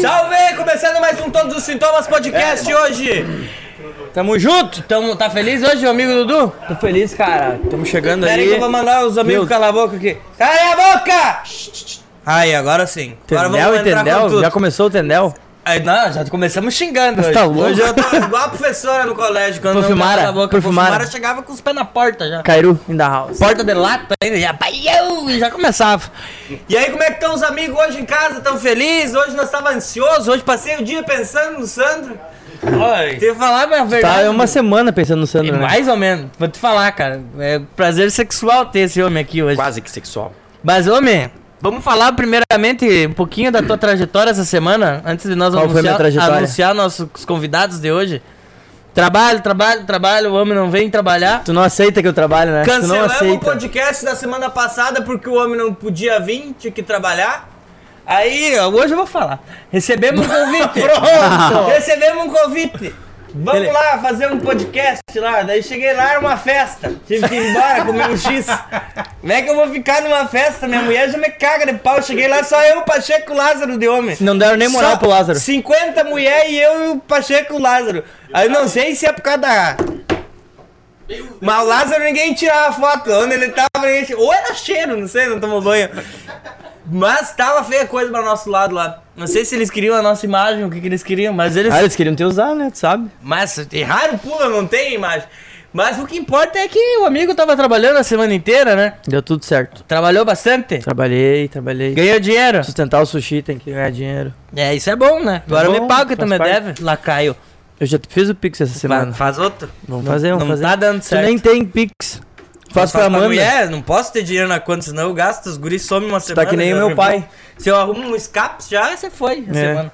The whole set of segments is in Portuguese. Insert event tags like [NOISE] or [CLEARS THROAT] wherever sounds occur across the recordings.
Salve! Começando mais um Todos os Sintomas Podcast É. hoje. Tamo junto? Tamo, tá feliz hoje, amigo Dudu? Tô feliz, cara. Tamo chegando Pera aí aí. que eu vou mandar os amigos Meu- calar a boca aqui. Cala a boca! Aí, agora sim. Agora Tendel vamos entrar com Tendel? tudo. Já começou o Tendel? Aí, não, já começamos xingando hoje. tá louco? Hoje eu tô igual a professora no colégio. Quando Profumara, a boca, Profumara. Profumara chegava com os pés na porta já. Cairu in the house. Porta de lata ainda, já, e já começava. E aí, como é que estão os amigos hoje em casa? Tão felizes? Hoje nós tava ansiosos, hoje passei o dia pensando no Sandro. Oi. Tem que falar a verdade. Tá é uma semana pensando no Sandro, né? Mais ou menos, vou te falar, cara. É prazer sexual ter esse homem aqui hoje. Quase que sexual. Mas, homem, vamos falar primeiramente um pouquinho da tua trajetória essa semana, antes de nós Qual anunciar, anunciar nossos convidados de hoje. Trabalho, trabalho, trabalho, o homem não vem trabalhar. Tu não aceita que eu trabalho, né? Cancelamos o podcast da semana passada porque o homem não podia vir, tinha que trabalhar. Aí, hoje eu vou falar. Recebemos um convite. [LAUGHS] Pronto! Recebemos um convite. Vamos Ele- lá fazer um podcast lá. Daí cheguei lá, era uma festa. Tive que ir embora comer um X. [LAUGHS] Como é que eu vou ficar numa festa? Minha mulher já me caga de pau. Cheguei lá só eu, o Pacheco e o Lázaro de homem. Não deram nem moral Só pro Lázaro. 50 mulheres e eu e o Pacheco e o Lázaro. Aí não sei se é por causa da. Mas o Lázaro ninguém tirava foto. Onde ele tava, ninguém tirava. Ou era cheiro, não sei, não tomou banho. Mas tava feia coisa pra nosso lado lá. Não sei se eles queriam a nossa imagem, o que, que eles queriam, mas eles. Ah, eles queriam te usar, né? Tu sabe? Mas erraram pula, não tem imagem. Mas o que importa é que o amigo tava trabalhando a semana inteira, né? Deu tudo certo. Trabalhou bastante. Trabalhei, trabalhei. Ganhou dinheiro. Sustentar o sushi tem que ganhar dinheiro. É, isso é bom, né? Agora bom, me paga que também parte. deve. Lacaio. Eu já fiz o Pix essa semana. Faz outro. Vamos fazer, vamos não fazer. tá dando Tu certo. nem tem Pix. Faço pra Faz Amanda. mulher, não posso ter dinheiro na conta, senão eu gasto, os guris somem uma semana. que nem o meu me pai. Se eu arrumo um escape, já você foi É. semana.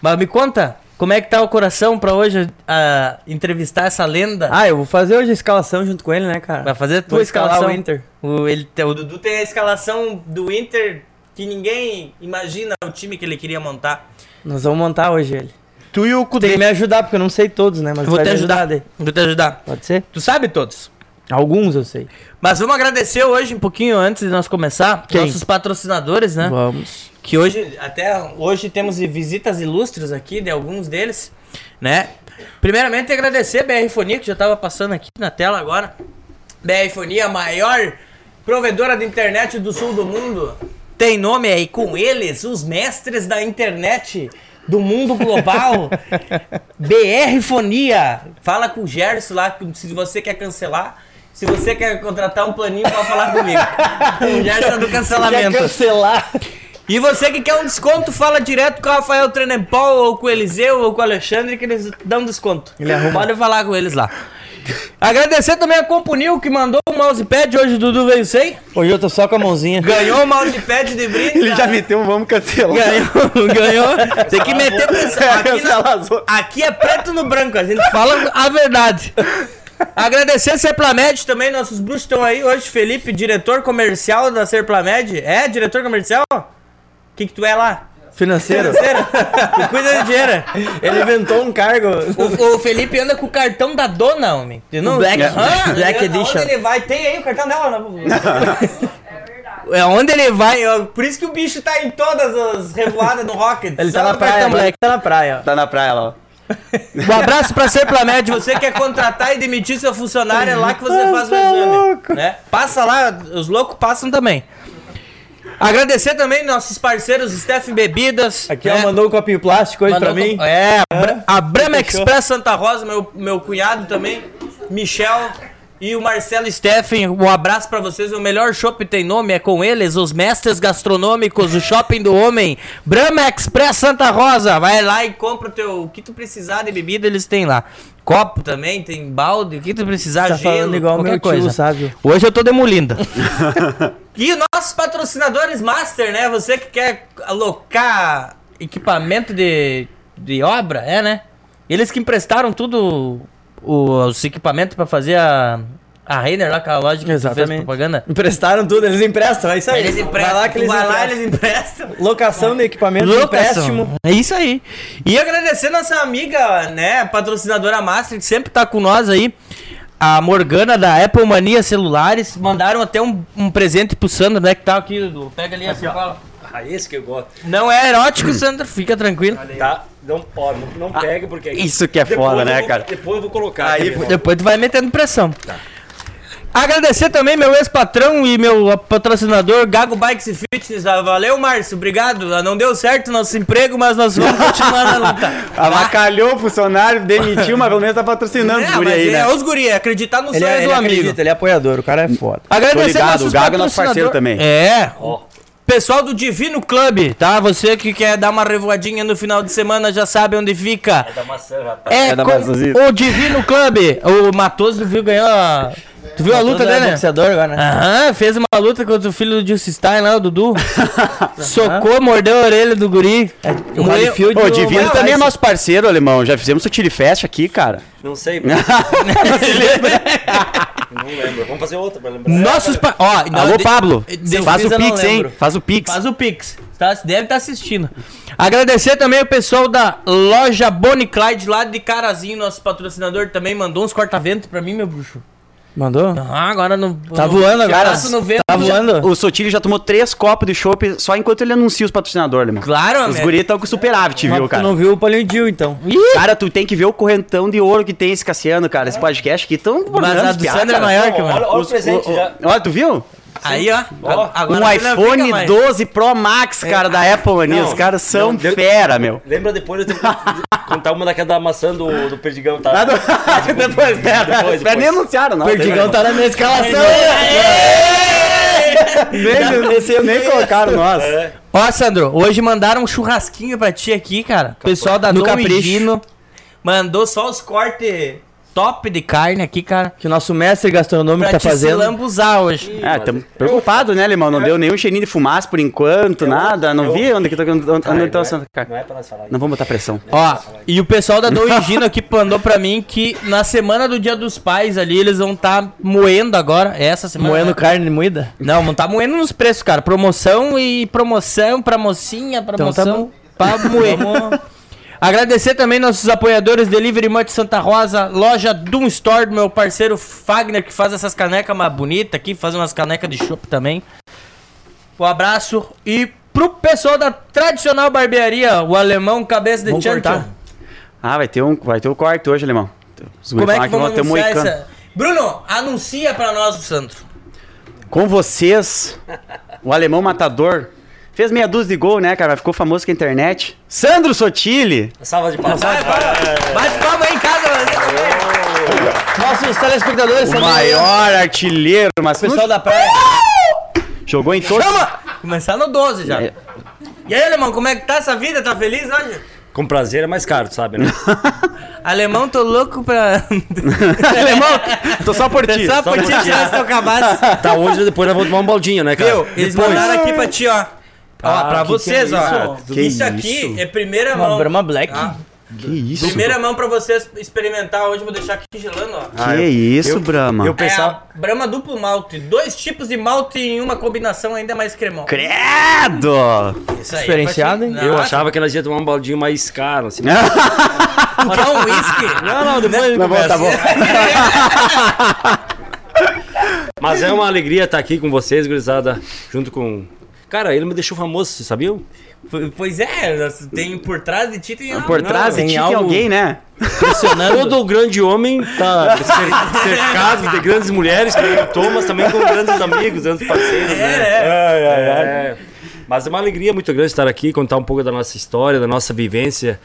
Mas me conta, como é que tá o coração pra hoje ah, entrevistar essa lenda? Ah, eu vou fazer hoje a escalação junto com ele, né, cara? Vai fazer tua Vou escalar escalação. o Inter. O, ele, o Dudu tem a escalação do Inter que ninguém imagina o time que ele queria montar. Nós vamos montar hoje ele. Tu e o Tem que me ajudar, porque eu não sei todos, né? Mas Vou te ajudar. daí. Vou te ajudar. Pode ser? Tu sabe todos. Alguns eu sei. Mas vamos agradecer hoje, um pouquinho antes de nós começar, Quem? nossos patrocinadores, né? Vamos. Que hoje, até hoje temos visitas ilustres aqui de alguns deles, né? Primeiramente agradecer a BR Fonia, que já tava passando aqui na tela agora. BR Fonia, a maior provedora de internet do sul do mundo. Tem nome aí com eles, os mestres da internet do mundo global. [LAUGHS] BR Fonia. Fala com o Gerson lá, se você quer cancelar. Se você quer contratar um planinho, pode falar comigo. [LAUGHS] O Gerson é do cancelamento. Quer cancelar? E você que quer um desconto, fala direto com o Rafael Trenempol, ou com o Eliseu, ou com o Alexandre, que eles dão desconto. Ele arruma. Pode falar com eles lá. Agradecer também a Compunil, que mandou o mousepad, hoje o Dudu veio sem. Hoje eu tô só com a mãozinha. Ganhou o mousepad de brinde. Ele já meteu um vamos cancelar. Ganhou, [LAUGHS] ganhou. Tem que meter pressão. Aqui, [LAUGHS] não- aqui é preto no branco, a gente fala a verdade. Agradecer a Serplamed também, nossos bruxos estão aí hoje. Felipe, diretor comercial da Serplamed. É, diretor comercial? O que, que tu é lá? Financeiro. Financeiro? [LAUGHS] Tu cuida de dinheiro. Ele inventou um cargo. O, o Felipe anda com o cartão da dona, homem. Não, Black- Ah, Black Edition. Onde ele vai? Tem aí o cartão dela? Não. É onde ele vai, ó, por isso que o bicho tá em todas as revoadas no Rocket. Ele tá na praia, Black tá na praia, ó. Tá na praia lá, ó. Um abraço pra Serplamed. Você quer contratar e demitir seu funcionário, é lá que você faz o tá exame. louco. Né? Passa lá, os loucos passam também. Agradecer também nossos parceiros Steph Bebidas. Aqui, né? ó, mandou um copinho plástico hoje pra mim. com- É, a, Bra- a Brahma Fechou. Express Santa Rosa, meu, meu cunhado também, Michel e o Marcelo Steffen. Um abraço pra vocês. O melhor shopping tem nome, é com eles, os mestres gastronômicos, o shopping do homem. Brahma Express Santa Rosa. Vai lá e compra o teu. O que tu precisar de bebida, eles têm lá. Copo também, tem balde, o que tu precisar, Tá gelo, falando igual qualquer meu tio, coisa. sabe? Hoje eu tô demolindo. [LAUGHS] e nossos patrocinadores Master, né? Você que quer alocar equipamento de, de obra, é, né? Eles que emprestaram tudo o- os equipamentos pra fazer a, a Reiner lá, com a loja que tu fez Exatamente. propaganda. Emprestaram tudo, eles emprestam, é isso aí. Eles emprestam, Vai lá que eles vai lá, emprestam. eles emprestam. Locação de equipamento, Locação. empréstimo. É isso aí. E agradecer nossa amiga, né, patrocinadora Master, que sempre tá com nós aí. A Morgana da Apple Mania Celulares. Mandaram até um, um presente pro Sandro, né? Que tá aqui, Dudu. Pega ali a sacola. Ah, esse que eu gosto. Não é erótico, Sandro, fica tranquilo. Tá? Não, ó, não, não pega porque... isso que é foda, né, vou- cara? Depois eu vou colocar. Aí, aqui, ó. Depois tu vai metendo pressão. Agradecer também meu ex-patrão e meu patrocinador, Gago Bikes e Fitness. Ah, Valeu, Márcio. Obrigado. Ah, Não deu certo nosso emprego, mas nós vamos [LAUGHS] continuar na luta. Avacalhou o funcionário, demitiu, mas pelo menos tá patrocinando os É, guri mas aí, é, né? os guri, acreditar no Ele, sonho é, do ele amigo. acredita, ele é apoiador, o cara é foda. Agradecer ligado, nossos o Gago é nosso parceiro também. É. Ó. Pessoal do Divino Club, tá? Você que quer dar uma revoadinha no final de semana já sabe onde fica. É da maçã, rapaz. É, É da com maçãzita. o Divino Club. O Matoso viu ganhou a... Tu viu a luta é dele? né? boxeador agora, né? Aham, fez uma luta contra o filho do Justin Stein lá, o Dudu. [LAUGHS] Socou, mordeu a orelha do guri. O Moeu- Holyfield Ô, o Divino também é Tyson. nosso parceiro, alemão. Já fizemos o Chili Fest aqui, cara. Não sei. [LAUGHS] Não se lembra? não lembro. Vamos fazer outra pra lembrar. Nossos pa... Ó, não, Alô, de- Pablo. de- Faz o Pix, hein? Faz o Pix. Faz o Pix. Tá, deve estar assistindo. Agradecer também o pessoal da loja Bonnie Clyde lá de Carazinho, nosso patrocinador também mandou uns corta-vento pra mim, meu bruxo. Mandou? Ah, agora não. Tá no- voando já agora. no vento. Tá voando. O Sotile já tomou três copos de chopp só enquanto ele anuncia os patrocinadores, alemão. Claro, Os meu. guris estão com superávit, viu, tu cara? não viu o Palindil, então. Cara, tu tem que ver o correntão de ouro que tem esse Cassiano, cara. Esse podcast aqui tão Mas a do Sandro é maior que o Olha, olha o presente já. Olha, tu viu? Aí, ó. Ó, agora um iPhone fica mais. 12 Pro Max, cara, da Apple, mania. Não, Os caras são não, fera, meu. Lembra depois eu tenho que [LAUGHS] contar uma daquela da maçã do, do Perdigão, tá? Nada- depois, espera, [LAUGHS] Depois, espera, nem depois. anunciaram, não. Perdigão tá na minha escalação. Nem, nem colocaram nós. É. Ó, Sandro, hoje mandaram um churrasquinho pra ti aqui, cara. O pessoal da No Dom Capricho. Mandou só os cortes top de carne aqui, cara. Que o nosso mestre gastronômico Pra tá te fazendo. lambuzar hoje. É, tamo preocupado, né, Limão? Não deu nenhum cheirinho de fumaça por enquanto, nada. Não eu- vi onde que tá onde, onde, Ah, onde tá não, o Santa é, Cara. não é pra nós falar. Não vamos botar pressão. Ó, e o pessoal da [LAUGHS] Dom Higino aqui mandou pra mim que na semana do Dia dos Pais ali, eles vão tá moendo agora. É Essa semana. Moendo né? carne moída. Não, não tá moendo nos preços, cara. Promoção e promoção pra mocinha, promoção tá bom. pra moer. [LAUGHS] Agradecer também nossos apoiadores Delivery Mart Santa Rosa, loja Doom Store do meu parceiro Fagner, que faz essas canecas mais bonitas aqui, faz umas canecas de chopp também. Um abraço. E pro pessoal da tradicional barbearia, o alemão cabeça de tchan cortar. Ah, vai ter um, vai ter um corte hoje, Limão. Os Como é que vamos vão ter um anunciar essa... Bruno, anuncia pra nós, Sandro. Com vocês, o alemão matador. Fez meia dúzia de gol, né, cara? Ficou famoso com a internet. Sandro Sotile. Salva de palmas. Vai, vai. Bate palma aí em casa, Nossos telespectadores O maior artilheiro, mas Pessoal da praia. jogou em todos. Chama! Começar no 12 já. É. E aí, alemão, como é que tá essa vida? Tá feliz hoje? Com prazer é mais caro, tu sabe, né? [LAUGHS] Alemão, tô louco pra. [LAUGHS] alemão, tô só por ti. Só por ti tirar esse teu cabaço. tá hoje, depois nós vamos tomar um baldinho, né, cara? Viu? Eles Depois. mandaram aqui pra ti, ó. Ó, Ah, pra que vocês, que é ó. isso? Que isso aqui isso? é primeira Uma mão. Brahma Black. Ah, Que isso? primeira mão pra vocês experimentar hoje, vou deixar aqui gelando, ó. Que isso, eu- Brahma? eu- É Pensar- a Brahma duplo malte. Dois tipos de malte em uma combinação ainda mais cremosa. Credo! Isso aí é Diferenciado, hein? Eu Não, achava que nós ia tomar um baldinho mais caro, assim. [LAUGHS] Quer um whisky? Não, não, depois Tá bom, tá bom. [LAUGHS] Mas é uma alegria estar aqui com vocês, gurizada, junto com... Cara, ele me deixou famoso, vocês sabiam? P- Pois é, tem por trás de ti tem algo. Por trás de ti tem alguém, né? Todo [LAUGHS] grande homem tá cer- cercado de grandes mulheres, que o Thomas, também com grandes amigos, grandes parceiros, né? É. Mas é uma alegria muito grande estar aqui, contar um pouco da nossa história, da nossa vivência.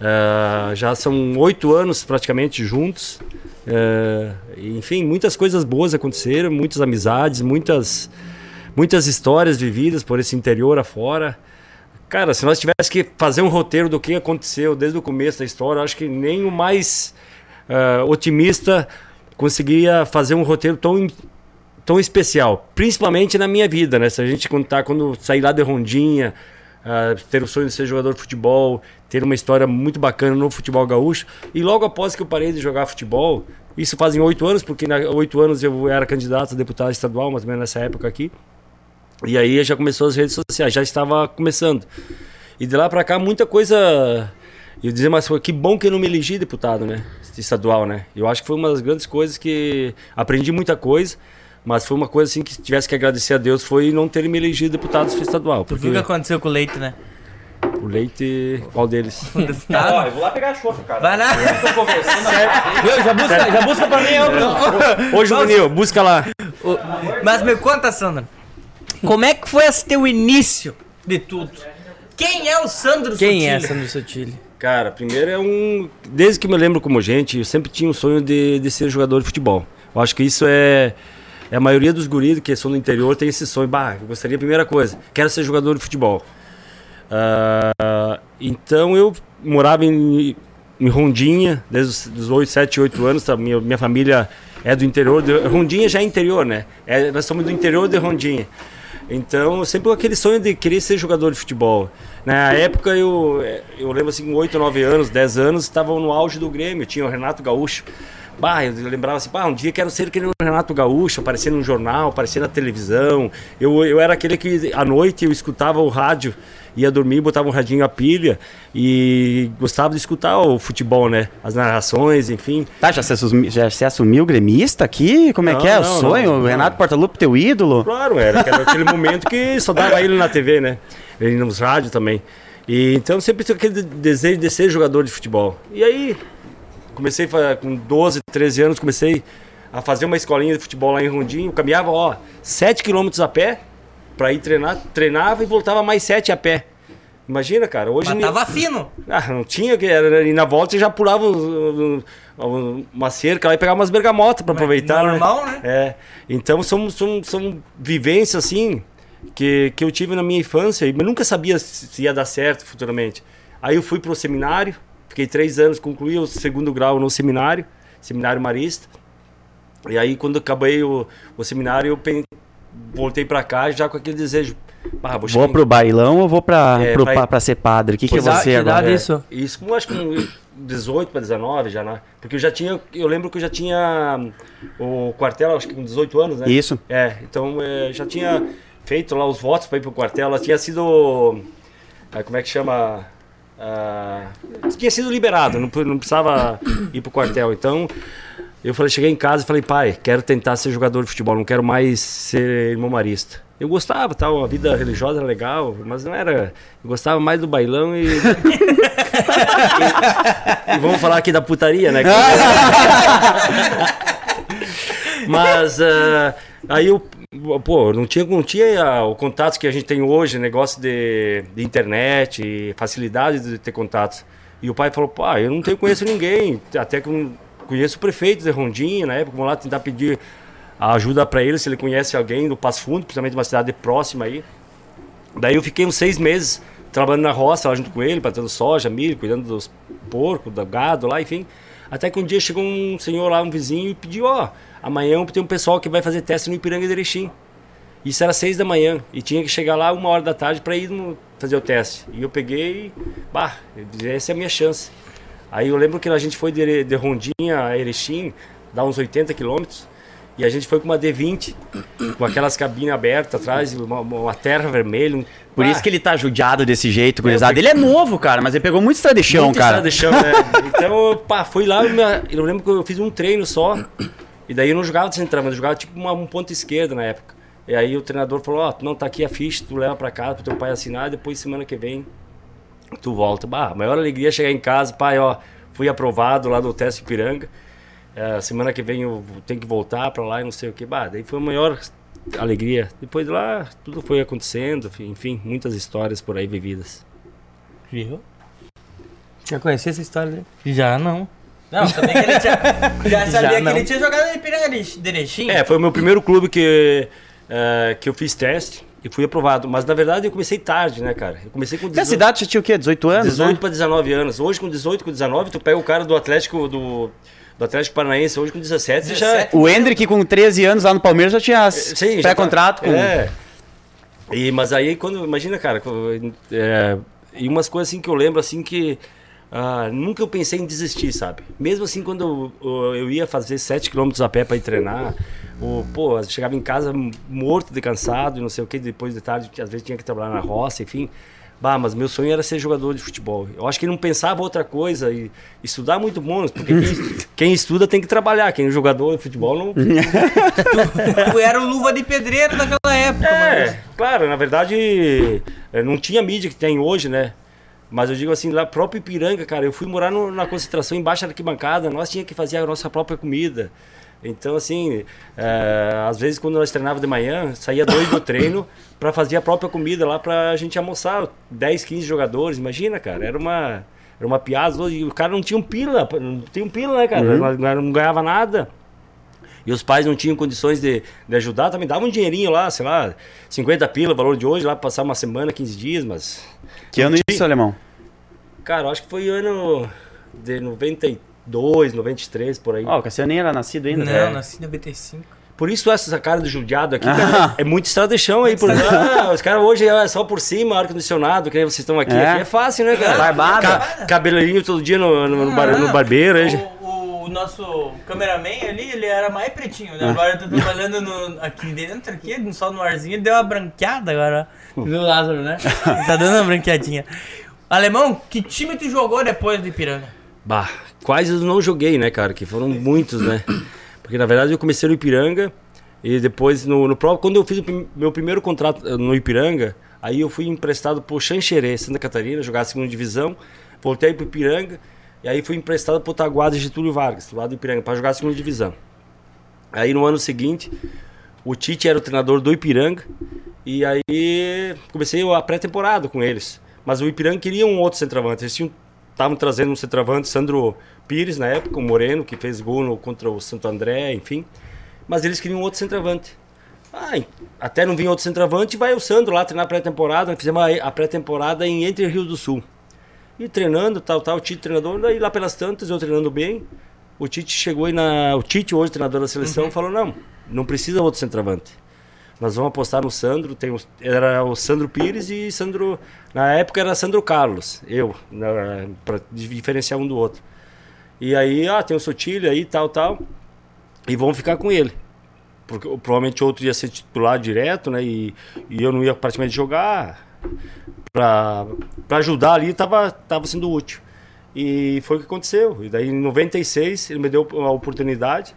Ah, já são oito anos praticamente juntos. Ah, enfim, muitas coisas boas aconteceram, muitas amizades, muitas, muitas histórias vividas por esse interior afora. Cara, se nós tivéssemos que fazer um roteiro do que aconteceu desde o começo da história, acho que nem o mais ah, otimista conseguiria fazer um roteiro tão, tão especial. Principalmente na minha vida, né? Se a gente contar quando sair lá de Rondinha, ah, ter o sonho de ser jogador de futebol, ter uma história muito bacana no futebol gaúcho. E logo após que eu parei de jogar futebol, isso fazem oito anos, porque oito anos eu era candidato a deputado estadual, ou menos nessa época aqui. E aí já começou as redes sociais, já estava começando. E de lá pra cá muita coisa. Eu dizer, mas que bom que eu não me elegi deputado, né? Estadual, né? Eu acho que foi uma das grandes coisas que aprendi muita coisa. Mas foi uma coisa assim que tivesse que agradecer a Deus foi não ter me elegido deputado estadual. Tu viu Porque o que aconteceu com o Leite, né? o Leite, qual deles? [LAUGHS] Tá? eu vou lá pegar a chofa, cara. Vai lá. Viu? [LAUGHS] Já busca, já busca pra mim, eu. Ô, Juvenil, busca lá. O- Mas me conta, Sandro. Como é que foi esse teu início de tudo? Quem é o Sandro Quem é Sotile? Sandro Sotile? Cara, primeiro é um. Desde que me lembro como gente, eu sempre tinha um sonho de, de ser jogador de futebol. Eu acho que isso é. É a maioria dos guris que são do interior tem esse sonho. Bah, eu gostaria, primeira coisa, quero ser jogador de futebol. Ah, então eu morava em, em Rondinha, desde os 8, 7, 8 anos. Tá? Minha, minha família é do interior. De, Rondinha já é interior, né? É, nós somos do interior de Rondinha. Então, sempre aquele sonho de querer ser jogador de futebol. Na época, eu, eu lembro assim, com 8, 9 anos, 10 anos, estava no auge do Grêmio. Tinha o Renato Gaúcho. Bah, eu lembrava assim, bah, um dia quero ser que nem o Renato Gaúcho, aparecer num jornal, aparecer na televisão. Eu, eu era aquele que à noite eu escutava o rádio, ia dormir, botava um radinho a pilha e gostava de escutar o futebol, né? As narrações, enfim. Tá, já se, assumi- já se assumiu gremista aqui? Como é Não, que é? O não, sonho? não, o. Renato Portaluppi, teu ídolo? Claro, era, era aquele [LAUGHS] momento que só dava ele na TV, né? Ele nos rádios também. E então sempre tive aquele de- desejo de ser jogador de futebol. E aí, comecei com 12, 13 anos, comecei a fazer uma escolinha de futebol lá em Rondinho. Caminhava, ó, 7 quilômetros a pé pra ir treinar, treinava e voltava mais 7 a pé. Imagina, cara, hoje Mas tava fino. ah, não tinha que era e na volta você já pulava um- um- uma cerca lá e pegava umas bergamotas para aproveitar, né? normal, né? É. Então são, são, são vivências assim que, que eu tive na minha infância, mas nunca sabia se ia dar certo futuramente. Aí eu fui pro seminário, fiquei três anos, concluí o segundo grau no seminário, seminário marista. E aí quando acabei o, o seminário eu voltei para cá já com aquele desejo, ah, vou, Vou em pro bailão ou vou pra, É, pro, pra- pra, ser padre? O que, que é Pois é, você que agora? idade isso? Isso, acho que com 18 para 19 já, né? Porque eu já tinha, eu lembro que eu já tinha hum, o quartel, acho que com 18 anos, né? Isso. É, então é, já tinha feito lá os votos para ir pro quartel, ela tinha sido, ah, como é que chama? Ah, tinha sido liberado, não, não precisava ir pro quartel. Então eu falei, cheguei em casa e falei, pai, quero tentar ser jogador de futebol, não quero mais ser irmão marista. Eu gostava, tal, a vida religiosa era legal, mas não era. Eu gostava mais do bailão e. [LAUGHS] e, vamos falar aqui da putaria, né? [LAUGHS] mas ah, aí eu. Pô, não tinha, não tinha o contato que a gente tem hoje, negócio de, de internet, facilidade de ter contatos. E o pai falou, pá, eu não tenho, conheço ninguém, até que não conheço o prefeito de Rondinha, na época, vamos lá tentar pedir ajuda para ele, se ele conhece alguém do Passo Fundo, principalmente uma cidade próxima aí. Daí eu fiquei uns seis meses trabalhando na roça lá junto com ele, plantando soja, milho, cuidando dos porcos, do gado lá, enfim. Até que um dia chegou um senhor lá, um vizinho, e pediu, ó, amanhã tem um pessoal que vai fazer teste no Ipiranga de Erechim. Isso era seis da manhã e tinha que chegar lá uma hora da tarde para ir no- fazer o teste. E eu peguei, bah, essa é a minha chance. Aí eu lembro que a gente foi de, de Rondinha a Erechim, dá uns 80 quilômetros, e a gente foi com uma D20, com aquelas cabines abertas atrás, uma, uma terra vermelha. um- Por Ah, isso que ele tá judiado desse jeito, gurizada. Ele é novo, cara, mas ele pegou muito estrada de chão, muito cara. estrada de chão, né? [LAUGHS] Então, pá, fui lá, eu, lembro que eu fiz um treino só, e daí eu não jogava de centroavante, eu jogava tipo uma, um ponto esquerda na época. E aí o treinador falou, ó, não, tá aqui a ficha, tu leva pra casa pro teu pai assinar, depois semana que vem tu volta. Bah, a maior alegria é chegar em casa, pai, ó, fui aprovado lá do teste Ipiranga. É, semana que vem eu tenho que voltar pra lá e não sei o que. Bah, daí foi a maior alegria. Depois de lá, tudo foi acontecendo, enfim, muitas histórias por aí vividas. Viu? Já conhecia essa história dele? Já não. Não, sabia que ele tinha. [LAUGHS] Já sabia que não. ele tinha jogado em Piranga de Erechim. É, foi o meu primeiro clube que, eh, que eu fiz teste e fui aprovado. Mas na verdade eu comecei tarde, né, cara? Eu comecei com Nessa 18, idade você tinha o quê? 18 anos? 18 né? para 19 anos. Hoje com 18, com 19, tu pega o cara do Atlético do, do Atlético Paranaense, hoje com 17, você já 17. O Hendrick, com 13 anos lá no Palmeiras, já tinha Sim, já pré-contrato tá- com. É. E, mas aí quando. Imagina, cara, é, e umas coisas assim que eu lembro assim que. ah, nunca eu pensei em desistir, sabe? Mesmo assim, quando eu, eu ia fazer 7 km a pé para ir treinar, o, pô, chegava em casa morto de cansado e não sei o que, depois de tarde, às vezes tinha que trabalhar na roça, enfim. Bah, mas meu sonho era ser jogador de futebol. Eu acho que ele não pensava outra coisa e estudar muito bom, porque quem, [LAUGHS] quem estuda tem que trabalhar, quem é jogador de futebol não. [LAUGHS] Tu era o luva de pedreiro daquela época, É, mano. claro, na verdade, eh, não tinha mídia que tem hoje, né? Mas eu digo assim, lá próprio Ipiranga, cara, eu fui morar no- na concentração embaixo da arquibancada, nós tínhamos que fazer a nossa própria comida. Então, assim, eh, às vezes quando nós treinávamos de manhã, saía dois do treino [COUGHS] para fazer a própria comida lá pra gente almoçar. 10, 15 jogadores, imagina, cara, era uma, era uma piada. E o cara não tinha um pila, não tinha um pila, né, cara? Não, não ganhava nada. E os pais não tinham condições de, de ajudar, também davam um dinheirinho lá, sei lá, 50 pila, valor de hoje, lá pra passar uma semana, 15 dias, mas. Que ano isso, alemão? Cara, acho que foi ano de 92, 93, por aí. Ó, o Cassiano nem era nascido ainda. Não, né? nasci em 95. Por isso essa cara do judiado aqui, [LAUGHS] cara, é muito estrada de chão aí. Por... Ah, os caras hoje é só por cima, ar-condicionado, que nem vocês estão aqui. É. Aqui é fácil, né, cara? Barbada. Ca cabeleirinho todo dia no, no, no bar- no barbeiro. aí já- O, o nosso cameraman ali, ele era mais pretinho, Ah. né? Agora eu tô trabalhando no- aqui dentro, aqui, só no arzinho, deu uma branqueada agora. ó. Viu, Lázaro, né? [LAUGHS] Tá dando uma branqueadinha. Alemão, que time tu jogou depois do Ipiranga? Bah, quais eu não joguei, né, cara? Que foram muitos, né? Porque na verdade eu comecei no Ipiranga e depois no, no próprio. Quando eu fiz o meu primeiro contrato eh, no Ipiranga, aí eu fui emprestado pro Xanxerê, Santa Catarina, jogar a segunda divisão. Voltei pro Ipiranga e aí fui emprestado pro Taguada Getúlio Vargas, lá do Ipiranga, para jogar a segunda divisão. Aí no ano seguinte, o Tite era o treinador do Ipiranga e aí comecei a pré-temporada com eles. Mas o Ipiranga queria um outro centroavante. Eles tinham estavam trazendo um centroavante, Sandro Pires na época, o Moreno, que fez gol no, contra o Santo André, enfim. Mas eles queriam outro centroavante. Ah, até não vinha outro centroavante, vai o Sandro lá treinar pré-temporada. Nós Fizemos a, pré-temporada em Entre Rio do Sul. E treinando, tal, tal, o Tite treinador, daí lá pelas tantas, eu treinando bem. O Tite chegou aí na. O Tite, hoje treinador da seleção, falou: não, não precisa outro centroavante. Nós vamos apostar no Sandro. Tem era o Sandro Pires e Sandro. Na época era Sandro Carlos, eu, para diferenciar um do outro. E aí, ah, tem o Sotilho aí, tal, tal. E vamos ficar com ele. Porque provavelmente outro ia ser titular direto, né? E, e eu não ia praticamente jogar. Pra ajudar ali, tava, tava sendo útil. E foi o que aconteceu. E daí em 96 ele me deu a oportunidade.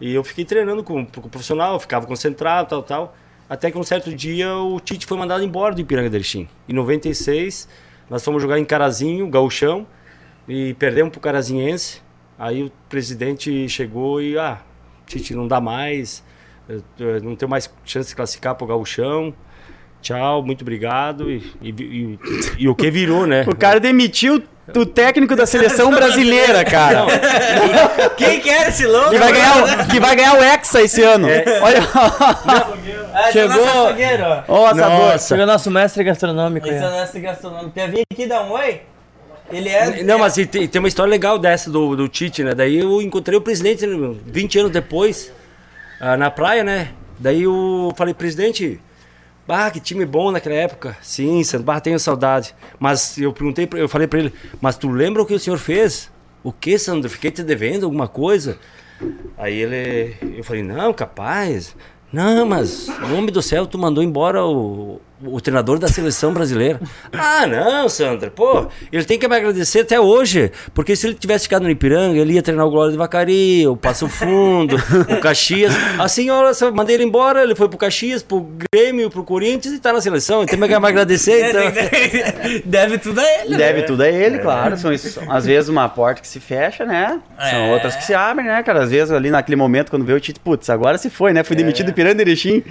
E eu fiquei treinando com, com o profissional, ficava concentrado, tal, tal. Até que um certo dia o Tite foi mandado embora do Ipiranga do Erechim. Em 96, nós fomos jogar em Carazinho, Gauchão, e perdemos pro Carazinhense. Aí o presidente chegou e, ah, Tite não dá mais, não tem mais chance de classificar pro Gauchão. Tchau, muito obrigado. E, e- e- e o que virou, né? O cara demitiu o técnico da seleção brasileira, cara. Quem que era esse louco? Que vai ganhar o, que vai ganhar o Hexa esse ano. Olha, Ah, esse é o nosso Chegou-. Nossa. Chegou nosso mestre gastronômico. Esse é o aí. nosso gastronômico. Quer vir aqui dar um oi? Ele é... Não, mas e tem, tem uma história legal dessa do, do Tite, né? Daí eu encontrei o presidente né, 20 anos depois, ah, na praia, né? Daí eu falei, presidente, bah, que time bom naquela época. Sim, Santos, bah, tenho saudade. Mas eu perguntei, eu falei pra ele, mas tu lembra o que o senhor fez? O que, Sandro? Fiquei te devendo alguma coisa? Aí ele, eu falei, não, capaz. Não, mas, nome do céu, tu mandou embora o, o treinador da seleção brasileira. [LAUGHS] ah, não, Sandra, pô, ele tem que me agradecer até hoje, porque se ele tivesse ficado no Ipiranga, ele ia treinar o Glória de Vacaria, o Passo Fundo, [LAUGHS] o Caxias. Assim, olha, só mandei ele embora, ele foi pro Caxias, pro Grêmio, pro Corinthians e tá na seleção, então tem que me agradecer, [LAUGHS] então. Deve tudo a ele. Deve tudo a ele, claro. São, isso- às vezes uma porta que se fecha, né? São É. outras que se abrem, né, cara? Às vezes ali naquele momento, quando vê o Tite, putz, agora se foi, né? Fui demitido do Piranga de Erechim.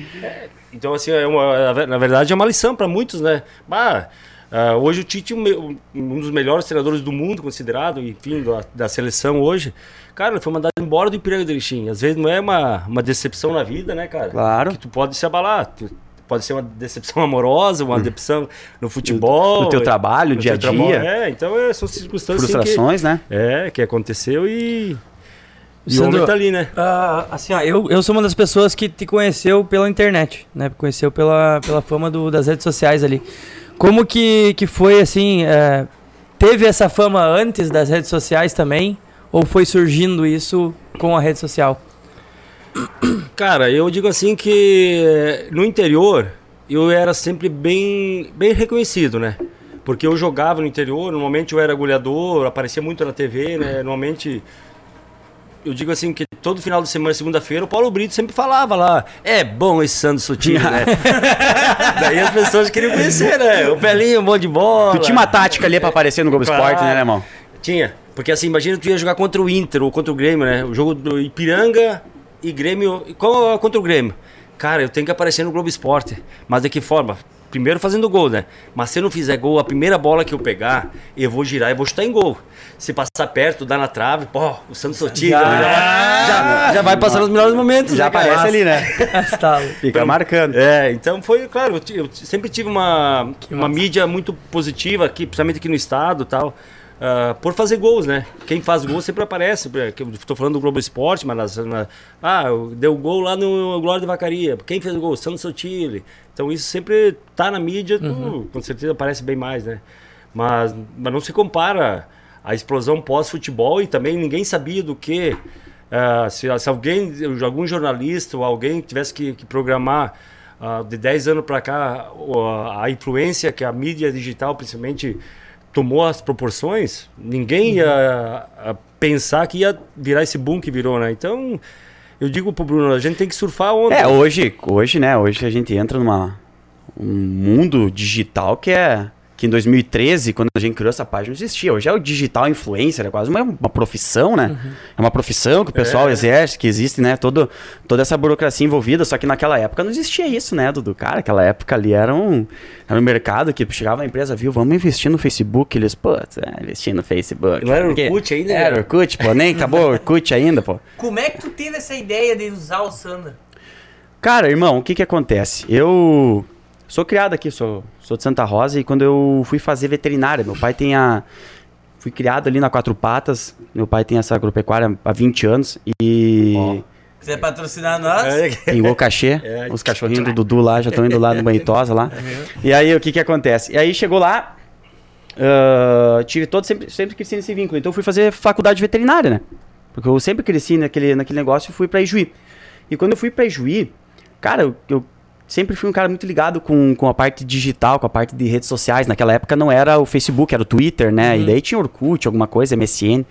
Então, assim, é uma, na verdade é uma lição para muitos, né? Bah, ah, hoje o Tite, é um um dos melhores treinadores do mundo, considerado, enfim, da, da seleção hoje. Cara, foi mandado embora do Ipiranga do Erechim. Às vezes não é uma, uma decepção na vida, né, cara? Claro. Que tu pode se abalar. Tu- pode ser uma decepção [LAUGHS] amorosa, uma decepção no futebol. No teu trabalho, no dia a dia. traba- É, então é, são circunstâncias assim, Frustrações, né? que, é, que aconteceu e... E o Sandro, homem tá ali, né? Ah, assim, ó, eu, eu sou uma das pessoas que te conheceu pela internet, né? Conheceu pela, pela fama do- das redes sociais ali. Como que, que foi, assim, é, teve essa fama antes das redes sociais também? Ou foi surgindo isso com a rede social? [COUGHS] Cara, eu digo assim que eh, no interior, eu era sempre bem, bem reconhecido, né? Porque eu jogava no interior, normalmente eu era goleador, aparecia muito na TV, né? Normalmente eu digo assim que todo final de semana, segunda-feira, o Paulo Brito sempre falava lá, é bom esse Sandro Sutil, né? [LAUGHS] Daí as pessoas queriam conhecer, né? O Pelinho, monte de bola. Tu tinha uma tática ali pra aparecer no Globo Claro. Esporte, né, irmão? Tinha. Porque assim, imagina tu ia jogar contra o Inter ou contra o Grêmio, né? O jogo do Ipiranga e Grêmio. Qual é contra o Grêmio? Cara, eu tenho que aparecer no Globo Esporte. Mas de que forma? Primeiro fazendo gol, né? Mas se eu não fizer gol, a primeira bola que eu pegar, eu vou girar e vou chutar em gol. Se passar perto, dar na trave, pô, o Santos Sotilho já, vai- já, já vai passar nos melhores momentos. Já né, aparece ali, né? [LAUGHS] Fica marcando. É, então foi, claro, eu, sempre tive uma, uma mídia muito positiva aqui, principalmente aqui no estado e tal, ah, por fazer gols, né? Quem faz gol sempre aparece. que Eu estou falando do Globo Esporte, mas nas, na- ah, deu gol lá no Glória de Vacaria. Quem fez o gol? Santos Sotile. Então isso sempre tá na mídia, tu, com certeza aparece bem mais, né? Mas, mas não se compara a explosão pós-futebol e também ninguém sabia do que. ah, se, se alguém, algum jornalista ou alguém tivesse que, que programar ah, de 10 anos para cá o- a, influência que a mídia digital, principalmente, tomou as proporções, ninguém ia ah, pensar que ia virar esse boom que virou, né? Então, eu digo pro Bruno, a gente tem que surfar onda. É, hoje, hoje, né? Hoje a gente entra numa um mundo digital que é que em 2013, quando a gente criou essa página, não existia. Hoje é o digital influencer, é quase uma, uma profissão, né? É uma profissão que o pessoal exerce, que existe, né? Todo, toda essa burocracia envolvida. Só que naquela época não existia isso, né, Dudu? Cara, aquela época ali era um, era um mercado que chegava a empresa, viu, vamos investir no Facebook. Eles, pô, é, investir no Facebook. Não era Orkut ainda, Era né? Orkut, pô, nem acabou o Orkut ainda, pô. [LAUGHS] Como é que tu teve essa ideia de usar o Sandro? Cara, irmão, o que que acontece? Eu sou criado aqui, sou, sou de Santa Rosa e quando eu fui fazer veterinária, meu pai tem a... Fui criado ali na Quatro Patas, meu pai tem essa agropecuária há 20 anos e... Quiser patrocinar nós? É, Em Gocachê, [LAUGHS] É, os cachorrinhos do Dudu lá já estão indo lá no Banhitosa lá. E aí, o que que acontece? E aí chegou lá, ah, tive todo, sempre, sempre cresci nesse vínculo. Então eu fui fazer faculdade veterinária, né? Porque eu sempre cresci naquele, naquele negócio e fui pra Ijuí. E quando eu fui pra Ijuí, cara, eu, eu sempre fui um cara muito ligado com, com a parte digital, com a parte de redes sociais. Naquela época não era o Facebook, era o Twitter, né? E daí tinha Orkut, alguma coisa, MSN.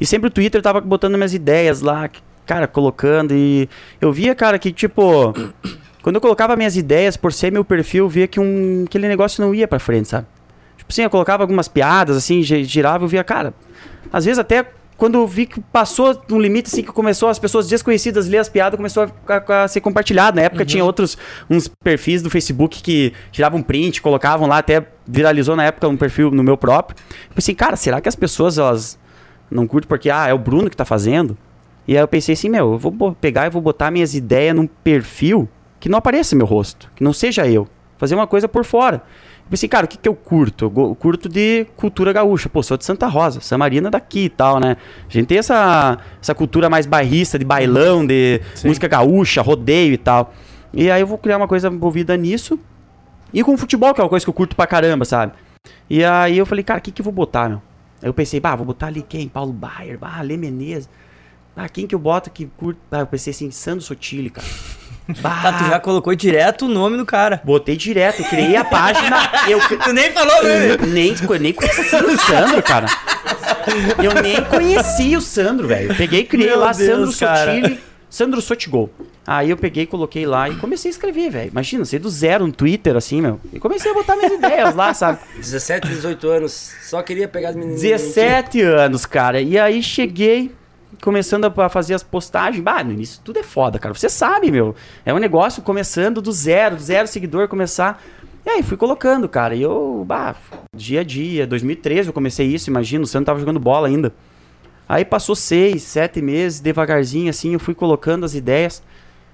E sempre o Twitter tava botando minhas ideias lá, cara, colocando. E eu via, cara, que tipo. Quando eu colocava minhas ideias por ser meu perfil, eu via que um, aquele negócio não ia pra frente, sabe? Tipo assim, eu colocava algumas piadas, assim, gi- girava, eu via, cara. Às vezes até quando eu vi que passou um limite, assim, que começou as pessoas desconhecidas ler as piadas, começou a, a- a ser compartilhado. Na época tinha outros, uns perfis do Facebook que tiravam print, colocavam lá, até viralizou na época um perfil no meu próprio. Eu pensei, cara, será que as pessoas, elas não curtem porque, ah, é o Bruno que tá fazendo? E aí eu pensei assim, meu, eu vou pegar e vou botar minhas ideias num perfil que não apareça meu rosto, que não seja eu. Fazer uma coisa por fora. Eu pensei, cara, o que, que eu curto? Eu curto de cultura gaúcha. Pô, sou de Santa Rosa, Samarina daqui e tal, né? A gente tem essa, essa cultura mais bairrista, de bailão, de música gaúcha, rodeio e tal. E aí eu vou criar uma coisa envolvida nisso. E com futebol, que é uma coisa que eu curto pra caramba, sabe? E aí eu falei, cara, o que, que eu vou botar, meu? Aí eu pensei, bah, vou botar ali quem? Paulo Baier, bah, Lê Menezes. Ah, quem que eu boto que curto? Ah, eu pensei assim, Sandro Sotile, cara. Bah, Tá, tu já colocou direto o nome do cara. Botei direto, eu criei a página. [LAUGHS] Eu, Tu nem falou, né? eu nem, nem conhecia o Sandro, cara. Eu nem conhecia o Sandro, velho. Peguei e criei Meu lá Deus, Sandro cara. Sotile, Sandro Sotigol. Aí eu peguei, coloquei lá e comecei a escrever, velho. Imagina, sei do zero no Twitter, assim, meu. E comecei a botar minhas ideias lá, sabe? 17, 18 anos, só queria pegar as meninas. 17 anos, cara. E aí cheguei, começando a fazer as postagens. Bah, no início tudo é foda, cara. Você sabe, meu. É um negócio começando do zero, do zero seguidor, começar. E aí fui colocando, cara. E eu, bah, dia a dia. 2013 eu comecei isso, imagina. O Sandro tava jogando bola ainda. Aí passou seis, sete meses, devagarzinho, assim, eu fui colocando as ideias.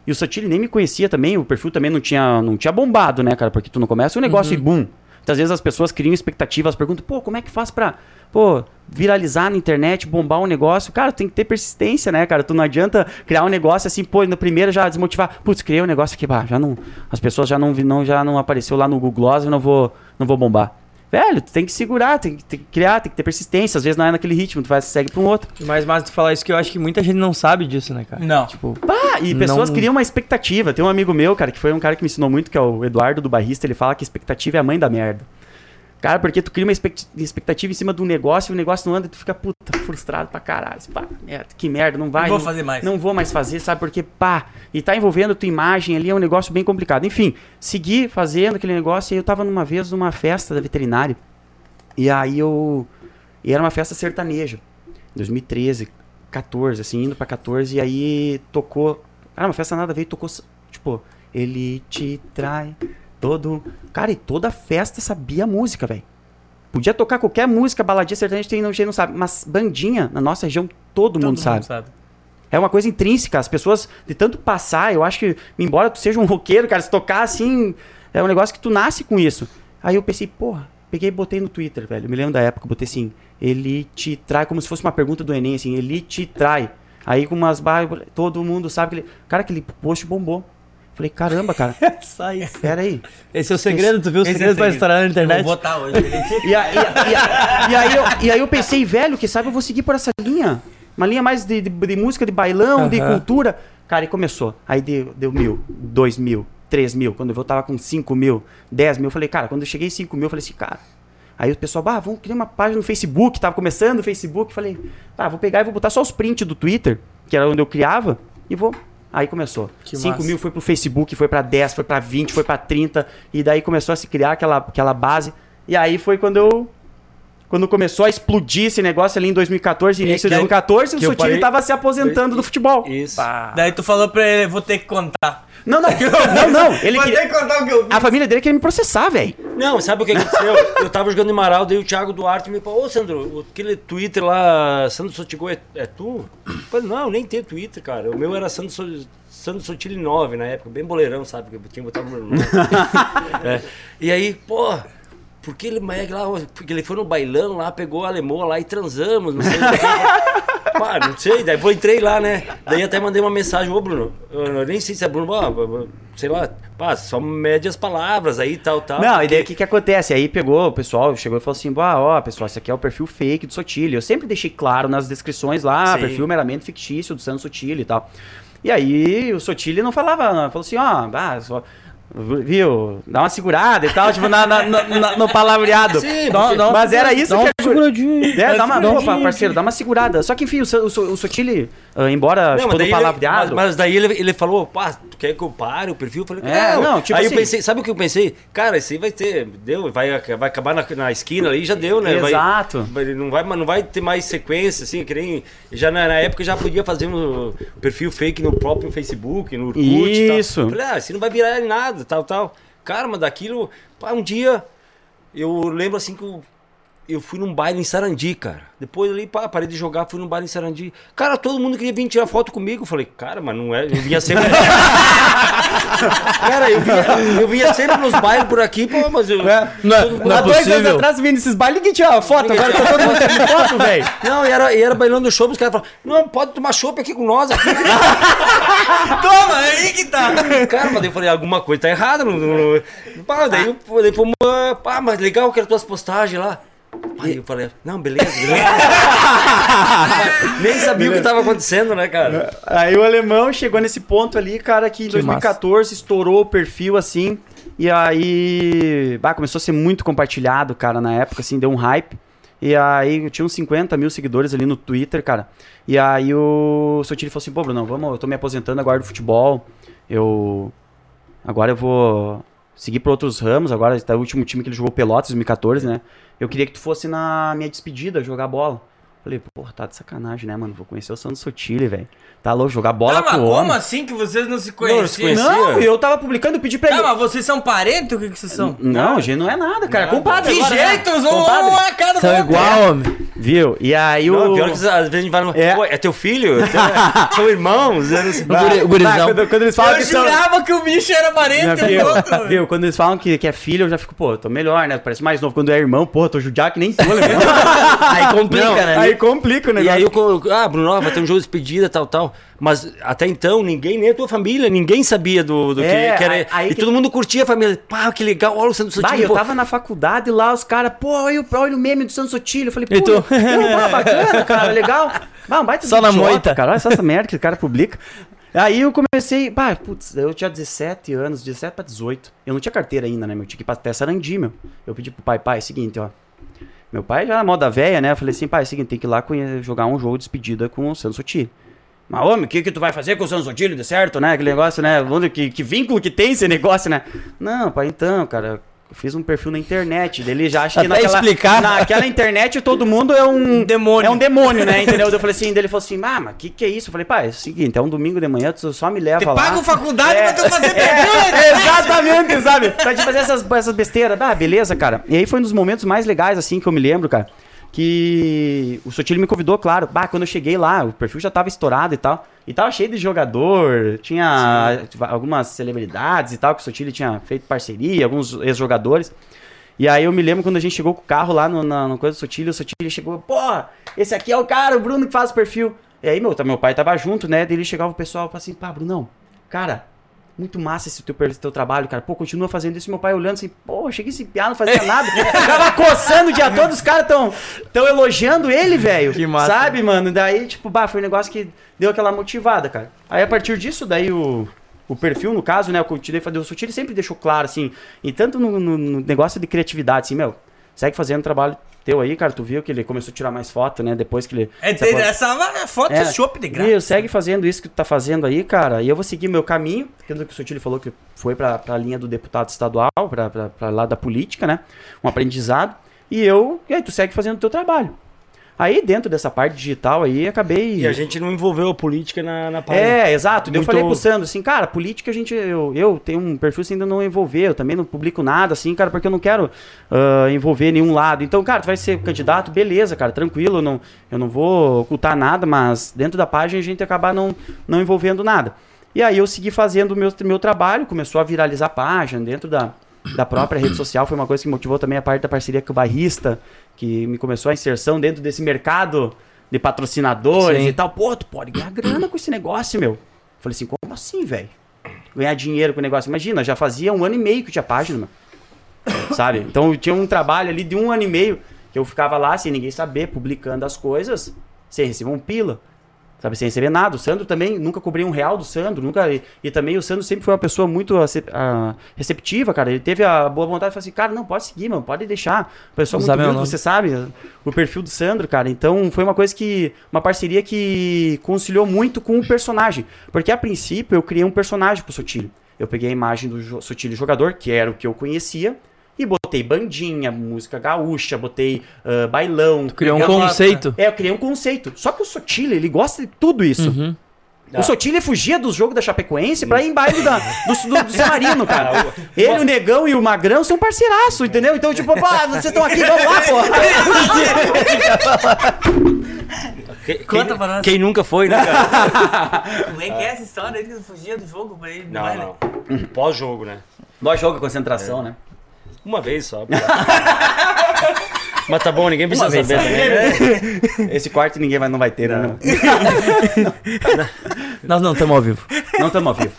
E o Sotile nem me conhecia também, o perfil também não tinha, não tinha bombado, né, cara? Porque tu não começa um negócio e boom. Muitas vezes as pessoas criam expectativas, perguntam, pô, como é que faz pra, pô, viralizar na internet, bombar um negócio? Cara, tem que ter persistência, né, cara? Tu não adianta criar um negócio assim, pô, no primeiro já desmotivar. Putz, criei um negócio aqui, bah, já não, as pessoas já não, não, já não apareceu lá no Google Gloss, eu não vou, não vou bombar. Velho, tu tem que segurar, tem que, tem que criar, tem que ter persistência. Às vezes não é naquele ritmo, tu vai, segue pra um outro. Mas, mas tu falar isso que eu acho que muita gente não sabe disso, né, cara? Não. Tipo, Pá, e pessoas Não- criam uma expectativa. Tem um amigo meu, cara, que foi um cara que me ensinou muito, que é o Eduardo do Barrista, ele fala que expectativa é a mãe da merda. Cara, porque tu cria uma expect- expectativa em cima um negócio, e o negócio não anda e tu fica, puta, frustrado pra caralho. Pá, merda, que merda, não vai. Não vou fazer mais. Não vou mais fazer, sabe? Porque, pá, e tá envolvendo tua imagem ali, é um negócio bem complicado. Enfim, segui fazendo aquele negócio, e eu tava numa vez numa festa da veterinária, e aí eu... E era uma festa sertaneja, 2013, 14, assim, indo pra 14, e aí tocou... Cara, uma festa nada e tocou, tipo, ele te trai, todo... Cara, e toda festa sabia música, velho. Podia tocar qualquer música, baladinha sertaneja, tem gente não sabe, mas bandinha, na nossa região, todo, mundo sabe. É uma coisa intrínseca. As pessoas, de tanto passar, eu acho que, embora tu seja um roqueiro, cara, se tocar assim, é um negócio que tu nasce com isso. Aí eu pensei, porra, peguei e botei no Twitter, velho. Eu me lembro da época, botei assim, ele te trai, como se fosse uma pergunta do Enem, assim, ele te trai. Aí com umas barras, todo mundo sabe que ele. Cara, aquele post bombou. Falei, caramba, cara, [LAUGHS] só isso. pera aí. Esse é o segredo, tu viu o Esse é segredo pra segredo. estourar na internet? Vou botar hoje. [LAUGHS] E, a- e e aí eu, e aí eu pensei, velho, que sabe, eu vou seguir por essa linha. Uma linha mais de, de- de música, de bailão, de Aham. cultura. Cara, e começou. Aí deu, deu mil, dois mil, três mil. Quando eu tava com cinco mil, dez mil, eu falei, cara, quando eu cheguei em cinco mil, eu falei assim, cara. Aí o pessoal, bah, vamos criar uma página no Facebook. Tava começando o Facebook. Falei, tá, vou pegar e vou botar só os prints do Twitter, que era onde eu criava, e vou. Aí começou. Que 5 massa. mil foi pro Facebook, foi pra 10, foi pra 20, foi pra 30. E daí começou a se criar aquela, aquela base. E aí foi quando eu. Quando começou a explodir esse negócio ali em 2014, início de que eu- 2014, o Sotile parei- tava se aposentando do futebol. Isso. Daí tu falou pra ele, vou ter que contar. Não, não, [LAUGHS] não, não. Ele vou queria- ter que contar o que eu vi. A família dele queria me processar, velho. Não, sabe o que aconteceu? [LAUGHS] Eu tava jogando em Marau, daí o Thiago Duarte me falou, ô Sandro, aquele Twitter lá, Sandro Sotigol é, é tu? Eu falei, não, eu nem tenho Twitter, cara. O meu era Sandro, so, Sandro Sotile 9 na época, bem boleirão, sabe? Que eu tinha botado meu nome. [LAUGHS] É. E aí, pô, porque ele, mas lá, porque ele foi no bailão lá, pegou a alemã lá e transamos, não sei o que. [LAUGHS] Pá, não sei, daí eu entrei lá, né? Daí até mandei uma mensagem, ô Bruno, eu nem sei se é Bruno, ó, sei lá, pá, só mede as palavras aí, tal, tal. Não, e porque- daí o que, que acontece? Aí pegou, o pessoal chegou e falou assim: ah, ó, pessoal, esse aqui é o perfil fake do Sotile. Eu sempre deixei claro nas descrições lá, Sim. perfil meramente fictício do Sandro Sotile e tal. E aí o Sotile não falava, não, falou assim: ó, ah, só. Viu? Dá uma segurada e tal, tipo, na, na- na- no palavreado. Sim, Dá- dá- mas era isso Dá que uma a- seguradinha. É, dá uma, Dá uma seguradinha. parceiro, dá uma segurada. Só que, enfim, o, o, o Sotile, ah, embora, Não, tipo, do daí, ele, palavreado... mas, mas daí ele, ele falou, pá, tu quer que eu pare o perfil? Eu falei, É, não, não, tipo Aí assim- eu pensei, sabe o que eu pensei? Cara, esse aí vai ter, deu, vai, vai acabar na, na esquina ali, já deu, né? Exato. vai- não, vai, não vai ter mais sequência, assim, que nem. Já na, na época já podia fazer um perfil fake no próprio Facebook, no Orkut e tal. Isso. Falei, ah, você não vai virar em nada, tal, tal. Cara, mas daquilo, pá, um dia, eu lembro assim que eu fui num baile em Sarandi, cara. Depois ali, pá, parei de jogar, fui num baile em Sarandi. Cara, todo mundo queria vir tirar foto comigo. Eu falei, cara, mas não é. Eu vinha sempre. [LAUGHS] cara, eu vinha, eu vinha sempre nos bailes por aqui, pô, mas eu. Não é- todo- não é Há dois anos possível. atrás, vindo esses bailes, ninguém tirava foto. Agora tá todo mundo tirando foto, [LAUGHS] velho. Não, e era, e era bailando show, os caras falavam, não, pode tomar chopp aqui com nós. Aqui. [LAUGHS] Toma, aí que tá. Cara, mas eu falei, alguma coisa tá errada. Não, não, não- Pá, daí eu daí fomos, ah, pá, mas legal que eram tuas postagens lá. Aí eu falei, não, beleza, beleza. [LAUGHS] Nem sabia o que tava acontecendo, né, cara? Aí o alemão chegou nesse ponto ali, cara, que em 2014 estourou o perfil assim. E aí. Bah, começou a ser muito compartilhado, cara, na época, assim, deu um hype. E aí eu tinha uns 50 mil seguidores ali no Twitter, cara. E aí o Sotiri falou assim, pô, Bruno, vamos, eu tô me aposentando agora do futebol. Eu. Agora eu vou seguir para outros ramos. Agora tá o último time que ele jogou Pelotas, 2014, né? Eu queria que tu fosse na minha despedida jogar bola. Falei, porra, tá de sacanagem, né, mano? Vou conhecer o Sandro Sotile, velho. Tá louco, jogar bola Tá, mas com o como homem. assim que vocês não se Não, se conheciam? conhecia. Não, eu tava publicando, eu pedi pra Tá, ele. mas vocês são parentes? O que, que vocês são? Não, gente, não é nada, cara. Nada. Compadre, Que agora, né? jeito, um, Compadre. um a cada São um. igual, homem. Viu? E aí o. Não, pior que às vezes a gente vai no. É. Pô, é teu filho? [LAUGHS] São irmãos? Eu não sei. O guri- o gurizão. Quando, quando eles falam Eu que são. jurava que o bicho era parente Não, do viu? outro. Viu? Quando eles falam que, que é filho, eu já fico, pô, tô melhor, né? Parece mais novo. Quando é irmão, pô, tô judiado que nem tu, né? [LAUGHS] Aí complica, Não, né? Aí complica o E negócio. aí eu, ah, Bruno, vai ter um jogo de despedida, tal, tal. Mas até então, ninguém, nem a tua família, ninguém sabia do, do que, É, que era. aí- e que- todo mundo curtia a família. Pá, que legal, olha o Santos Bah, Sotile. eu pô. tava na faculdade lá, os caras, pô, olha, olha o meme do Santos Sotilho. Eu falei, pô, E tu? eu, pá, bacana, cara, legal. Bah, um baita Só na idiota, moita. Cara, olha só essa merda que o cara publica. Aí eu comecei, pá, putz, eu tinha 17 anos, 17 pra 18. Eu não tinha carteira ainda, né, meu? Tinha que ir pra até Sarandi, meu. Eu pedi pro pai, pai, é o seguinte, ó. Meu pai já na moda velha, né? Eu falei assim, pai, é o seguinte, tem que ir lá jogar um jogo de despedida com o Santos Sotilho. Mas, homem, o que, que tu vai fazer com o Santos Sotilho, de certo, né? Aquele negócio, né? Que, que vínculo que tem esse negócio, né? Não, pai, então, cara, eu fiz um perfil na internet. Daí ele já acha que Até naquela, explicar. naquela internet todo mundo é um Demônio. É um demônio, né? Entendeu? Eu falei assim, daí ele falou assim, ah, mas o que, que é isso? Eu falei, pai, é o seguinte, é um domingo de manhã, tu só me leva Te lá. paga faculdade É. pra tu fazer [LAUGHS] É, perfil, né? exatamente, sabe? Pra te fazer essas, essas besteiras. Ah, beleza, cara. E aí foi um dos momentos mais legais, assim, que eu me lembro, cara. Que o Sotile me convidou, claro. Bah, quando eu cheguei lá, o perfil já tava estourado e tal. E tava cheio de jogador, tinha algumas celebridades e tal, que o Sotile tinha feito parceria, alguns ex-jogadores. E aí eu me lembro quando a gente chegou com o carro lá no, na, no coisa do Sotile, o Sotile chegou, pô, esse aqui é o cara, o Bruno que faz o perfil. E aí, meu, tá- meu pai tava junto, né? Daí ele chegava o pessoal e falava assim, pá, Brunão, cara, muito massa esse teu, teu trabalho, cara. Pô, continua fazendo isso. Meu pai olhando assim, pô, cheguei esse piá, não fazia nada. [LAUGHS] Tava coçando o dia todo, os caras tão, tão elogiando ele, velho. Que massa. Sabe, mano? Daí, tipo, bah, foi um negócio que deu aquela motivada, cara. Aí, a partir disso, daí o, o perfil, no caso, né, eu continuei fazendo o Sutil, ele sempre deixou claro, assim, e tanto no, no- no negócio de criatividade, assim, meu, segue fazendo trabalho teu aí, cara, tu viu que ele começou a tirar mais foto, né, depois que ele... É, apro- essa foto é, de chopp de graça. Viu, segue fazendo isso que tu tá fazendo aí, cara. E eu vou seguir meu caminho. Tanto que o Sotile falou que foi pra, pra linha do deputado estadual, pra, pra, pra lá da política, né? Um aprendizado. E eu, e aí tu segue fazendo o teu trabalho. Aí, dentro dessa parte digital aí, acabei. E a gente não envolveu a política na, na página. É, exato. Daí Eu Muito- falei pro Sandro, assim, cara, política a gente. Eu, eu tenho um perfil assim, ainda não envolver, eu também não publico nada, assim, cara, porque eu não quero ah, envolver nenhum lado. Então, cara, tu vai ser candidato, beleza, cara, tranquilo, eu não, eu não vou ocultar nada, mas dentro da página a gente acabar não, não envolvendo nada. E aí eu segui fazendo o meu, meu trabalho, começou a viralizar a página dentro da, da própria rede social, foi uma coisa que motivou também a parte da parceria com o Barrista, que me começou a inserção dentro desse mercado de patrocinadores Sim. e tal. Pô, tu pode ganhar grana com esse negócio, meu. Falei assim, como assim, velho? Ganhar dinheiro com o negócio. Imagina, já fazia um ano e meio que tinha página, mano. Sabe? Então eu tinha um trabalho ali de um ano e meio que eu ficava lá sem ninguém saber, publicando as coisas, sem receber um pila. Sabe, sem receber nada. O Sandro também, nunca cobrei um real do Sandro. Nunca, e, e também o Sandro sempre foi uma pessoa muito acep- ah, receptiva, cara. Ele teve a boa vontade de falar assim, cara, não, pode seguir, mano, pode deixar. Pessoa Usar muito humilde, você sabe, o perfil do Sandro, cara. Então foi uma coisa que. Uma parceria que conciliou muito com o personagem. Porque a princípio eu criei um personagem pro Sotilho. Eu peguei a imagem do Sotilho jogador, que era o que eu conhecia, botei bandinha, música gaúcha, botei ah, bailão. Criou um conceito. é, eu criei um conceito. Só que o Sotilho, ele gosta de tudo isso. Uhum. O Sotilho fugia dos jogos da Chapecoense pra ir em baile da, do, do, do San Marino, cara. [LAUGHS] Ele, o Negão e o Magrão são parceiraço, entendeu? Então, tipo, pô, vocês estão aqui, vamos lá, pô. [LAUGHS] Quem, Conta quem- pra nós. quem nunca foi, né, cara? [LAUGHS] Como é que é essa história que fugia do jogo pra ir baile? Não, não. Pós-jogo, né? Nós joga concentração, né? Uma vez só. [LAUGHS] Mas tá bom, ninguém precisa Uma saber também. né? [LAUGHS] Esse quarto ninguém vai, não vai ter, né? [LAUGHS] Nós não estamos ao vivo. Não estamos ao vivo.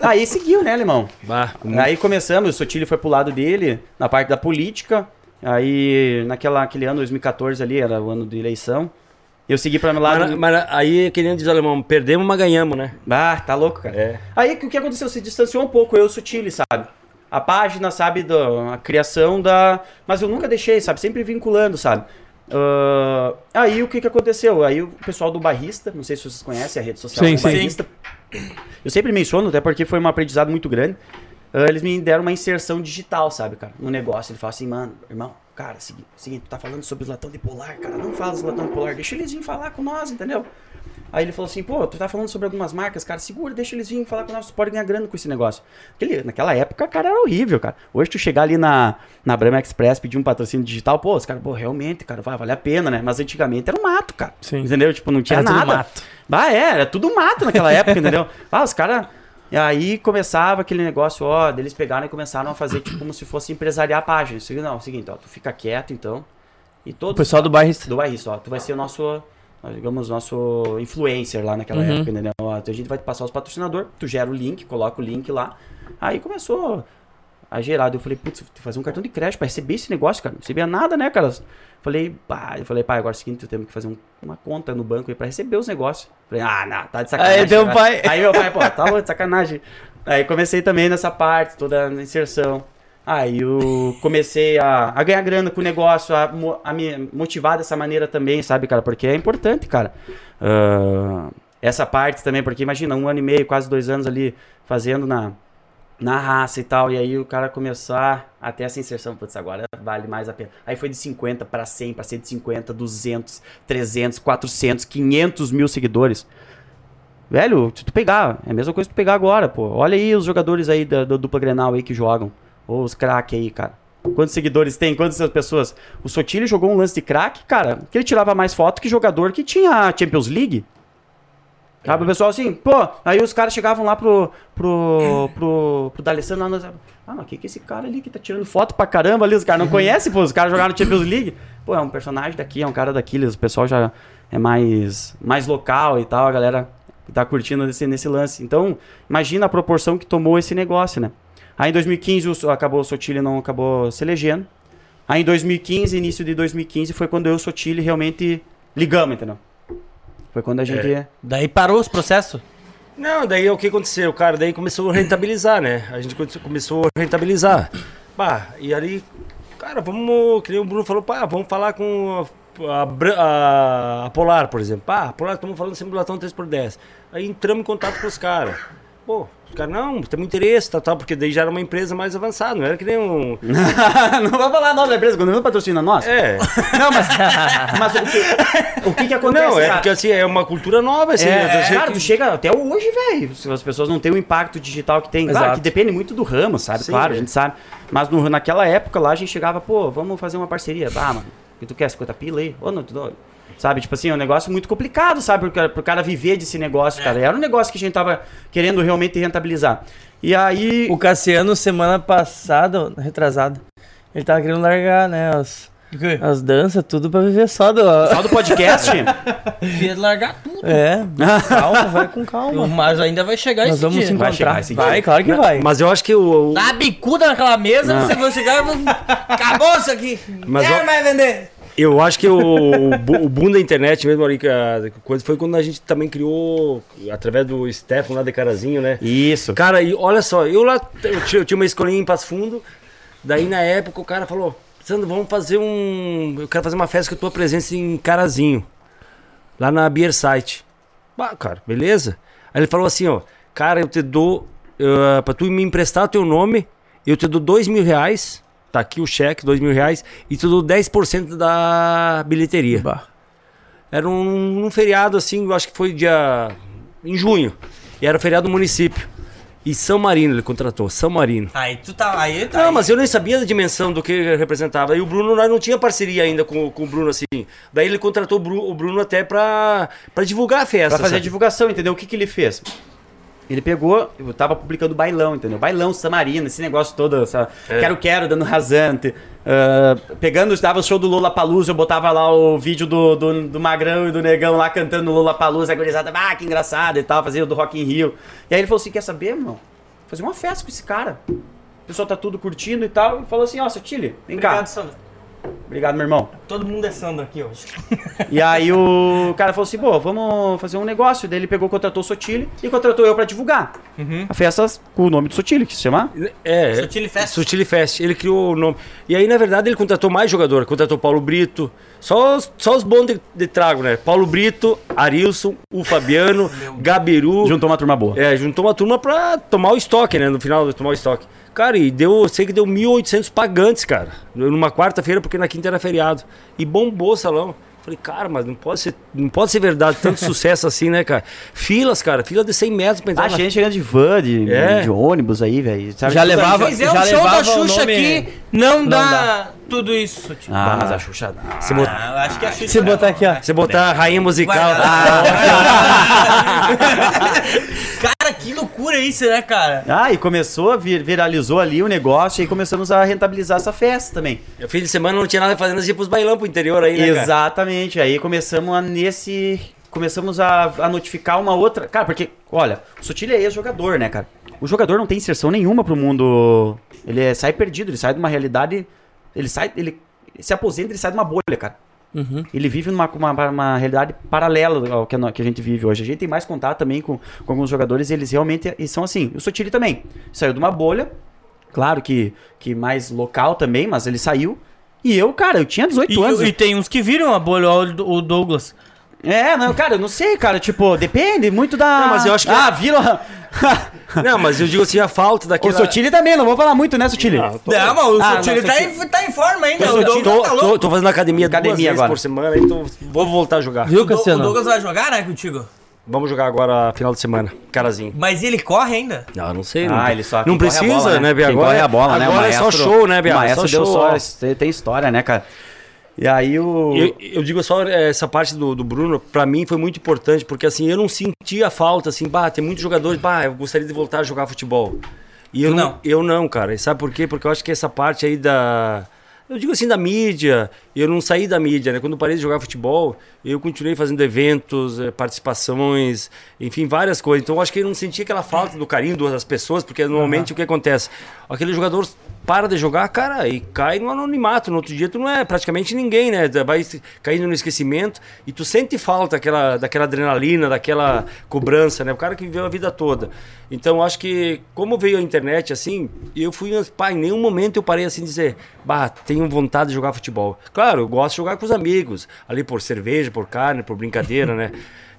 Aí seguiu, né, alemão? Bah, Aí começamos, o Sotilho foi pro lado dele, na parte da política. Aí, naquela, aquele ano, 2014 ali, era o ano de eleição. Eu segui pra meu lado. mas, mas aí, que nem diz o alemão, perdemos, mas ganhamos, né? Ah, tá louco, cara. É. Aí o que aconteceu? Se distanciou um pouco, eu e o Sutile, sabe? A página, sabe, da a criação da. Mas eu nunca deixei, sabe? Sempre vinculando, sabe? Ah, aí o que, que aconteceu? Aí o pessoal do Barrista, não sei se vocês conhecem a rede social Sim, do sim. Barrista. Eu sempre menciono, até porque foi um aprendizado muito grande. Ah, eles me deram uma inserção digital, sabe, cara? No negócio. Ele fala assim, mano, irmão, cara, segui- seguinte, tu tá falando sobre os latão de polar, cara. Não fala dos latão de polar, deixa eles virem falar com nós, entendeu? Aí ele falou assim, pô, tu tá falando sobre algumas marcas, cara, segura, deixa eles virem falar com nós, tu pode ganhar grana com esse negócio. Aquele, naquela época, cara, era horrível, cara. Hoje tu chegar ali na, na Brahma Express, pedir um patrocínio digital, pô, os caras, pô, realmente, cara, vai, vale a pena, né? Mas antigamente era um mato, cara. Sim. Entendeu? Tipo, não tinha Era tudo nada. mato. Ah, é, era tudo mato naquela época, entendeu? [LAUGHS] Ah, os caras. E aí começava aquele negócio, ó, deles pegaram e começaram a fazer tipo como se fosse empresariar a página. Não, é o seguinte, ó, tu fica quieto então. E todos, O pessoal do bairro. do bairrista, ó, tu vai ser o nosso, digamos, nosso influencer lá naquela Uhum. época, entendeu? Ó, a gente vai te passar os patrocinadores, tu gera o link, coloca o link lá. Aí começou a gerar. Eu falei, putz, fazer um cartão de crédito pra receber esse negócio, cara. Não recebia nada, né, cara? Falei, pá, eu falei, pai, agora é o seguinte, eu tenho que fazer um- uma conta no banco aí pra receber os negócios. Falei, ah, não, tá de sacanagem. Aí teu pai- Aí meu pai, pô, tá de sacanagem. Aí comecei também nessa parte, toda na inserção. Aí eu comecei a, a ganhar grana com o negócio, a, a me motivar dessa maneira também, sabe, cara? Porque é importante, cara. Ah, essa parte também, porque imagina, um ano e meio, quase dois anos ali fazendo na, na raça e tal, e aí o cara começar a ter essa inserção, putz, agora vale mais a pena. Aí foi de 50 para 100, para 150, 200, 300, 400, 500 mil seguidores. Velho, se tu pegar, é a mesma coisa que tu pegar agora, pô. Olha aí os jogadores aí da, da dupla Grenal aí que jogam. Ou os craque aí, cara. Quantos seguidores tem? Quantas pessoas? O Sotile jogou um lance de craque, cara, que ele tirava mais foto que jogador que tinha a Champions League. Sabe, o pessoal assim, pô, aí os caras chegavam lá pro, pro, pro, pro D'Alessandro lá, nós, ah, mas que que é esse cara ali que tá tirando foto pra caramba ali, os caras não [LAUGHS] conhecem, pô, os caras jogaram Champions League. Pô, é um personagem daqui, é um cara daqueles, o pessoal já é mais, mais local e tal, a galera tá curtindo nesse, nesse lance. Então, imagina a proporção que tomou esse negócio, né? Aí em 2015 o, acabou o Sotile não acabou se elegendo. Aí em 2015, início de 2015, foi quando eu e o Sotile realmente ligamos, entendeu? Foi quando a gente... Daí parou os processos? Não, daí o que aconteceu? Cara, daí começou a rentabilizar, né? A gente come- começou a rentabilizar. Bah, e ali, cara, vamos, que nem o Bruno falou, pá, vamos falar com a, a a- Polar, por exemplo. Pá, a Polar, estamos falando do latão 3x10. Aí entramos em contato com os caras. Pô, os caras, não, temos interesse, tal, tal, porque daí já era uma empresa mais avançada, não era que nem um... [LAUGHS] não vou falar nome da empresa, quando não patrocina nós. É, [LAUGHS] Não, mas, mas o, que, o que que acontece, não, é cara? porque assim, é uma cultura nova, assim. É, né? cara, tu chega até hoje, velho. Se as pessoas não têm o impacto digital que tem. Claro Exato. que depende muito do ramo, sabe? Sim, claro, é. a gente sabe. Mas no- naquela época lá a gente chegava, pô, vamos fazer uma parceria. Ah, mano, que tu quer? 50 pila aí? Ô, não, tu dou. Sabe, tipo assim, é um negócio muito complicado, sabe? Pro cara, pro cara viver desse negócio, cara. Era um negócio que a gente tava querendo realmente rentabilizar. E aí. O Cassiano, semana passada, retrasada, ele tava querendo largar, né? As, as danças, tudo pra viver só do. Só do podcast? [LAUGHS] Devia largar tudo. É, [LAUGHS] calma, vai com calma. Mas ainda vai chegar Nós esse vamos dia. se Vai encontrar. chegar esse Vai, dia. claro que vai. Mas eu acho que o... o- Dá a bicuda naquela mesa, você vai chegar e vai- [LAUGHS] Acabou isso aqui. Mas Quer ó- mais vender? Eu acho que o, o, boom da internet mesmo ali, coisa foi quando a gente também criou, através do Stefan lá de Carazinho, né? Isso. Cara, e olha só, eu lá, eu tinha, eu tinha uma escolinha em Passo Fundo, daí na época o cara falou, Sandro, vamos fazer um, eu quero fazer uma festa com a tua presença em Carazinho, lá na Beer Site. Bah, cara, beleza? Aí ele falou assim, ó, cara, eu te dou, uh, pra tu me emprestar teu nome, eu te dou dois mil reais, tá aqui o cheque, dois mil reais, e te dou 10% da bilheteria. Bah. Era um, um feriado assim, eu acho que foi dia. em junho. E era feriado do município. E São Marino ele contratou, São Marino. Aí tu tá. Aí tá. Não, mas eu nem sabia da dimensão do que representava. E o Bruno, nós não tinha parceria ainda com, com o Bruno assim. Daí ele contratou o Bruno, o Bruno até pra, pra divulgar a festa. Pra fazer a sabe? divulgação, entendeu? O que, que ele fez? Ele pegou, eu tava publicando bailão, entendeu? Bailão, Samarina, esse negócio todo, essa É. quero quero, dando rasante. ah, pegando, dava o show do Lola Palusa, eu botava lá o vídeo do, do, do Magrão e do Negão lá cantando Lola Palusa, a gurizada, ah, que engraçado e tal, fazia o do Rock in Rio. E aí ele falou assim: quer saber, irmão? Fazer uma festa com esse cara. O pessoal tá tudo curtindo e tal. E falou assim: ó, seu Chile, vem cá. Obrigado, Sandro. Obrigado, meu irmão. Todo mundo é Sandro aqui hoje. E aí o cara falou assim, pô, vamos fazer um negócio. Daí ele pegou, contratou o Sotile e contratou eu pra divulgar. A festa com o nome do Sotile, que se chama. É, Sotile Fest. Sotile Fest. Ele criou o nome. E aí, na verdade, ele contratou mais jogador. Contratou Paulo Brito. Só os, só os bons de, de trago, né? Paulo Brito, Arilson, o Fabiano, [LAUGHS] Gabiru. Juntou uma turma boa. É, juntou uma turma pra tomar o estoque, né? No final, tomar o estoque. Cara, e deu, eu sei que deu 1.800 pagantes, cara. Numa quarta-feira, porque na quinta era feriado. E bombou o salão. Falei, cara, mas não pode ser, não pode ser verdade tanto [LAUGHS] sucesso assim, né, cara? Filas, cara, fila de 100 metros pra entrar Ah, na- gente chegando de van, de, É. de ônibus aí, velho. Já levava- Fizer já um show da levava o Xuxa nome- aqui, não, Não dá, dá. Tudo isso. Sotile. Ah, mas a Xuxa. Você, bot- Ah, acho que a Xuxa. Se botar aqui, ó. você botar a rainha musical. Ah, [LAUGHS] Cara, que loucura isso, né, cara? Ah, e começou, vir, viralizou ali o negócio e aí começamos a rentabilizar essa festa também. O fim de semana não tinha nada fazendo, nós ia pros bailão pro interior aí, né, cara? Exatamente. Aí começamos a nesse. Começamos a, a notificar uma outra. Cara, porque, olha, o Sotile é ex-jogador, né, cara? O jogador não tem inserção nenhuma pro mundo. Ele é- sai perdido, ele sai de uma realidade. Ele sai. Ele, se aposenta, ele sai de uma bolha, cara. Ele vive numa uma, uma realidade paralela ao que a, que a gente vive hoje. A gente tem mais contato também com, com alguns jogadores e eles realmente e são assim. O Sotile também. Saiu de uma bolha. Claro que, que mais local também, mas ele saiu. E eu, cara, eu tinha 18 anos. E, e tem uns que viram a bolha, o Douglas. É, não, cara, eu não sei, cara, tipo, depende muito da. Não, mas eu acho que- Ah, vila. [LAUGHS] Não, mas eu digo assim, a falta o daquele... Sotile também, não vou falar muito, né, Sotile? Ah, tô- Não, mas o Ah, Sotile não, tá, Sotile- tá em forma ainda. Tô- O Tô, tá tô, louco. tô fazendo academia, duas Academia vezes agora. por semana, então vou voltar a jogar. Viu, O Do- O Cassiano? Douglas vai jogar, né, contigo? Vamos jogar agora final de semana, carazinho. Mas ele corre ainda? Não, não sei. Ah, não, ele só. Não a precisa, bola, né, Bia? Quem Agora, corre a bola, né? O agora é só show, né, Bia? O maestro só deu show. só. tem- Tem história, né, cara? E aí o. Eu, eu digo só eh, essa parte do, do Bruno, pra mim foi muito importante, porque assim, eu não sentia falta, assim, bah, tem muitos jogadores, bah, eu gostaria de voltar a jogar futebol. E eu não. não? Eu não, cara. E sabe por quê? Porque eu acho que essa parte aí da. Eu digo assim, da mídia, eu não saí da mídia, né? Quando parei de jogar futebol, eu continuei fazendo eventos, eh, participações, enfim, várias coisas. Então eu acho que eu não senti aquela falta do carinho das pessoas, porque normalmente o que acontece? Aquele jogador para de jogar, cara, e cai no anonimato. No outro dia tu não é praticamente ninguém, né? Vai caindo no esquecimento e tu sente falta daquela, daquela adrenalina, daquela cobrança, né? O cara que viveu a vida toda. Então eu acho que, como veio a internet assim, eu fui, pá, em nenhum momento eu parei assim dizer, bah, tenho vontade de jogar futebol. Claro, eu gosto de jogar com os amigos, ali por cerveja, por carne, por brincadeira, né?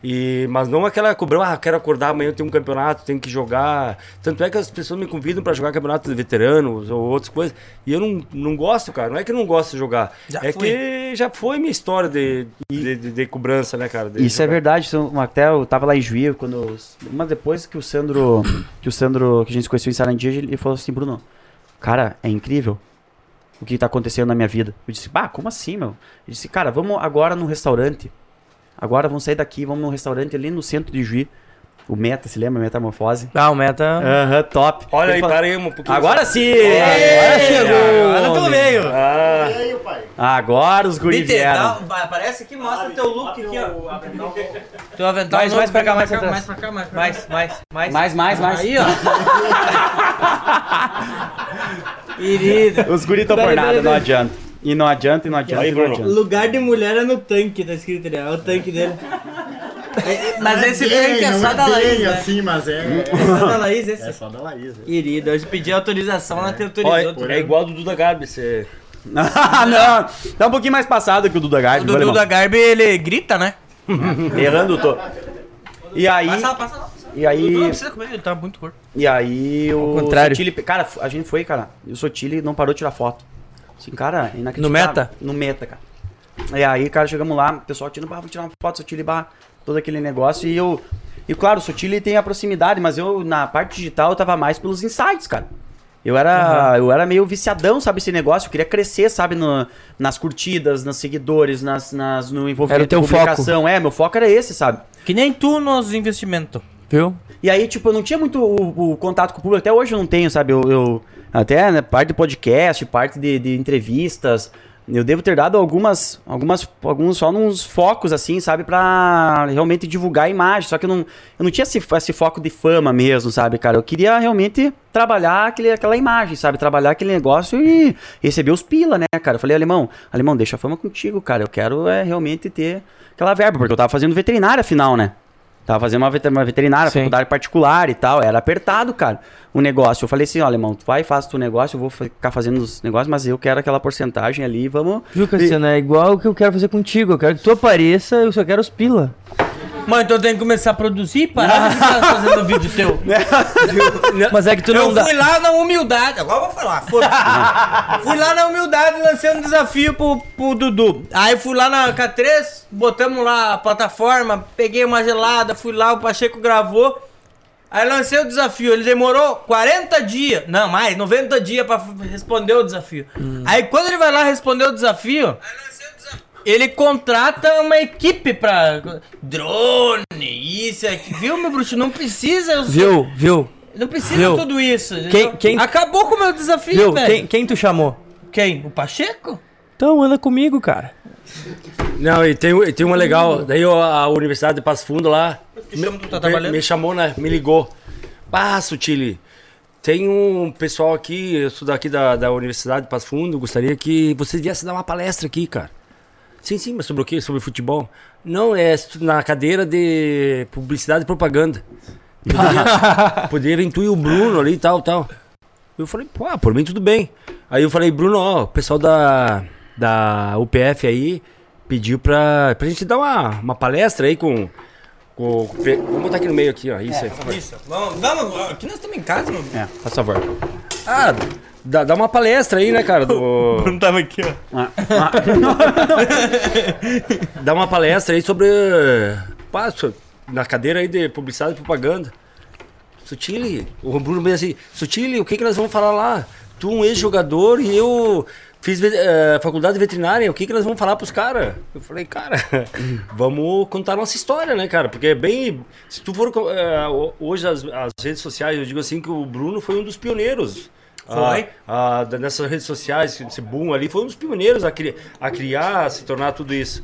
E, mas não aquela cobrança, ah, quero acordar amanhã, tem um campeonato, tenho que jogar. Tanto é que as pessoas me convidam para jogar campeonato de veteranos ou outras coisas. E eu não, não gosto, cara. Não é que eu não gosto de jogar. Já é foi. que já foi minha história de, de, de- de cobrança, né, cara? De Isso é jogar. verdade. isso- Até eu tava lá em Juí, quando. Mas depois que o Sandro. Que o Sandro, que a gente se conheceu em Sarandia, ele falou assim, Bruno, cara, é incrível o que tá acontecendo na minha vida. Eu disse, bah, como assim, meu? Ele disse, cara, vamos agora num restaurante. Agora vamos sair daqui, vamos num restaurante ali no centro de Juí. O Meta, se lembra? Metamorfose? Ah, o meta. Aham, top. Olha Ele aí, falou, para aí um pouquinho. Agora sim! Agora chegou! Agora tu veio. Ah, E aí, pai? Agora os guris Bitter, vieram. aparece aqui, mostra teu look aqui, ó. Teu avental Mais, mais pra cá, mais mais atrás. mais pra cá, mais pra cá. Mais, mais, mais. Mais, mais, mais. Aí, ó. [LAUGHS] [LAUGHS] [LAUGHS] Querido. Os guris estão por nada, não adianta. E não adianta, e não adianta, Aí, e não Bruno. adianta. Lugar de mulher é no tanque, tá escrito ali. É o tanque dele. É, é, Mas Não esse bem, tanque é não só da bem Laís, né? assim, mas é, É só da Laís, esse. é só da Laís. né? Querido, hoje pedi autorização, ela te autorizou. olha, é igual do Duda Garbi, você... Ah, [LAUGHS] não. Tá um pouquinho mais passado que o Duda O Garbi, Dudu viu, da alemão? Garbi, ele grita, né? Errando tô. E aí, Passa lá, passa lá. E Dudu não aí, precisa comer, ele tá muito gordo. e aí o contrário. Sotile, cara, a gente foi, cara, e o Sotile não parou de tirar foto. Assim, cara, inacreditável. No meta? No meta, cara. E aí, cara, chegamos lá, o pessoal tirando, bah, vamos tirar uma foto, Sotile, bah, todo aquele negócio, e eu... E claro, o Sotile tem a proximidade, mas eu, na parte digital, eu tava mais pelos insights, cara. Eu era, eu era meio viciadão, sabe, esse negócio. Eu queria crescer, sabe, no- nas curtidas, nos seguidores, nas, nas, no envolvimento Era o teu publicação. É, meu foco era esse, sabe? Que nem tu nos investimentos. Viu? E aí, tipo, eu não tinha muito o, o contato com o público. Até hoje eu não tenho, sabe? Eu, eu- até né, parte de podcast, parte de, de entrevistas. Eu devo ter dado algumas, algumas, alguns só uns focos, assim, sabe? Pra realmente divulgar a imagem. Só que eu não, eu não tinha esse, esse foco de fama mesmo, sabe, cara? Eu queria realmente trabalhar aquele, aquela imagem, sabe? Trabalhar aquele negócio e receber os pila, né, cara? Eu falei, alemão, alemão, deixa a fama contigo, cara. Eu quero é, realmente ter aquela verba, porque eu tava fazendo veterinária afinal, né? Tava fazendo uma veter- uma veterinária, Sim. faculdade particular e tal. Era apertado, cara, o negócio. Eu falei assim, ó, alemão, tu vai, faz teu negócio, eu vou ficar fazendo os negócios, mas eu quero aquela porcentagem ali, vamos... Viu, Cassiano? É igual o que eu quero fazer contigo. Eu quero que tu apareça, eu só quero os pila. Mano, então tem que começar a produzir parar de ficar [LAUGHS] fazendo vídeo teu. Mas é que tu Eu não dá. fui lá na humildade, agora eu vou falar, foda-se. [LAUGHS] Fui lá na humildade lancei um desafio pro, pro Dudu. Aí fui lá na K3, botamos lá a plataforma, peguei uma gelada, fui lá, o Pacheco gravou. Aí lancei o desafio, ele demorou 40 dias, não mais, 90 dias pra responder o desafio. Aí quando ele vai lá responder o desafio, ele contrata uma equipe pra. Drone, isso aqui. Viu, meu bruxo? Não precisa. eu sou- Viu, viu, Não precisa Viu? tudo isso. Quem- quem- Acabou com o meu desafio, viu? velho. Quem, quem tu chamou? Quem? O Pacheco? Então, anda comigo, cara. Não, e tem, e tem uma legal. Daí a, a Universidade de Passo Fundo lá tu tá me, trabalhando? me chamou, né? Me ligou. Ah, Sutili, tem um pessoal aqui, eu sou daqui da, da Universidade de Passo Fundo, gostaria que você viesse dar uma palestra aqui, cara. Sim, sim, mas sobre o quê? Sobre futebol? Não, é na cadeira de publicidade e propaganda. [LAUGHS] Poderia, poderia intuir o Bruno ali e tal, tal. Eu falei, pô, por mim tudo bem. Aí eu falei, Bruno, ó, o pessoal da, da UPF aí pediu pra, pra gente dar uma, uma palestra aí com, com. Vamos botar aqui no meio aqui, ó. Isso aí. Isso. Vamos, vamos. Aqui nós estamos em casa, meu. É, faz favor. Ah, dá, dá uma palestra aí, né, cara? Do, [LAUGHS] Não tava aqui, ó. Ah, ah, dá uma palestra aí sobre. pá, so- na cadeira aí de publicidade e propaganda. Sutile, o Bruno bem assim, Sutile, o que que nós vamos falar lá? Tu um ex-jogador e eu fiz eh, faculdade veterinária, o que que nós vamos falar pros caras? Eu falei, cara, [LAUGHS] vamos contar nossa história, né, cara? Porque é bem... Se tu for... ho- hoje as, as redes sociais, eu digo assim que o Bruno foi um dos pioneiros. Foi? Ah, ah, da- nessas redes sociais, esse boom ali, foi um dos pioneiros a, cri- a criar, a se tornar tudo isso.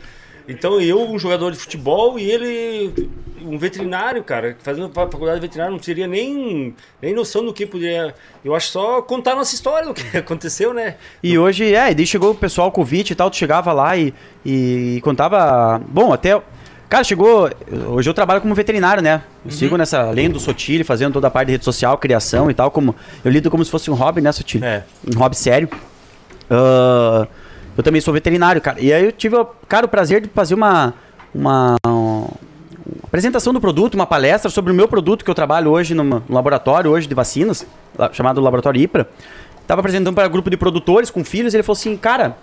Então eu, um jogador de futebol, e ele, um veterinário, cara, fazendo fa- faculdade de veterinário, não teria nem, nem noção do que poderia. Eu acho só contar nossa história do que [LAUGHS] aconteceu, né? E hoje, é, e daí chegou o pessoal com o e tal, tu chegava lá e, e contava. Bom, até. Cara, chegou. Hoje eu trabalho como veterinário, né? Eu sigo nessa, além do Sotile, fazendo toda a parte de rede social, criação e tal, como. Eu lido como se fosse um hobby, né, Sotile? É. Um hobby sério. Ah, eu também sou veterinário, cara. E aí eu tive, cara, o prazer de fazer uma. Uma, uma apresentação do produto, uma palestra sobre o meu produto que eu trabalho hoje no, laboratório hoje de vacinas, chamado Laboratório IPRA. Tava apresentando para um grupo de produtores com filhos, e ele falou assim, cara,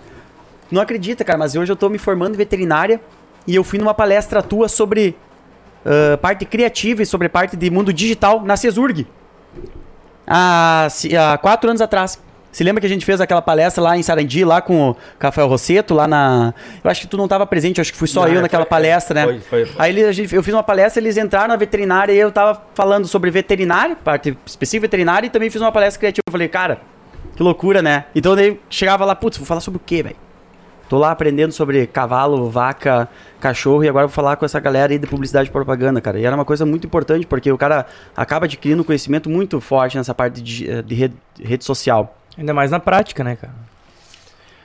não acredita, cara, mas hoje eu tô me formando em veterinária e eu fui numa palestra tua sobre ah, parte criativa e sobre parte de mundo digital na CESURG. Há, há quatro anos atrás. Se lembra que a gente fez aquela palestra lá em Sarandi, lá com o Rafael Rosseto, lá na. Eu acho que tu não estava presente, eu acho que fui só Não, eu naquela foi- palestra, né? foi- foi-. Aí ele- gente- eu fiz uma palestra, eles entraram na veterinária e eu tava falando sobre veterinário, parte específica veterinária, e também fiz uma palestra criativa. Eu falei, cara, que loucura, né? Então daí chegava lá, putz, vou falar sobre o quê, velho? Tô lá aprendendo sobre cavalo, vaca, cachorro, e agora vou falar com essa galera aí de publicidade e propaganda, cara. E era uma coisa muito importante, porque o cara acaba adquirindo um conhecimento muito forte nessa parte de, de rede, rede social. Ainda mais na prática, né, cara?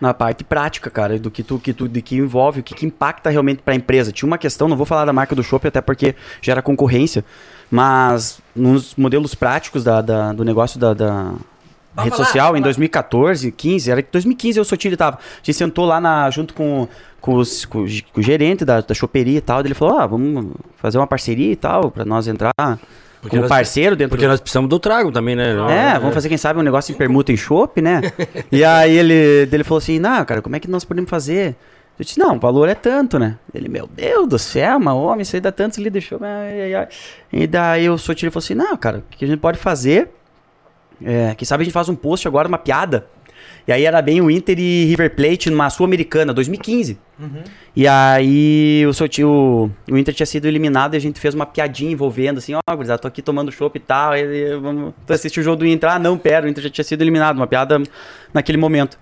Na parte prática, cara, do que tu, que tu, de que envolve, o que, que impacta realmente para a empresa. Tinha uma questão, não vou falar da marca do shopping, até porque gera concorrência, mas nos modelos práticos da, da- do negócio da, da Pode rede falar, social, em falar. 2014, 15, era que 2015 eu e o Sotiri tava. A gente sentou lá na, junto com, com, os- com com o gerente da, da choperia e tal, ele falou, ah, vamos fazer uma parceria e tal, para nós entrar Porque como nós- parceiro dentro Porque nós precisamos do trago também, né? é, vamos fazer, quem sabe, um negócio em permuta em chopp, né? [LAUGHS] e aí ele, ele falou assim, não, cara, como é que nós podemos fazer? Eu disse, não, o valor é tanto, né? Ele, meu Deus do céu, mas homem, isso aí dá tantos ali, deixou... ai, ai, ai. E daí o Sotiri falou assim, não, cara, o que a gente pode fazer... É, quem sabe a gente faz um post agora, uma piada. E aí era bem o Inter e River Plate numa Sul-Americana, 2015. E aí o, Soti- o, o Inter tinha sido eliminado e a gente fez uma piadinha envolvendo, assim, ó, gurizada, tô aqui tomando chopp e tal, aí, vamos tu assistir o jogo do Inter. Ah, não, pera, o Inter já tinha sido eliminado, uma piada naquele momento.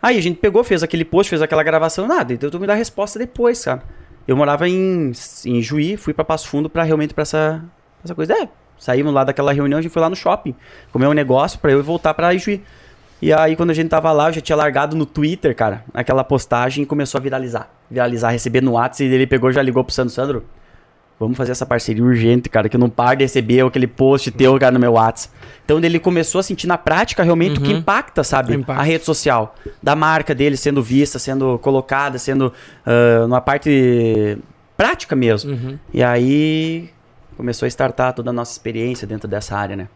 Aí a gente pegou, fez aquele post, fez aquela gravação, nada, então tu me dá a resposta depois, cara. Eu morava em, em Juí, fui pra Passo Fundo pra realmente pra essa, essa coisa. É, saímos lá daquela reunião, a gente foi lá no shopping, comer um negócio pra eu voltar pra Juí. E aí, quando a gente tava lá, eu já tinha largado no Twitter, cara, aquela postagem e começou a viralizar. Viralizar, receber no WhatsApp, e ele pegou já ligou pro Sandro. Sandro, vamos fazer essa parceria urgente, cara, que eu não paro de receber aquele post teu, cara, no meu WhatsApp. Então, ele começou a sentir na prática realmente o que impacta, sabe? Impacta. A rede social. Da marca dele sendo vista, sendo colocada, sendo ah, numa parte prática mesmo. E aí, começou a startar toda a nossa experiência dentro dessa área, né?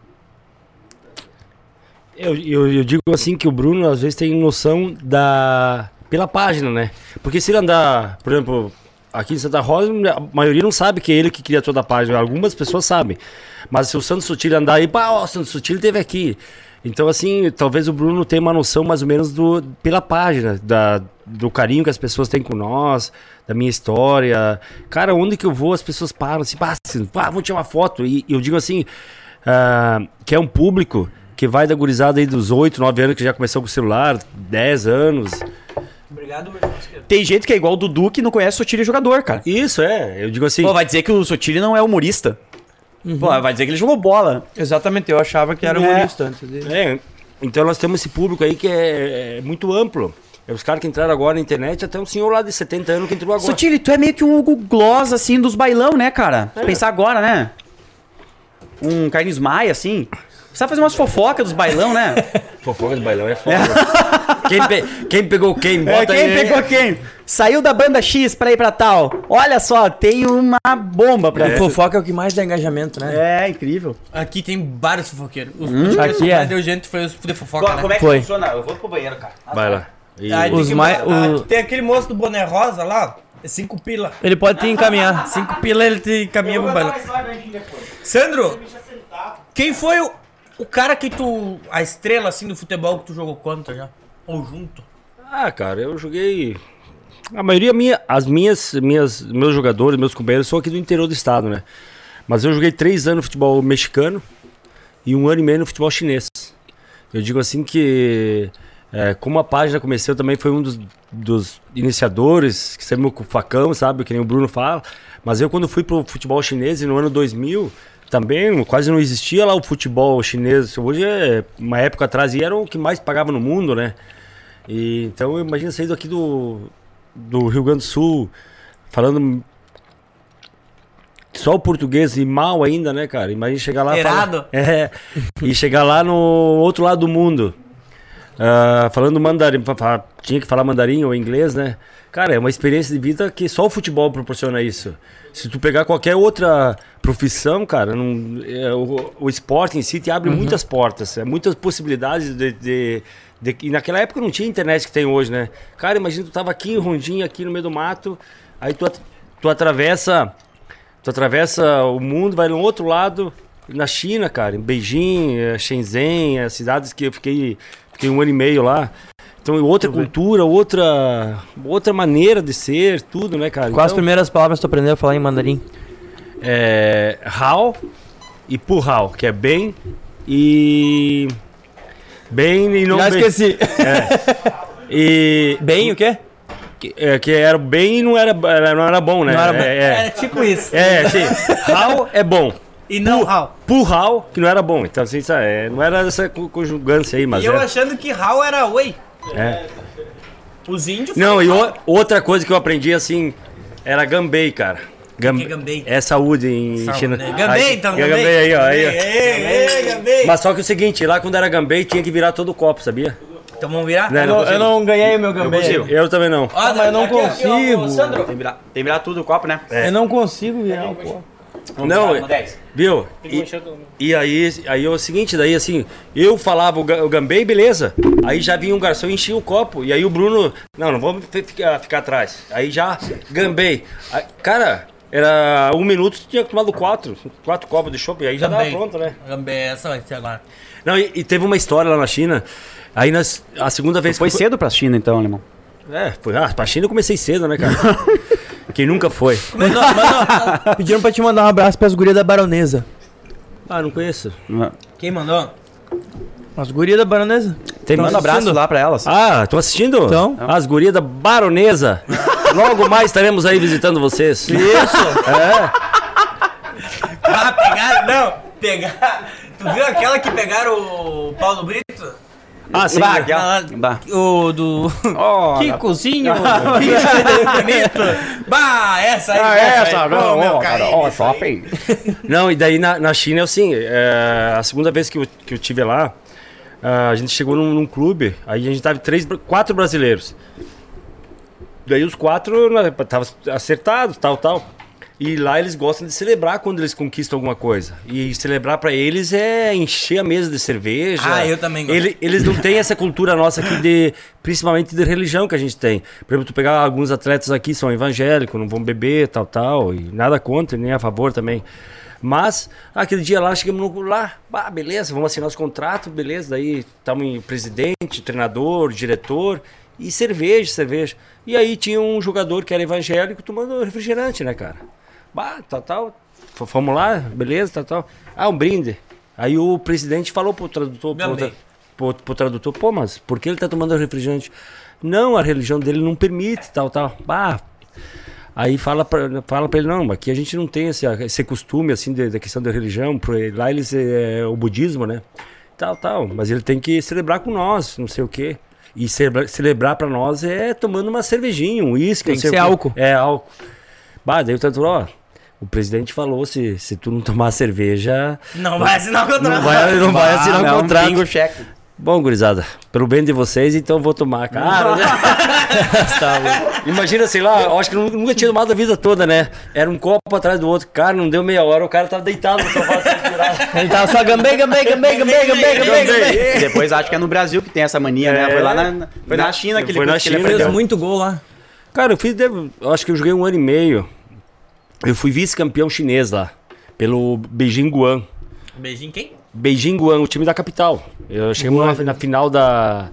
Eu, eu, eu digo assim que o Bruno às vezes tem noção da. pela página, né? Porque se ele andar, por exemplo, aqui em Santa Rosa, a maioria não sabe que é ele que cria toda a página. Algumas pessoas sabem. Mas se o Santos Sutil andar aí, pá, o Santos Sutil teve aqui. Então, assim, talvez o Bruno tenha uma noção mais ou menos do, pela página, da, do carinho que as pessoas têm com nós, da minha história. Cara, onde que eu vou, as pessoas param assim, pá, assim, pá vamos tirar uma foto. E eu digo assim, ah, que é um público que vai da gurizada aí dos 8, 9 anos, que já começou com o celular, 10 anos. Obrigado, meu irmão. Tem gente que é igual o Dudu que não conhece o Sotile jogador, cara. Isso, é. Eu digo assim. Pô, vai dizer que o Sotile não é humorista. Pô, vai dizer que ele jogou bola. Exatamente, eu achava que era É. humorista antes dele. É, então nós temos esse público aí que é, é muito amplo. É os caras que entraram agora na internet, até um senhor lá de 70 anos que entrou agora. Sotile, tu é meio que um Hugo Gloss, assim, dos bailão, né, cara? É. Pensar agora, né? Um Carlinhos Maia, assim. Sabe fazer umas fofocas dos bailão, né? [LAUGHS] Fofoca do bailão é foda. [LAUGHS] quem, pe- quem pegou quem? É, Bota quem aí. pegou quem? Saiu da banda X pra ir pra tal. Olha só, tem uma bomba pra A fofoca é o que mais dá engajamento, né? É, incrível. Aqui tem vários fofoqueiros. Os Aqui podcasts que é. mais deu gente foi os de fofoca, né? é que Foi. funciona? Eu vou pro banheiro, cara. Vai lá. E- Aí tem Os que- mai- ah, o- Tem aquele moço do boné rosa lá, é cinco pila. Ele pode te encaminhar. [LAUGHS] Cinco pila ele te caminha pro bailão. Sandro, quem foi o, o cara que tu. A estrela assim do futebol que tu jogou contra já? Ou junto? Ah, cara, eu joguei. A maioria minha, as minhas, minhas, meus jogadores, meus companheiros são aqui do interior do estado, né? Mas eu joguei três anos no futebol mexicano e um ano e meio no futebol chinês. Eu digo assim que, é, como a página comecei, eu também fui um dos, dos iniciadores, que sempre com o facão, sabe? Que nem o Bruno fala. Mas eu, quando fui pro futebol chinês, no ano 2000, também quase não existia lá o futebol chinês. Hoje, é, uma época atrás, e era o que mais pagava no mundo, né? E, então, imagina sair aqui do, do Rio Grande do Sul, falando só o português e mal ainda, né, cara? Imagina chegar lá. Errado. fala- [LAUGHS] é, e chegar lá no outro lado do mundo. Ah, falando mandarim, tinha que falar mandarim ou inglês, né? Cara, é uma experiência de vida que só o futebol proporciona isso. Se tu pegar qualquer outra profissão, cara, não, é, o, o esporte em si te abre muitas portas, é, muitas possibilidades de, de, de- E naquela época não tinha internet que tem hoje, né? Cara, imagina tu tava aqui em Rondinha, aqui no meio do mato, aí tu, tu atravessa. Tu atravessa o mundo, vai no outro lado, na China, cara, em Beijing, eh, Shenzhen, as cidades que eu fiquei, fiquei um ano e meio lá. Então, outra cultura, outra, outra maneira de ser, tudo, né, cara? Quais as então, primeiras palavras tu aprendeu a falar em mandarim? é, Hao e Purhao, que é bem e. Bem e não Já bem. esqueci. [LAUGHS] E. Bem, o quê? Que, é, que era bem e não era, era- não era bom, né? Não era bom. é, É é, tipo isso. é, assim, Hao é bom. E não Hal. Purhao, que não era bom. Então, assim, é, não era essa co- conjugância aí, mas E eu é. achando que Hal era oi. é. Os índios. Não, e Hal. o- outra coisa que eu aprendi, assim, era gambei, cara. Gam- que é gambei? É saúde em Saúde, China. né? Gambei, Aí- então, é gambei. gambei aí, ó. Aí, ó. Ei, ei, gambei. Mas só que é o seguinte, lá quando era gambei tinha que virar todo o copo, sabia? Então vamos virar? Não, Eu não, eu não ganhei o meu gambê. Eu, eu também não. Ó, mas eu não aqui, aqui, ó, consigo. Sandro, Tem que virar, tem que virar tudo o copo, né? Eu não consigo virar o copo. Não, no 10. viu? E, e aí, aí é o seguinte, daí assim, eu falava o, ga- o gambei, beleza. Aí já vinha um garçom e enchia o copo. E aí o Bruno, não, não vamos fi- ficar, ficar atrás. Aí já, gambei. Aí, cara, era um minuto, tu tinha tomado quatro, quatro copos de chopp, e aí já Gambei. tava pronto, né? Gambei, essa vai ser agora. Não, e, e teve uma história lá na China. Aí nas, a segunda vez Foi que cedo pra China, então, alemão. É, foi, ah, pra China eu comecei cedo, né, cara? [LAUGHS] Quem nunca foi? Mandou- mandou- [LAUGHS] Pediram pra te mandar um abraço pras gurias da baronesa. Ah, não conheço. Quem mandou? As gurias da baronesa? Tem Manda um abraço lá pra elas. Ah, tô assistindo? Então. As gurias da Baronesa. Logo mais estaremos aí visitando vocês. Isso. Ah, pegaram, não, pegaram. Tu viu aquela que pegaram o Paulo Brito? Ah, sim. Bah, né? aquela- Ah, bah. O do. Ó, Kikozinho, bonito. Bah, essa aí. Ah, essa, aí. não, meu cara, ó, isso shopping. Não, e daí na, na China, assim, é, a segunda vez que eu, que eu tive lá, ah, a gente chegou num, num clube, aí a gente tava três, quatro brasileiros. Daí os quatro né, tava acertados, tal, tal. E lá eles gostam de celebrar quando eles conquistam alguma coisa. E celebrar pra eles é encher a mesa de cerveja. Ah, eu também gosto. Ele- eles não têm essa cultura nossa aqui de, principalmente de religião que a gente tem. Por exemplo, tu pegar alguns atletas aqui são evangélicos, não vão beber, tal, tal, e nada contra, nem a favor também. Mas, aquele dia lá, chegamos lá, bah, beleza, vamos assinar os contratos, beleza. Daí estamos em presidente, treinador, diretor e cerveja, cerveja. E aí tinha um jogador que era evangélico tomando refrigerante, né, cara? Bah, tal, tal. Fomos lá, beleza, tal, tal. Ah, um brinde. Aí o presidente falou pro tradutor, pro, tra- pro, pro tradutor, pô, mas por que ele tá tomando refrigerante? Não, a religião dele não permite, tal, tal. Bah, Aí fala pra, fala pra ele, não, aqui a gente não tem esse, esse costume, assim, da questão da religião. Lá eles, é o budismo, né? Tal, tal. Mas ele tem que celebrar com nós, não sei o quê. E celebra, celebrar pra nós é tomando uma cervejinha, um uísque. Tem não que ser álcool. É, álcool. Bah, daí o tradutor, ó, o presidente falou, se, se tu não tomar cerveja, Não vai assinar o contrato. não vai, não vai assinar o não, contrato. pinga o cheque. Bom, gurizada, pelo bem de vocês, então eu vou tomar, cara. né? [LAUGHS] Imagina, sei lá, eu acho que nunca tinha tomado a vida toda, né? Era um copo atrás do outro. Cara, não deu meia hora, o cara tava deitado no sofá tirar. [LAUGHS] Ele tava só gambei, gambei, gambei, gambei, gambei, gambei, gambei. E depois acho que é no Brasil que tem essa mania, né? É. Foi lá na, foi na China que ele Foi na que ele China. aprendeu. Fez muito gol lá. Cara, eu fiz, acho que eu joguei um ano e meio. Eu fui vice-campeão chinês lá, pelo Beijing Guan. Beijinho quem? Beijing Guan, o time da capital. Eu cheguei na, na final da,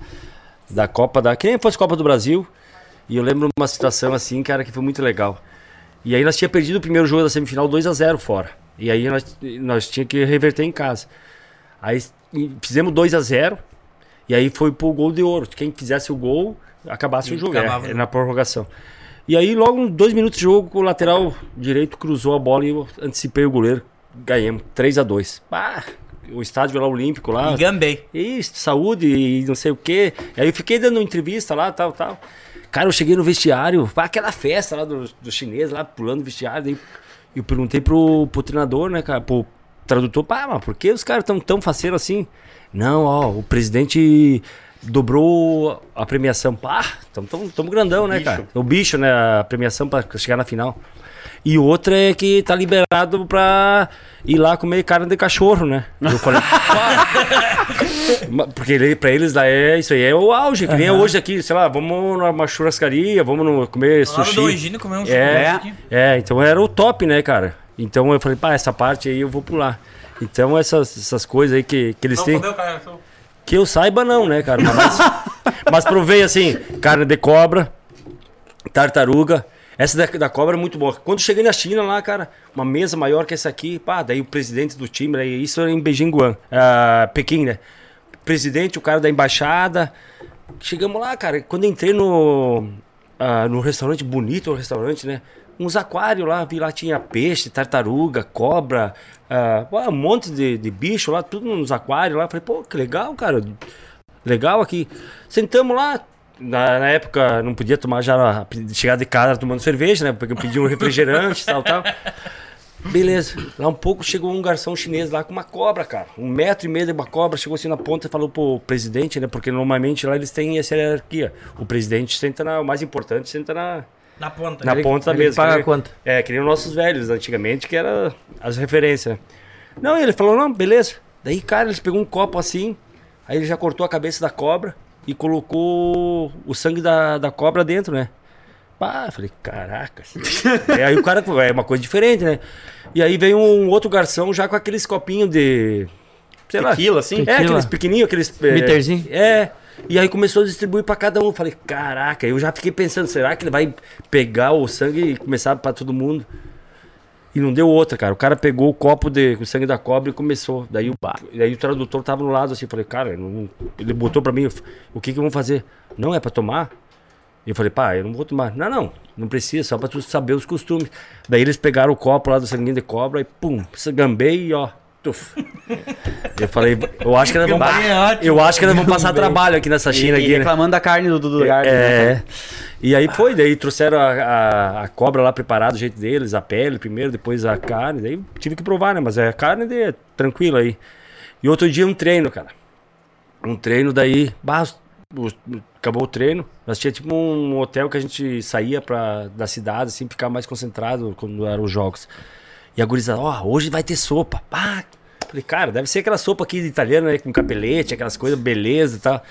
da Copa da. Quem fosse Copa do Brasil. E eu lembro uma situação assim, cara, que foi muito legal. E aí nós tínhamos perdido o primeiro jogo da semifinal 2 a 0 fora. E aí nós, nós tínhamos que reverter em casa. Aí fizemos 2 a 0 E aí foi pro gol de ouro. Quem fizesse o gol, acabasse E o jogo. acabava é, o na prorrogação. E aí, logo dois minutos de jogo, o lateral direito cruzou a bola e eu antecipei o goleiro. Ganhamos 3 a 2 Bah, O estádio lá olímpico lá. E gambei. Isso, saúde e não sei o quê. E aí eu fiquei dando entrevista lá, tal, tal. Cara, eu cheguei no vestiário, aquela festa lá do, do chinês, lá pulando o vestiário. Daí eu perguntei pro, pro treinador, né, cara, pro tradutor, pá, mas por que os caras tão tão faceiros assim? Não, ó, o presidente dobrou a premiação. Tamo, tamo grandão, né, cara? O bicho, né, a premiação pra chegar na final. E outra é que tá liberado pra ir lá comer carne de cachorro, né? Eu [LAUGHS] falei, Porque ele, pra eles lá é isso aí, é o auge, que nem é hoje aqui, sei lá, vamos numa churrascaria, vamos no- comer Lá no sushi. Higino comer um É, é, então era o top, né, cara? Então eu falei, pá, essa parte aí eu vou pular. Então essas, essas coisas aí que, que eles Não têm. Que eu saiba, não, né, cara? Mas, mas provei assim: carne de cobra, tartaruga. Essa da, da cobra é muito boa. Quando cheguei na China lá, cara, uma mesa maior que essa aqui, pá, daí o presidente do time, daí, isso era em Beijing Guan, ah, Pequim, né? Presidente, o cara da embaixada. Chegamos lá, cara. Quando entrei no, ah, no restaurante, bonito o restaurante, né? Uns aquários lá, vi lá tinha peixe, tartaruga, cobra, ah, um monte de, de bicho lá, tudo nos aquários lá. Falei, pô, que legal, cara. Legal aqui. Sentamos lá. Na, na época não podia tomar já, chegar de casa tomando cerveja, né? Porque eu pedi um refrigerante [LAUGHS] tal, tal. Beleza. Lá um pouco chegou um garçom chinês lá com uma cobra, cara. Um metro e meio de uma cobra. Chegou assim na ponta e falou pro presidente, né? Porque normalmente lá eles têm essa hierarquia. O presidente senta na. O mais importante senta na, Na ponta. na Ele- ponta da mesa. paga que quanto? É, que nem os nossos velhos antigamente, que era as referências. Não, ele falou, não, beleza. Daí, cara, eles pegou um copo assim, aí ele já cortou a cabeça da cobra e colocou o sangue da, da cobra dentro, né? Pá, falei, caraca. [LAUGHS] é, aí o cara, é uma coisa diferente, né? E aí veio um outro garçom já com aqueles copinhos de. Sei lá. Tequila, assim? É, Tequila. aqueles pequenininhos, aqueles. é, Bitterzinho? É. E aí começou a distribuir pra cada um. Falei, caraca, eu já fiquei pensando, será que ele vai pegar o sangue e começar pra todo mundo? E não deu outra, cara. O cara pegou o copo de o sangue da cobra e começou. Daí o, daí o tradutor tava no lado assim, falei, cara, não- ele botou pra mim, o que que vamos fazer? Não, é pra tomar? E eu falei, pá, eu não vou tomar. Não, não, não precisa, só pra tu saber os costumes. Daí eles pegaram o copo lá do sanguinho de cobra e pum, gambei e ó. Tuf. Eu falei, eu acho que nós vamos, Gambei é eu acho que nós vamos passar trabalho aqui nessa China E, e aqui, né? reclamando da carne do, do lugar. né? É. E aí foi, daí trouxeram a, a, a cobra lá preparada do jeito deles, a pele primeiro, depois a carne. Daí tive que provar, né? Mas é a carne de, tranquila aí. E outro dia um treino, cara. Um treino daí, bah, acabou o treino. Nós tinha tipo um hotel que a gente saía pra, da cidade, assim, ficar mais concentrado quando eram os jogos. E a gurizada, ó, hoje vai ter sopa. Falei, cara, deve ser aquela sopa aqui de italiano, né? Com capelete, aquelas coisas, beleza e tal.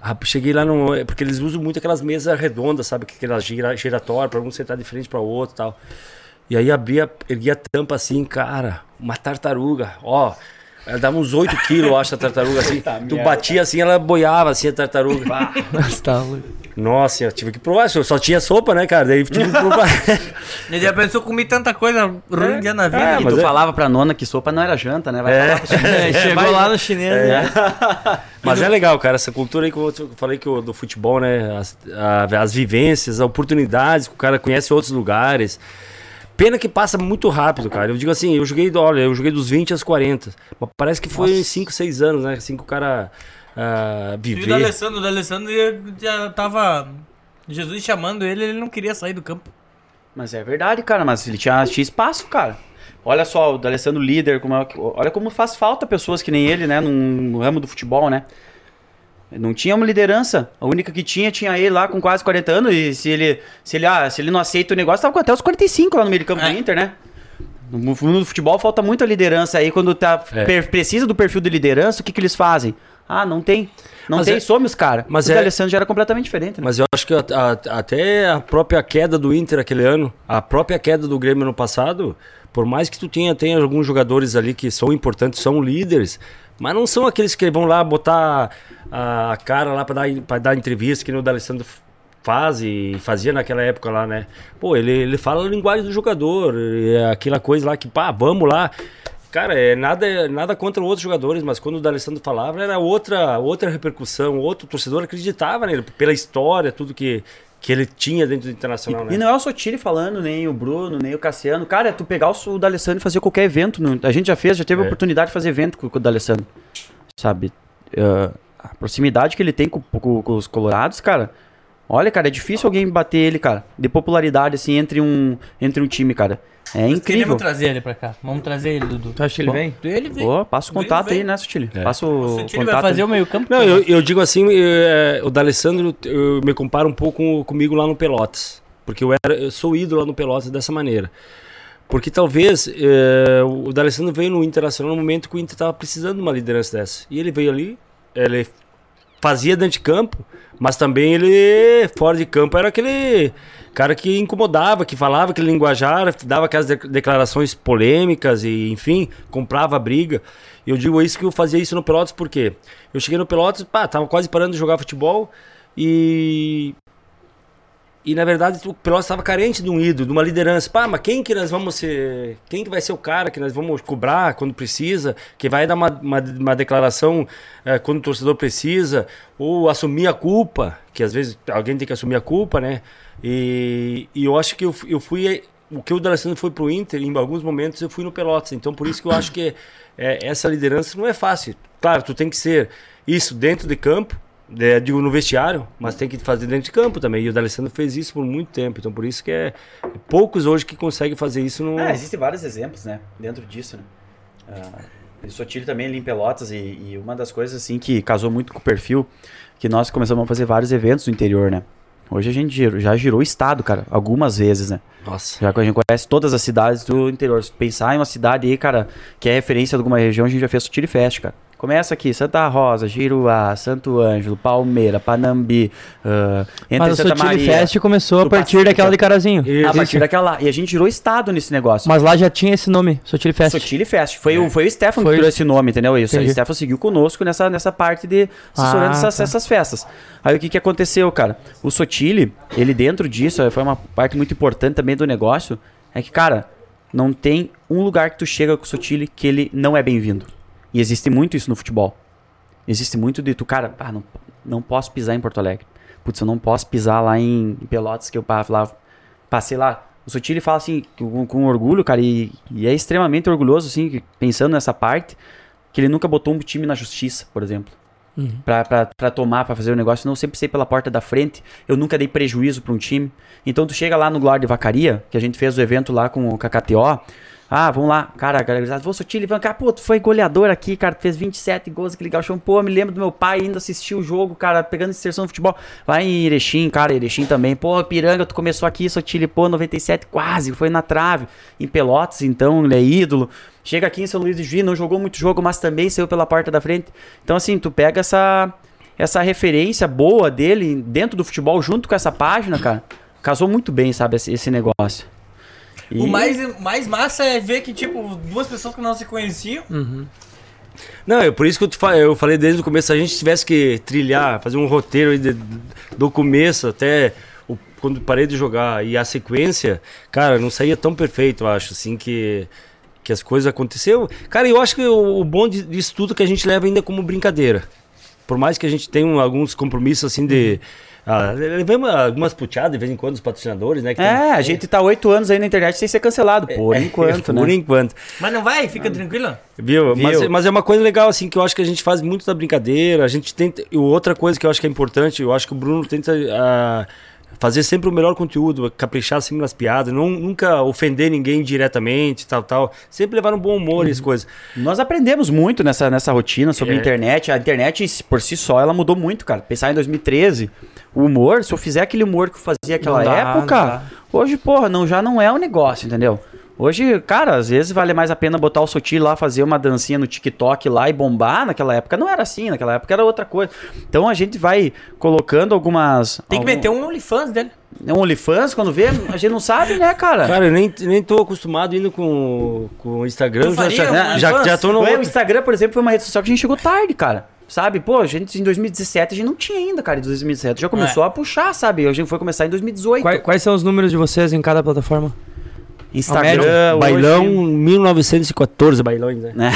Ah, Cheguei lá no. Porque eles usam muito aquelas mesas redondas, sabe? que Aquelas gira, giratórias, pra um sentar de frente para o outro e tal. E aí abria, erguia a tampa assim, cara, uma tartaruga, ó. Ela dava uns 8 quilos, eu acho, a tartaruga assim. [LAUGHS] tu batia assim, ela boiava assim a tartaruga. Tá Nossa, eu tive que provar. Só só tinha sopa, né, cara? Daí tive que provar. [LAUGHS] Ele já pensou comer tanta coisa ruim É. dia na vida. É, E mas tu é- falava pra nona que sopa não era janta, né? Vai É. falar pra chinês. [LAUGHS] É, chegou vai- lá no chinês, né? Mas é legal, cara, essa cultura aí que eu eu falei que o, do futebol, né? As, a- as vivências, as oportunidades, que o cara conhece outros lugares. Pena que passa muito rápido, cara. Eu digo assim, eu joguei, olha, eu joguei dos 20 aos 40. Mas parece que foi em 5, 6 anos, né? Assim que o cara ah, E o viver. D'Alessandro, o D'Alessandro já- já tava. Jesus chamando ele, ele não queria sair do campo. Mas é verdade, cara, mas ele tinha, tinha espaço, cara. Olha só, o D'Alessandro líder, como é olha como faz falta pessoas que nem ele, né, no ramo do futebol, né? Não tinha uma liderança. A única que tinha, tinha ele lá com quase 40 anos. E se ele, se ele, ah, se ele não aceita o negócio, tava com até os 45 lá no meio de campo É. do Inter, né? No mundo do futebol falta muita liderança. Aí quando tá, É. per- precisa do perfil de liderança, o que, que eles fazem? Ah, não tem. Não Mas tem, é- some os caras. mas o é- D'Alessandro já era completamente diferente, né? Mas eu acho que a- a- até a própria queda do Inter aquele ano, a própria queda do Grêmio no passado, por mais que tu tenha, tenha alguns jogadores ali que são importantes, são líderes, mas não são aqueles que vão lá botar a cara lá para dar, pra dar entrevista, que nem o D'Alessandro faz e fazia naquela época lá, né? Pô, ele, ele fala a linguagem do jogador, é aquela coisa lá que, pá, vamos lá. Cara, é nada, nada contra outros jogadores, mas quando o D'Alessandro falava, era outra, outra repercussão, outro torcedor acreditava nele, pela história, tudo que, que ele tinha dentro do Internacional, E né? não é o Sotiri falando, nem o Bruno, nem o Cassiano. Cara, é tu pegar o, o D'Alessandro e fazer qualquer evento. no- a gente já fez, já teve a É. oportunidade de fazer evento com, com o D'Alessandro. Sabe? Ah, a proximidade que ele tem com, com- com os colorados, cara. Olha, cara, é difícil alguém bater ele, cara. De popularidade, assim, entre um, entre um time, cara. É Nós incrível. Queremos trazer ele pra cá. Vamos trazer ele, Dudu. Tu acha que ele vem? Ele vem. Pô, passa o contato aí, né, Sotiri? É. Passa O o, vai fazer aí. o meio campo. Não, eu, eu digo assim, eh, o D'Alessandro eu me compara um pouco com- comigo lá no Pelotas. Porque eu, era, eu sou ídolo lá no Pelotas dessa maneira. Porque talvez eh, o D'Alessandro veio no Internacional no momento que o Inter estava precisando de uma liderança dessa. E ele veio ali, ele fazia dentro de campo, mas também ele, fora de campo, era aquele cara que incomodava, que falava aquele linguajar, dava aquelas de- declarações polêmicas e, enfim, comprava briga. Eu digo isso que eu fazia isso no Pelotas porque eu cheguei no Pelotas, pá, tava quase parando de jogar futebol e e na verdade o Pelotas estava carente de um ídolo, de uma liderança. Pá, mas quem que nós vamos ser? Quem que vai ser o cara que nós vamos cobrar quando precisa? Que vai dar uma, uma, uma declaração eh, quando o torcedor precisa? Ou assumir a culpa? Que às vezes alguém tem que assumir a culpa, né? E, e eu acho que eu, eu fui. O que o D'Alessandro foi pro Inter, em alguns momentos eu fui no Pelotas. Então por isso que eu acho que eh, essa liderança não é fácil. Claro, tu tem que ser isso dentro de campo, é, digo no vestiário, mas tem que fazer dentro de campo também. E o D'Alessandro fez isso por muito tempo. Então por isso que é poucos hoje que conseguem fazer isso no. É, existem vários exemplos, né? Dentro disso, né? Ah, o Sotile também ali em Pelotas e, e uma das coisas assim que casou muito com o perfil, que nós começamos a fazer vários eventos no interior, né? Hoje a gente girou- já girou o estado, cara, algumas vezes, né? Nossa. Já que a gente conhece todas as cidades do interior. Se pensar em uma cidade aí, cara, que é referência de alguma região, a gente já fez Sotile Fest, cara. Começa aqui, Santa Rosa, Giruá, Santo Ângelo, Palmeira, Panambi, ah, entre Mas o Santa Sotile Maria. Fest começou a partir daquela de Carazinho. A partir daquela lá. E a gente girou estado nesse negócio. Mas lá já tinha esse nome, Sotile Fest. Sotile Fest. Foi, o, foi o Stefan Foi que o- trouxe esse nome, entendeu? Isso. O Stefan seguiu conosco nessa, nessa parte de assessorando Ah, essas, tá. essas festas. Aí o que, que aconteceu, cara? O Sotile, ele dentro disso, foi uma parte muito importante também do negócio, é que, cara, não tem um lugar que tu chega com o Sotile que ele não é bem-vindo. E existe muito isso no futebol. Existe muito de tu, cara, ah, não, não posso pisar em Porto Alegre. Putz, eu não posso pisar lá em Pelotas, que eu lá, passei lá. O Sotile fala assim, com, com orgulho, cara, e, e é extremamente orgulhoso, assim, pensando nessa parte, que ele nunca botou um time na justiça, por exemplo. Pra, pra, pra tomar, pra fazer o negócio, não eu sempre sei pela porta da frente. Eu nunca dei prejuízo pra um time. Então tu chega lá no Glória de Vacaria, que a gente fez o evento lá com o KKTO. Ah, vamos lá, cara, a galera vou Sotile, vamos cá, pô, tu foi goleador aqui, cara, fez 27 gols, aquele galchão, pô, me lembro do meu pai indo assistir o jogo, cara, pegando inserção no futebol, lá em Erechim, cara, Erechim também, pô, Piranga, tu começou aqui, Sotile, pô, 97, quase, foi na trave, em Pelotas, então, ele é ídolo, chega aqui em São Luís de Juiz, não jogou muito jogo, mas também saiu pela porta da frente, então, assim, tu pega essa, essa referência boa dele dentro do futebol, junto com essa página, cara, casou muito bem, sabe, esse negócio. E... O mais, mais massa é ver que, tipo, duas pessoas que não se conheciam. Uhum. Não, é por isso que eu, te, eu falei desde o começo, se a gente tivesse que trilhar, fazer um roteiro de, do começo até o, quando parei de jogar e a sequência, cara, não saía tão perfeito, eu acho, assim, que, que as coisas aconteceram. Cara, eu acho que o, o bom disso tudo é que a gente leva ainda como brincadeira. Por mais que a gente tenha alguns compromissos, assim, de... Uhum ah, levamos algumas puteadas de vez em quando dos patrocinadores, né? é, tem... a gente tá oito anos aí na internet sem ser cancelado, por é, enquanto, é, [LAUGHS] né? Por enquanto. Mas não vai? Fica ah. tranquilo. Viu? Viu? Mas, mas, é uma coisa legal, assim, que eu acho que a gente faz muito da brincadeira, a gente tenta... E outra coisa que eu acho que é importante, eu acho que o Bruno tenta... Uh, fazer sempre o melhor conteúdo, caprichar sempre nas piadas, não, nunca ofender ninguém diretamente, tal, tal. Sempre levar um bom humor e as uhum. coisas. Nós aprendemos muito nessa, nessa rotina sobre é. a internet. A internet, por si só, ela mudou muito, cara. Pensar em 2013, o humor, se eu fizer aquele humor que eu fazia naquela época, hoje, porra, não, já não é um negócio, entendeu? Hoje, cara, às vezes vale mais a pena botar o Sotil lá, fazer uma dancinha no TikTok lá e bombar. Naquela época não era assim, naquela época era outra coisa. Então a gente vai colocando algumas. Tem que algum... meter um OnlyFans dele. Um OnlyFans, quando vê, a gente não sabe, né, cara? Cara, eu nem, nem tô acostumado indo com, com o Instagram. Já, já, já, já tô no. o Instagram, por exemplo, foi uma rede social que a gente chegou tarde, cara. Sabe? Pô, a gente em 2017 a gente não tinha ainda, cara. Em 2017 já começou é. a puxar, sabe? A gente foi começar em 2018. Quais, quais são os números de vocês em cada plataforma? Instagram, bailão hoje... 1914 bailões, né? [LAUGHS]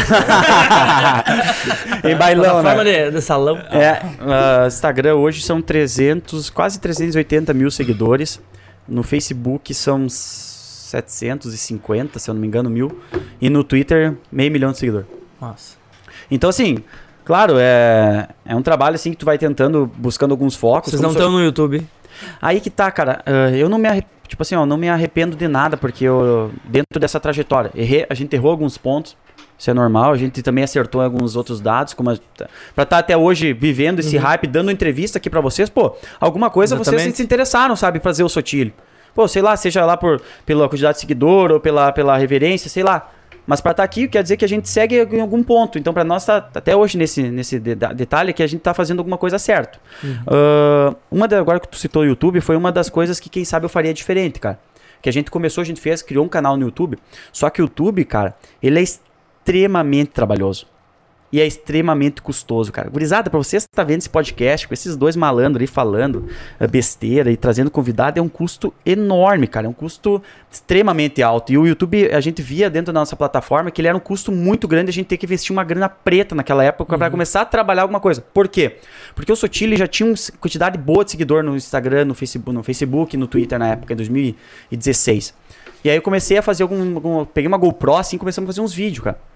em bailão, né? forma de, de salão. É, uh, Instagram hoje são 300, quase 380 mil seguidores. No Facebook são 750, se eu não me engano, mil. E no Twitter, meio milhão de seguidores. Nossa. Então, assim, claro, é, é um trabalho assim que tu vai tentando, buscando alguns focos. Vocês não estão no YouTube? Aí que tá, cara. Uh, eu não me arrependo tipo assim, ó, não me arrependo de nada, porque eu, dentro dessa trajetória, errei, a gente errou alguns pontos, isso é normal, a gente também acertou alguns outros dados, como a, pra estar tá até hoje vivendo esse uhum. hype, dando entrevista aqui para vocês, pô, alguma coisa Exatamente. vocês se interessaram, sabe, fazer o Sotilho. Pô, sei lá, seja lá por, pela quantidade de seguidor ou pela, pela reverência, sei lá. Mas para estar tá aqui quer dizer que a gente segue em algum ponto. Então, para nós, tá até hoje nesse, nesse de detalhe que a gente está fazendo alguma coisa certo. Uhum. Uh, uma da, agora que tu citou o YouTube, foi uma das coisas que, quem sabe, eu faria diferente, cara. Que a gente começou, a gente fez, criou um canal no YouTube. Só que o YouTube, cara, ele é extremamente trabalhoso e é extremamente custoso, cara. Gurizada, pra você estar vendo esse podcast com esses dois malandros aí falando eh, besteira e trazendo convidado, é um custo enorme, cara. É um custo extremamente alto. E o YouTube, a gente via dentro da nossa plataforma que ele era um custo muito grande, a gente ter que investir uma grana preta naquela época uhum. para começar a trabalhar alguma coisa. Por quê? Porque o Sotile já tinha uma quantidade boa de seguidor no Instagram, no Facebook, no Facebook, no Twitter na época, em 2016. E aí eu comecei a fazer algum, algum peguei uma GoPro assim, e começamos a fazer uns vídeos, cara.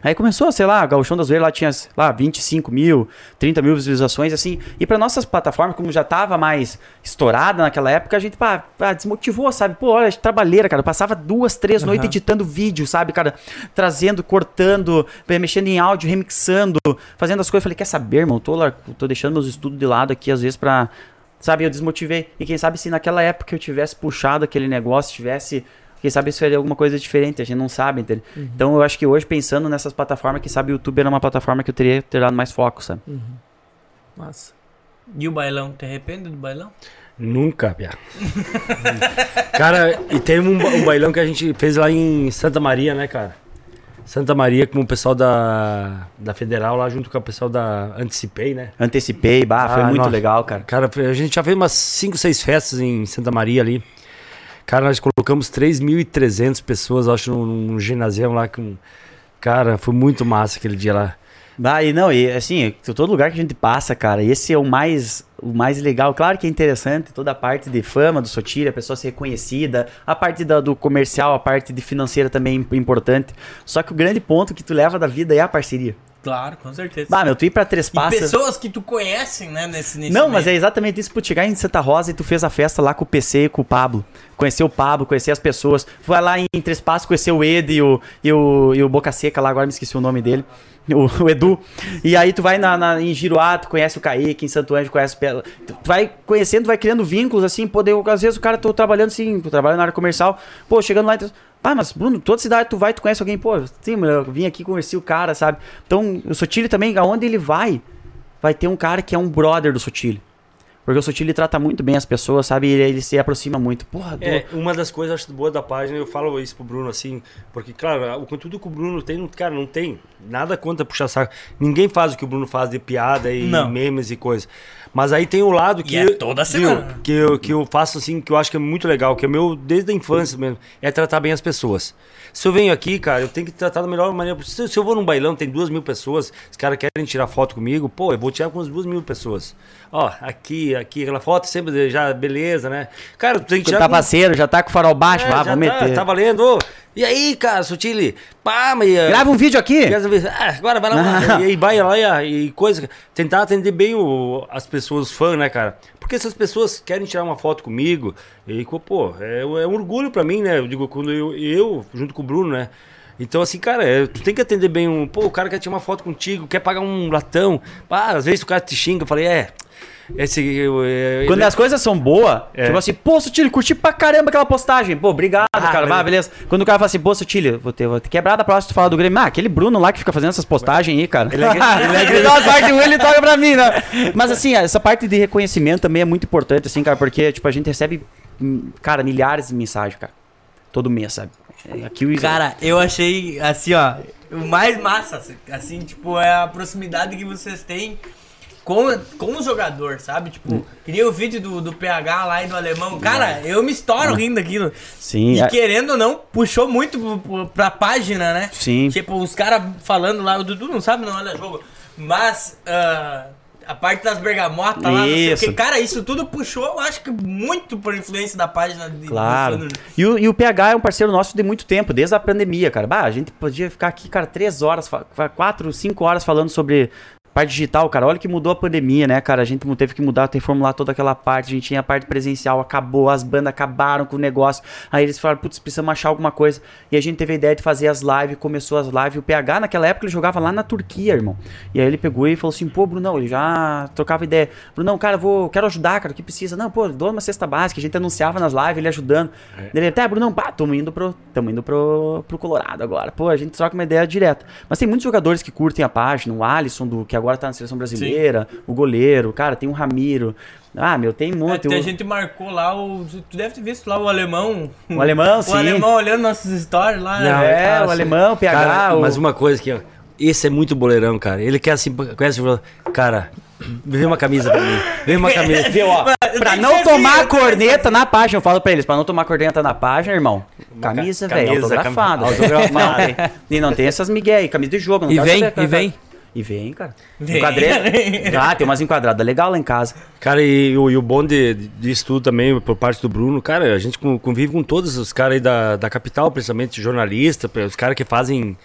Aí começou, sei lá, Gauchão das Oeiras lá tinha lá 25 mil, 30 mil visualizações, assim. E para nossas plataformas, como já tava mais estourada naquela época, a gente pá, pá, desmotivou, sabe? Pô, olha, trabalheira, cara. Eu passava duas, três uhum. noites editando vídeo, sabe, cara? Trazendo, cortando, mexendo em áudio, remixando, fazendo as coisas. Eu falei, quer saber, irmão? Tô, tô deixando meus estudos de lado aqui, às vezes, pra. Sabe, eu desmotivei. E quem sabe se naquela época eu tivesse puxado aquele negócio, tivesse quem sabe isso seria alguma coisa diferente, a gente não sabe, entendeu? Uhum. Então eu acho que hoje, pensando nessas plataformas, quem sabe o YouTube era uma plataforma que eu teria ter dado mais foco, sabe? Uhum. Massa. E o bailão, te arrepende do bailão? Nunca, Pia. [LAUGHS] cara, e tem um, um, bailão que a gente fez lá em Santa Maria, né, cara? Santa Maria com o pessoal da, da Federal lá junto com o pessoal da Anticipei, né? Antecipei, bah, ah, foi muito nossa. legal, cara. Cara, a gente já fez umas 5, 6 festas em Santa Maria ali. Cara, nós colocamos 3.300 pessoas, acho, num, ginásio lá. Com... Cara, foi muito massa aquele dia lá. Ah, e não, e assim, todo lugar que a gente passa, cara, esse é o mais, o mais legal. Claro que é interessante toda a parte de fama do Sotira, a pessoa ser reconhecida, a parte da, do comercial, a parte de financeira também é importante. Só que o grande ponto que tu leva da vida é a parceria. Claro, com certeza. Bah, meu, tu ir pra Três Passos... E pessoas que tu conhecem, né, nesse, nesse Não, meio. mas é exatamente isso. Pô, chegar em Santa Rosa e tu fez a festa lá com o PC e com o Pablo. Conhecer o Pablo, conhecer as pessoas. Foi lá em Três Passos conhecer o Ed e o, e o, e o Boca Seca lá, agora me esqueci o nome dele. O, o, Edu. E aí tu vai na, na, em Giruá, tu conhece o Kaique, em Santo Anjo conhece o Tu vai conhecendo, vai criando vínculos, assim, poder. Às vezes o cara tô trabalhando assim, tô trabalhando na área comercial. Pô, chegando lá e. Ah, mas Bruno, toda cidade tu vai, tu conhece alguém, pô, sim, eu vim aqui conheci o cara, sabe? Então, o Sotile também, aonde ele vai, vai ter um cara que é um brother do Sotile. Porque o Sotile trata muito bem as pessoas, sabe? E ele se aproxima muito. Porra, do... É, uma das coisas acho boa da página, eu falo isso pro Bruno assim, porque, claro, o conteúdo que o Bruno tem, não- cara, não tem nada contra puxar saco. Ninguém faz o que o Bruno faz de piada e Não. memes e coisas. Mas aí tem o lado que. E é toda viu, semana. Que eu, que eu faço assim, que eu acho que é muito legal, que é meu, desde a infância mesmo, é tratar bem as pessoas. Se eu venho aqui, cara, eu tenho que tratar da melhor maneira possível. Se eu vou num bailão, tem duas mil pessoas, os caras querem tirar foto comigo, pô, eu vou tirar com as duas mil pessoas. Ó, aqui, aqui, aquela foto sempre já, beleza, né? Cara, tu tem que Tu tirar. tá com- parceiro, já tá com o farol baixo, é, ah, vou tá, meter. tá valendo. Ô, e aí, cara, Sutile? Pá, mas... eh, Grava um vídeo aqui. Ah, agora vai lá. [LAUGHS] e aí vai lá e, e coisa. Tentar atender bem o- as pessoas, os fãs, né, cara? Porque essas pessoas querem tirar uma foto comigo. E, pô, é, é um orgulho pra mim, né? Eu digo, quando eu, eu junto com o Bruno, né? Então, assim, cara, é, tu tem que atender bem um. Pô, o cara quer tirar uma foto contigo, quer pagar um latão. Pá, às vezes o cara te xinga. Eu falei, é. Esse. eu- é, Quando ele- as coisas são boas, É. tipo assim, pô, Sutile, curti pra caramba aquela postagem. Pô, obrigado, Ah, cara. mas- Vai, beleza. Quando o cara fala assim, pô, Sutile, vou ter, vou ter quebrado a próxima, tu fala do Grêmio. Ah, aquele Bruno lá que fica fazendo essas postagens aí, cara. Ele é, ele dá umas partes ruins, ele toca pra mim, né? Mas assim, essa parte de reconhecimento também é muito importante, assim, cara, porque, tipo, a gente recebe, hum, cara, milhares de mensagens, cara. Todo mês, sabe? Aqui o Cara, eu achei, assim, ó, o mais massa, assim, tipo, é a proximidade que vocês têm com, com o jogador, sabe? Tipo, queria o vídeo do, do PH lá e do alemão. Cara, eu me estouro rindo daquilo. Sim, E é- querendo ou não, puxou muito pro, pra página, né? Sim. Tipo, os caras falando lá, o Dudu não sabe, não olha jogo. Mas ah, a parte das bergamotas lá, não sei o Isso. que. Cara, isso tudo puxou, eu acho que muito por influência da página de Claro. E o, e o PH é um parceiro nosso de muito tempo, desde a pandemia, cara. Bah, a gente podia ficar aqui, cara, três horas, quatro, cinco horas falando sobre parte digital, cara. Olha que mudou a pandemia, né, cara? A gente teve que mudar, reformular toda aquela parte. A gente tinha a parte presencial, acabou, as bandas acabaram com o negócio. Aí eles falaram, putz, precisamos achar alguma coisa. E a gente teve a ideia de fazer as lives, começou as lives. O PH, naquela época, ele jogava lá na Turquia, irmão. E aí ele pegou e falou assim, pô, Brunão, ele já trocava ideia. Brunão, cara, vou, quero ajudar, cara, o que precisa? Não, pô, dou uma cesta básica. A gente anunciava nas lives, ele ajudando. Ele, até, Brunão, pá, tamo indo pro, tamo indo pro, pro Colorado agora. Pô, a gente troca uma ideia direta. Mas tem muitos jogadores que curtem a página, o Alisson, do, que agora tá na seleção brasileira, o goleiro, cara, tem o Ramiro. Ah, meu, tem muito. Até o- a gente marcou lá o. Tu deve ter visto lá o alemão. O alemão, [LAUGHS] sim. O alemão olhando nossas stories lá. Não, né? É, Ah, o sim. alemão, o PH, Cara, o... mas uma coisa aqui, ó. Esse é muito boleirão, cara. Ele quer assim, conhece o Cara, vê uma camisa pra mim. Vê uma camisa. [LAUGHS] Viu, ó, pra tem não que tomar assim, a corneta na página, eu falo pra eles, pra não tomar corneta na página, irmão, camisa, ca- velho, camisa, autografada. autografada. [LAUGHS] Não, tem- E não tem essas migué aí, camisa de jogo. Não E vem, saber, cara. e vem. E vem, cara. [LAUGHS] Vem. Ah, tem umas enquadradas legal lá em casa. Cara, e, o- e o bom de, disso tudo também, por parte do Bruno, cara, a gente con- convive com todos os caras aí da, da capital, principalmente jornalista, os carais que fazem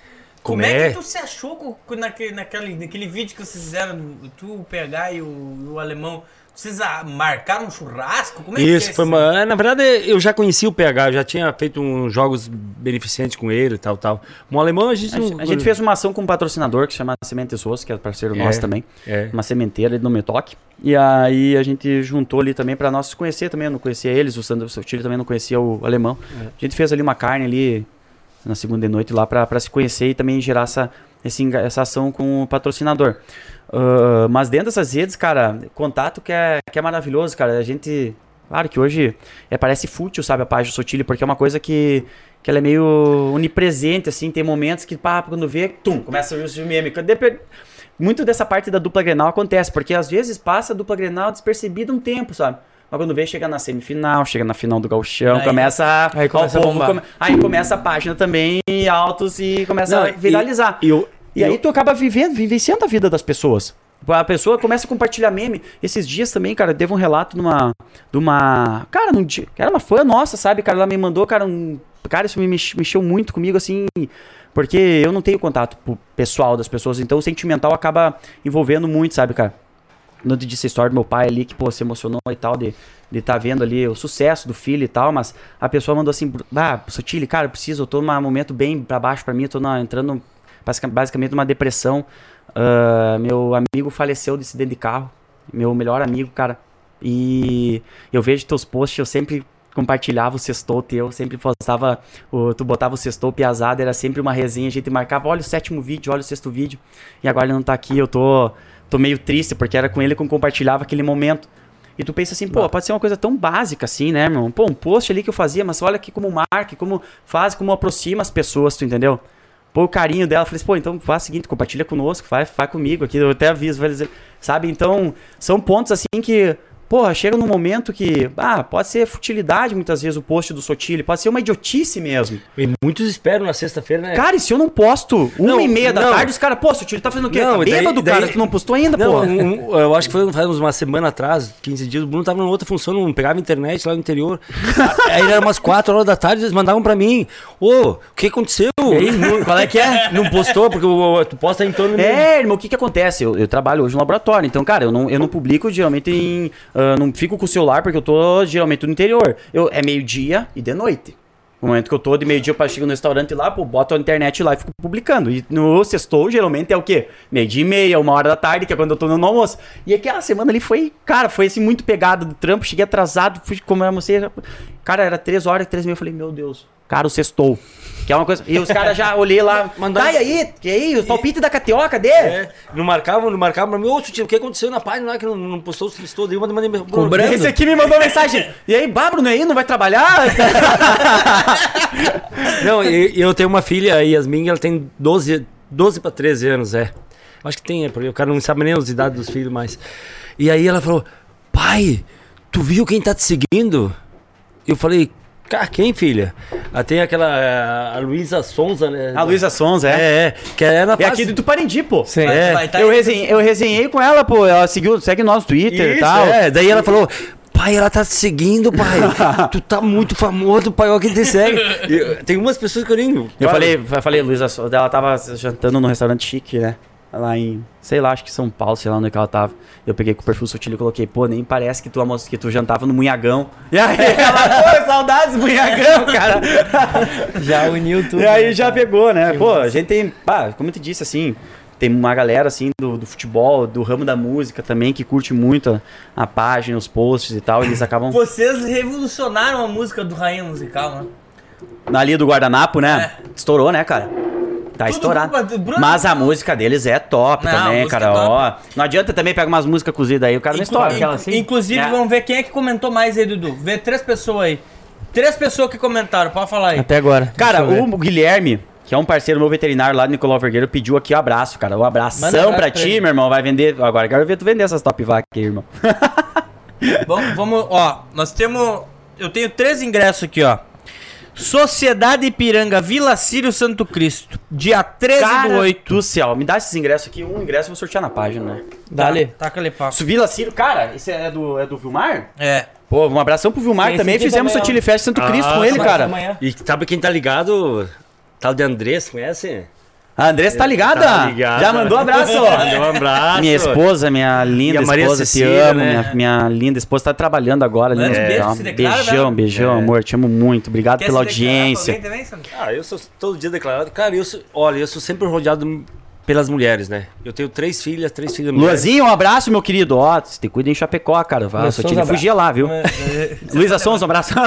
Como é que tu se achou com, com naquele, naquele, naquele vídeo que vocês fizeram, tu, o PH e o, e o alemão? Vocês marcaram um churrasco? Como é que Isso, é foi uma. é, Na verdade, eu já conheci o PH, eu já tinha feito uns jogos beneficentes com ele e tal, tal. Um alemão a gente A, não. gente- a gente fez uma ação com um patrocinador que se chama Sementes Rosso, que é parceiro É, nosso também. é. Uma sementeira ali no Metoque. E aí a gente juntou ali também pra nós se conhecer também. Eu não conhecia eles, o Sandro Sotile também não conhecia o alemão. É. A gente fez ali uma carne ali na segunda noite lá pra, pra se conhecer e também gerar essa, esse essa ação com o patrocinador. Ah, mas dentro dessas redes, cara, contato que é, que é maravilhoso, cara. A gente. Claro que hoje é, parece fútil, sabe, a página do Sotile, porque é uma coisa que, que ela é meio onipresente, assim. Tem momentos que, pá, quando vê, tum, começa a vir os meme. Muito dessa parte da dupla Grenal acontece, porque às vezes passa a dupla Grenal despercebida um tempo, sabe? Mas quando vê, chega na semifinal, chega na final do Gauchão, Aí- começa a. aí começa ó, a bombar. come- Aí começa a página também, altos, e começa Não, a viralizar. E, eu, E aí tu acaba vivendo, vivenciando a vida das pessoas. A pessoa começa a compartilhar meme. Esses dias também, cara, teve um relato numa. De uma. Cara, num dia. Era uma fã nossa, sabe? Cara, ela me mandou, cara, um. Cara, isso me mex- mexeu muito comigo, assim. Porque eu não tenho contato pessoal das pessoas, então o sentimental acaba envolvendo muito, sabe, cara? Não te disse a história do meu pai ali, que, pô, se emocionou e tal, de de estar vendo ali o sucesso do filho e tal, mas a pessoa mandou assim, ah, Sotile, cara, eu preciso, eu tô num momento bem pra baixo pra mim, eu tô na- entrando basicamente numa depressão. Ah, meu amigo faleceu de acidente de carro, meu melhor amigo, cara. E eu vejo teus posts, eu sempre compartilhava o sextou teu, sempre postava, o, tu botava o sextou piazada, era sempre uma resenha, a gente marcava, olha o sétimo vídeo, olha o sexto vídeo, e agora ele não tá aqui, eu tô, tô meio triste, porque era com ele que eu compartilhava aquele momento. E tu pensa assim, pô, pode ser uma coisa tão básica assim, né, irmão? Pô, um post ali que eu fazia, mas olha aqui como marca, como faz, como aproxima as pessoas, tu entendeu? Pô, o carinho dela, falei assim, pô, então faz o seguinte, compartilha conosco, vai, vai comigo aqui, eu até aviso, vai dizer, sabe? Então, são pontos assim que Porra, chega num momento que, ah, pode ser futilidade muitas vezes o post do Sotile, pode ser uma idiotice mesmo. E muitos esperam na sexta-feira, né? Cara, e se eu não posto uma Não, e meia da não. tarde, os caras, pô, Sotile tá fazendo o quê? Não, tá bêbado, daí- cara, que não postou ainda, Não, pô. um- um- eu acho que foi faz uma semana atrás, 15 dias, o Bruno tava numa outra função, não pegava internet lá no interior. [LAUGHS] Aí era umas 4 horas da tarde, eles mandavam pra mim, ô, o que aconteceu? Qual é que é? Não postou, porque tu posta em torno. É, irmão, o que que acontece? Eu, eu trabalho hoje no laboratório, então, cara, eu não, eu não publico geralmente em. Ah, não fico com o celular porque eu tô geralmente no interior. Eu, é meio-dia e de noite. No momento que eu tô de meio-dia para chegar no restaurante lá, pô, boto a internet lá e fico publicando. E no sextou, geralmente é o quê? Meio-dia e meia, uma hora da tarde, que é quando eu tô no almoço. E aquela semana ali foi, cara, foi assim, muito pegada do trampo. Cheguei atrasado, fui comer almocei. Cara, era três horas, três e meia. Eu falei, meu Deus, cara, o sextou. Que é uma coisa. E os caras já olhei lá. Mandaram- Tá, e aí? E aí? Os palpites da KTO, cadê? É, não marcavam, não marcavam pra mim, ô, tio, o que aconteceu na página lá que não, não postou o textou? Daí eu mandei, mandei Cobrando. Esse aqui me mandou mensagem. E aí, bah, Bruno, aí, não vai trabalhar? [LAUGHS] Não, e, e eu tenho uma filha, a Yasmin, ela tem 12, 12 para 13 anos, é. Acho que tem, é, porque o cara não sabe nem as idades dos filhos mais. E aí ela falou, pai, tu viu quem tá te seguindo? Eu falei, cara, quem, filha? Ah, tem aquela, eh, a Luísa Sonza, né? A Luísa Sons, é. É, é, que é na É aqui do Tuparendi, pô. Sim. É. Vai tá Eu, resenhei, eu resenhei com ela, pô. Ela seguiu, segue nós no Twitter e Isso, tal. é. Daí ela falou, pai, ela tá te seguindo, pai. [LAUGHS] tu tá muito famoso, pai, olha quem te segue. E, tem umas pessoas que eu nem... Eu falei, eu falei, Luísa ela tava jantando num restaurante chique, né? Lá em, sei lá, acho que São Paulo, sei lá onde que ela tava. Eu peguei com o perfil sutil e coloquei, pô, nem parece que tu, almoço, que tu jantava no Munhagão. E aí [LAUGHS] ela, pô, saudades Munhagão, cara. [LAUGHS] Já uniu tudo. E aí né, já cara? pegou, né? Pô, a gente tem, pá, como eu te disse, assim, tem uma galera, assim, do, do futebol, do ramo da música também, que curte muito a, a página, os posts e tal, eles acabam [COUGHS] Vocês revolucionaram a música do Rainha Musical, né? na linha do guardanapo, né? Estourou, né, cara? Tá estourado. Mas a música deles é top Não, também, música cara. é top. Ó, não adianta também pegar umas músicas cozidas aí, o cara não Inclu- estoura. Aquela assim. Inclusive, É. vamos ver quem é que comentou mais aí, Dudu. Vê três pessoas aí. Três pessoas que comentaram, pode falar aí. Até agora. Cara, o Guilherme, que é um parceiro meu veterinário lá do Nicolau Vergueiro, pediu aqui um abraço, cara. Um abração abraço pra pra ti, meu irmão. Vai vender. Agora quero ver tu vender essas top vac aí, irmão. [LAUGHS] Vamos, vamos, ó, nós temos. Eu tenho três ingressos aqui, ó. Sociedade Ipiranga, Vila Sírio Santo Cristo. Dia 13 Cara do 8. do céu, me dá esses ingressos aqui. Um ingresso eu vou sortear na página, né? Dali. Taca ali. Isso, Vila Ciro, cara, esse é do, é do Vilmar? É. Pô, um abração pro Vilmar Tem também. esse Fizemos o. Sotile Fest Santo Cristo Ah, com ele, tá cara. Amanhã. E sabe quem tá ligado? Tal de Andrés, conhece? A Andressa tá ligada? Tá ligada. Já mandou abraço, [LAUGHS] ó. Mandou um abraço. Minha esposa, minha linda E a Maria esposa, te Cecília, amo. né? Minha, minha linda esposa tá trabalhando agora ali no Manda um hospital. beijo, declara, beijão, né? beijão, É. amor. Te amo muito. Obrigado Quer pela audiência. também? Ah, eu sou todo dia declarado. Cara, eu sou, olha, eu sou sempre rodeado pelas mulheres, né? Eu tenho três filhas, três filhas mulheres. Luazinho, um abraço, meu querido. Ó, você tem cuida em Chapecó, cara. Vai, Luiz só te abraço. fugia lá, viu? Luísa Sons, um abraço. [LAUGHS]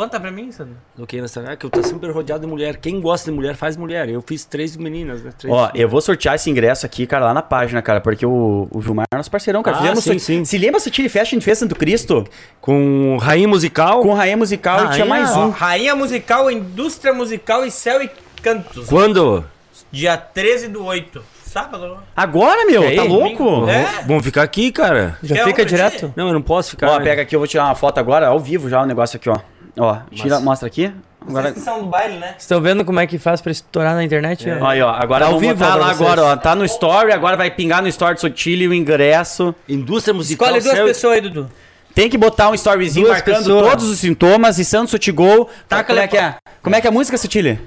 Conta pra mim, Sandro. Do que nessa ah, que eu tô sempre rodeado de mulher. Quem gosta de mulher faz mulher. Eu fiz três meninas, né? Três Ó, eu vou sortear esse ingresso aqui, cara, lá na página, cara, porque o, o Vilmar é nosso parceirão, cara. Ah, Fizemos sim, sim. Se lembra esse Chile Fest a gente fez Santo Cristo? Com rainha musical. Com Rainha Musical e tinha Rainha? mais Ó, um. Rainha Musical, Indústria Musical e Céu e Cantos. Quando? Dia 13 do 8. Sábado. Agora, meu, É tá aí, louco? É? Vamos ficar aqui, cara. Já Quer fica direto? ti? Não, eu não posso ficar. Ó, né? pega aqui, eu vou tirar uma foto agora, ao vivo já o negócio aqui, ó. Ó, tira, Mas- mostra aqui. Agora, Vocês que são do baile, né? Estão vendo como é que faz pra estourar na internet? ó? Aí, ó, agora Tá ao vivo lá vocês. agora, ó. Tá no story, agora vai pingar no story do Sotile o ingresso. Indústria musical. Escolhe duas céu- pessoas aí, Dudu. Tem que botar um storyzinho Duas marcando pessoas. todos os sintomas e Santos Sotigol. Tá, como é que é? Como é que é a música, Sotile?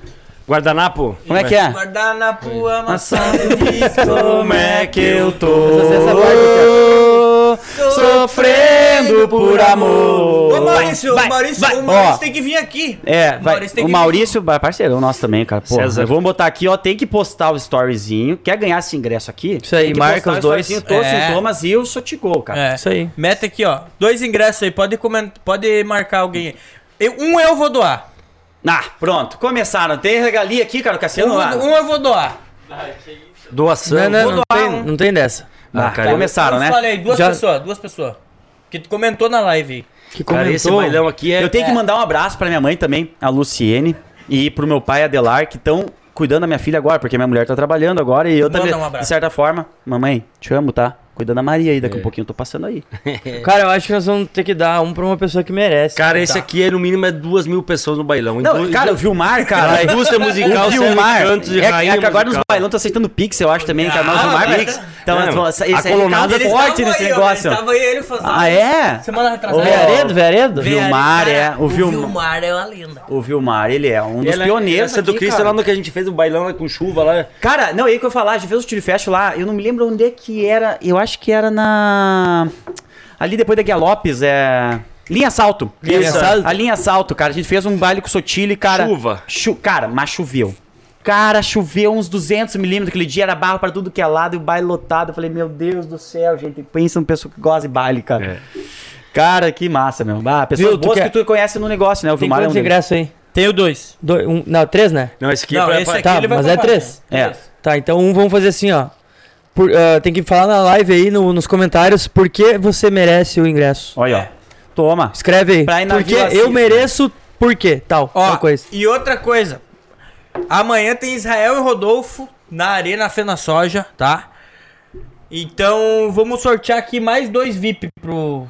Guardanapo. Como é que é? Guardar na pua, maçã. Como é que eu Essa- essa tô sofrendo por amor? Ô Maurício, Vai, o Maurício, vai. o Maurício Ó, tem que vir aqui. É, vai. Maurício tem o Maurício, vai, parceirão nosso também, cara. Pô, César. vamos botar aqui, ó. Tem que postar o storyzinho. Quer ganhar esse ingresso aqui? Isso aí, marca os dois. Todos os É. sintomas e o Sotigol, cara. É. Isso aí. Meta aqui, ó. Dois ingressos aí. Pode, comentar, pode marcar alguém. aí. Eu- um eu vou doar. Ah, pronto. Começaram. Tem regalia aqui, cara. O Um, Cassiano lá. um eu vou doar. Doação. Não, não, vou não doar tem, um. não tem dessa. Ah, cara, começaram, né? Eu falei, duas Já- pessoas, duas pessoas. Que tu comentou na live. Que Cara, esse bailão aqui é. Eu tenho que mandar um abraço pra minha mãe também, a Luciene, e pro meu pai Adelar, que estão cuidando da minha filha agora, porque minha mulher tá trabalhando agora e eu Manda também, um abraço. de certa forma, mamãe, te amo, tá? Cuidando da Maria aí, daqui a um pouquinho eu tô passando aí. [LAUGHS] Cara, eu acho que nós vamos ter que dar um pra uma pessoa que merece. Cara, esse aqui é no mínimo é duas mil pessoas no bailão. Não, Indú- cara, o Vilmar, [LAUGHS] cara. A indústria musical o Vilmar. cantos de é, rainha é que agora nos bailão tá aceitando Pix, eu acho também, cara. Mas o Ah, Vilmar mas- Pix. Então, É, esse a aí colonada é forte nesse negócio. Tava ele fazendo. Ah, é? Semana retrasada. Vearedo, Vearedo? Vil- Vilmar é- o O Vilmar- Vilmar é uma lenda. O Vilmar, ele é um dos Ele é- pioneiros Essa do Cristo lá no que a gente fez o bailão lá com chuva lá. Cara, não, aí que eu ia falar, a gente fez o Tiro Fest lá, eu não me lembro onde é que era, eu acho que era na... Ali depois da Guia Lopes, é... Linha Salto. Linha Isso, Salto. A Linha Salto, cara, a gente fez um baile com o Sotile, cara... Chuva. Chu- Cara, mas choveu. Cara, choveu uns 200 milímetros aquele dia, era barro pra tudo que é lado e o baile lotado. Eu falei, meu Deus do céu, gente, pensa numa pessoa que gosta de baile, cara. Cara, que massa, meu. Ah, pessoas Viu, tu boas quer- que tu conhece no negócio, né? O Tem Vilmar é um ingressos aí? Tenho dois. Dois, um, não, três, né? Não, esse aqui Não, é pra, esse aqui Tá, ele vai mas é comprar. três. É. Tá, então um vamos fazer assim, ó. Por- ah, tem que falar na live aí, no- nos comentários, por que você merece o ingresso. Olha, ó. Toma. Escreve aí. Pra ir na Porque Vila eu Cis, mereço, por quê? Tal, Ó, tal coisa. e outra coisa. Amanhã tem Israel e Rodolfo na Arena Fena Soja, tá? Então vamos sortear aqui mais dois VIP pro.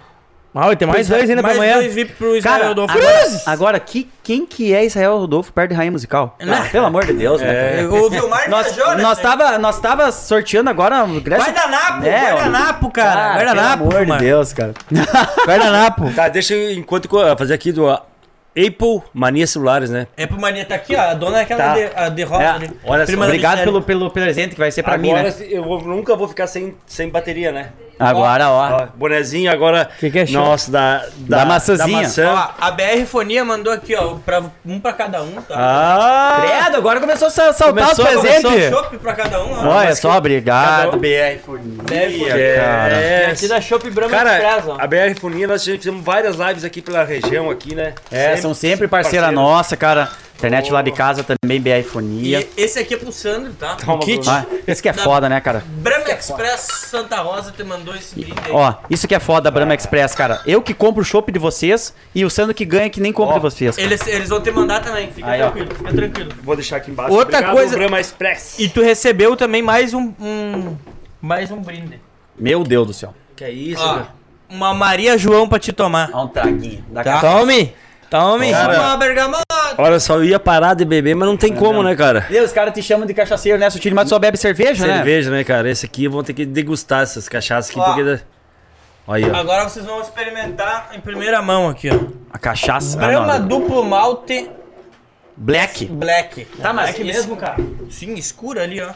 Ah, tem mais dois ainda pra mais amanhã. dois VIP pro Israel Cara, Rodolfo. agora, agora que, quem que é Israel Rodolfo perto de Rainha Musical? Né? Ah, pelo amor de Deus, né? cara? O Vilmar Nós, viajou, né? nós, tava, nós tava sorteando agora ingresso. Guardanapo, É, guardanapo, cara. Ah, guardanapo, Pelo amor mano. de Deus, cara. [LAUGHS] Guardanapo. Tá, deixa eu, enquanto fazer aqui do Apple Mania Celulares, né? É pro Mania, tá aqui, ó. A dona é aquela Tá. de, a de rosa É, ali. olha só, Obrigado pelo, pelo presente que vai ser pra mim, agora né? eu vou- nunca vou ficar sem, sem bateria, né? Agora, ó. Ó, bonezinho agora. Que que é? Nossa, da, Da maçãzinha. maçã. Ó, a BR Fonia mandou aqui, ó, pra, um pra cada um, tá? Ah! Credo, agora começou a sa- saltar Começou, os presentes. começou. Pra cada um, ó. Olha só, obrigado, Cada um- BR Fornia, BR cara. É, Aqui da Shop Brahma Cara, Express, ó. a BR Fonia, nós já fizemos várias lives aqui pela região, aqui, né? É, são sempre parceira nossa, cara. Internet lá de casa também, BR Fonia. E esse aqui é pro Sandro, tá? Toma, kit. Ah, esse que é foda, né, cara? Brahma Express Santa Rosa te mandou esse brinde aí. Ó, isso que é foda da Brahma Express, cara. Eu que compro o chopp de vocês e o Sandro que ganha que nem compra Ó, de vocês. cara. Eles, eles vão te mandar também, fica Aí, ó. tranquilo, fica tranquilo. Vou deixar aqui embaixo. Outra Obrigado, coisa- Brahma Express. E tu recebeu também mais um, um mais um brinde. Meu Deus do céu. Que é isso, Ó, cara? uma Maria João pra te tomar. Ó um traguinho. Da Tá. Tome! Tome! Cara, Uma bergamota. Olha só, eu ia parar de beber, mas não tem como, né, cara? Deus, os caras te chamam de cachaceiro, né? Sutil, mas tu só bebe cerveja, né? Cerveja, né, cara? Esse aqui vão ter que degustar essas cachaças aqui, Ó. porque. Olha aí, ó. Agora vocês vão experimentar em primeira mão aqui, ó. A cachaça. Ah, Brahma não. duplo malte Black. black. Tá, mas Black mesmo, cara? Sim, escura ali, ó.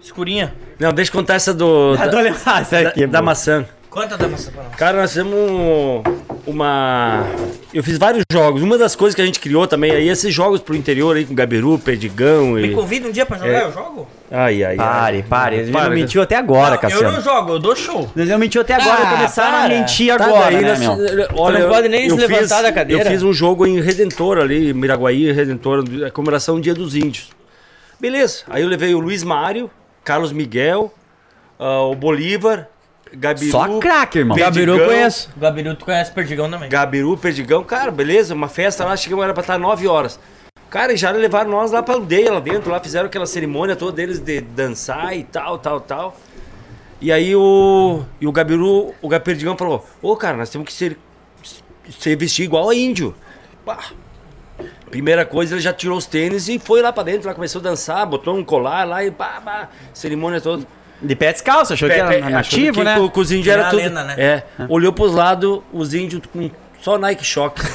Escurinha. Não, deixa eu contar essa do. [LAUGHS] Ah, Da. Ah, isso da- aqui é da bom. maçã. Quanto da maçã pra nós? Cara, nós fizemos um- uma. Eu fiz vários jogos. Uma das coisas que a gente criou também aí, esses jogos pro interior aí, com Gabiru, Perdigão Me e. convida um dia pra jogar, É. eu jogo? Ai, ai, ai. Pare, pare. Ele Para, não mentiu até agora, Não, eu Cassiano. não jogo, eu dou show. Ele não mentiu até agora, Ah, começaram a para. mentir Tá, agora, daí né, meu? Olha, não pode nem eu se levantar fiz- da cadeira. Eu fiz um jogo em Redentor ali, Miraguaí, Redentor, a comemoração do Dia dos Índios. Beleza. Aí eu levei o Luiz Mário, Carlos Miguel, ah, o Bolívar, Gabiru. Só craque, irmão. Perdigão, Gabiru eu conheço. O Gabiru, tu conhece Perdigão também. Gabiru, Perdigão, cara, beleza, uma festa lá, chegamos, era pra estar 9 horas. Cara, e já levaram nós lá pra aldeia lá dentro, lá fizeram aquela cerimônia toda deles de dançar e tal, tal, tal. E aí o. E o Gabiru, o Perdigão falou: Ô cara, nós temos que ser, ser vestir igual a índio. Pá. Primeira coisa, ele já tirou os tênis e foi lá pra dentro, lá começou a dançar, botou um colar lá e pá, pá, cerimônia toda. De pé descalço, achou que Pé- era pé- nativo, né? que com os índios Que era era tudo. lenda, né? É. Olhou pros lados, os índios com só Nike Shock. [LAUGHS]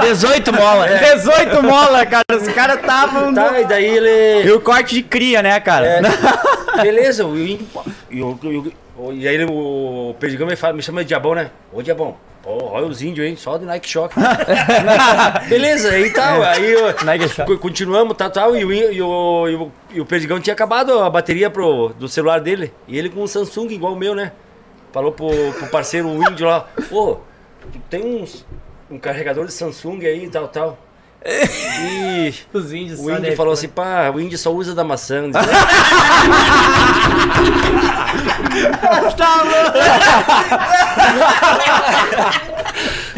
18 mola. 18 mola, cara. Os caras estavam. tá, e daí ele. E o corte de cria, né, cara? É, [LAUGHS] beleza, o índio. E, o- e aí o Perdigão me, fala, me chama de Diabão, né? Ô Diabão, pô, olha os índios, hein? Só de Nike Shock. [LAUGHS] beleza, aí tal. Aí eu- Nike Shock. co- continuamos, tal, tal. E o, e, o, e, o, e o Perdigão tinha acabado a bateria pro, do celular dele. E ele com um Samsung igual o meu, né? Falou pro, pro parceiro, o índio lá: Ô, tu tem uns, um carregador de Samsung aí e tal, tal. E [LAUGHS] Os índios o índio falou assim, pá, o índio só usa da maçã. [LAUGHS]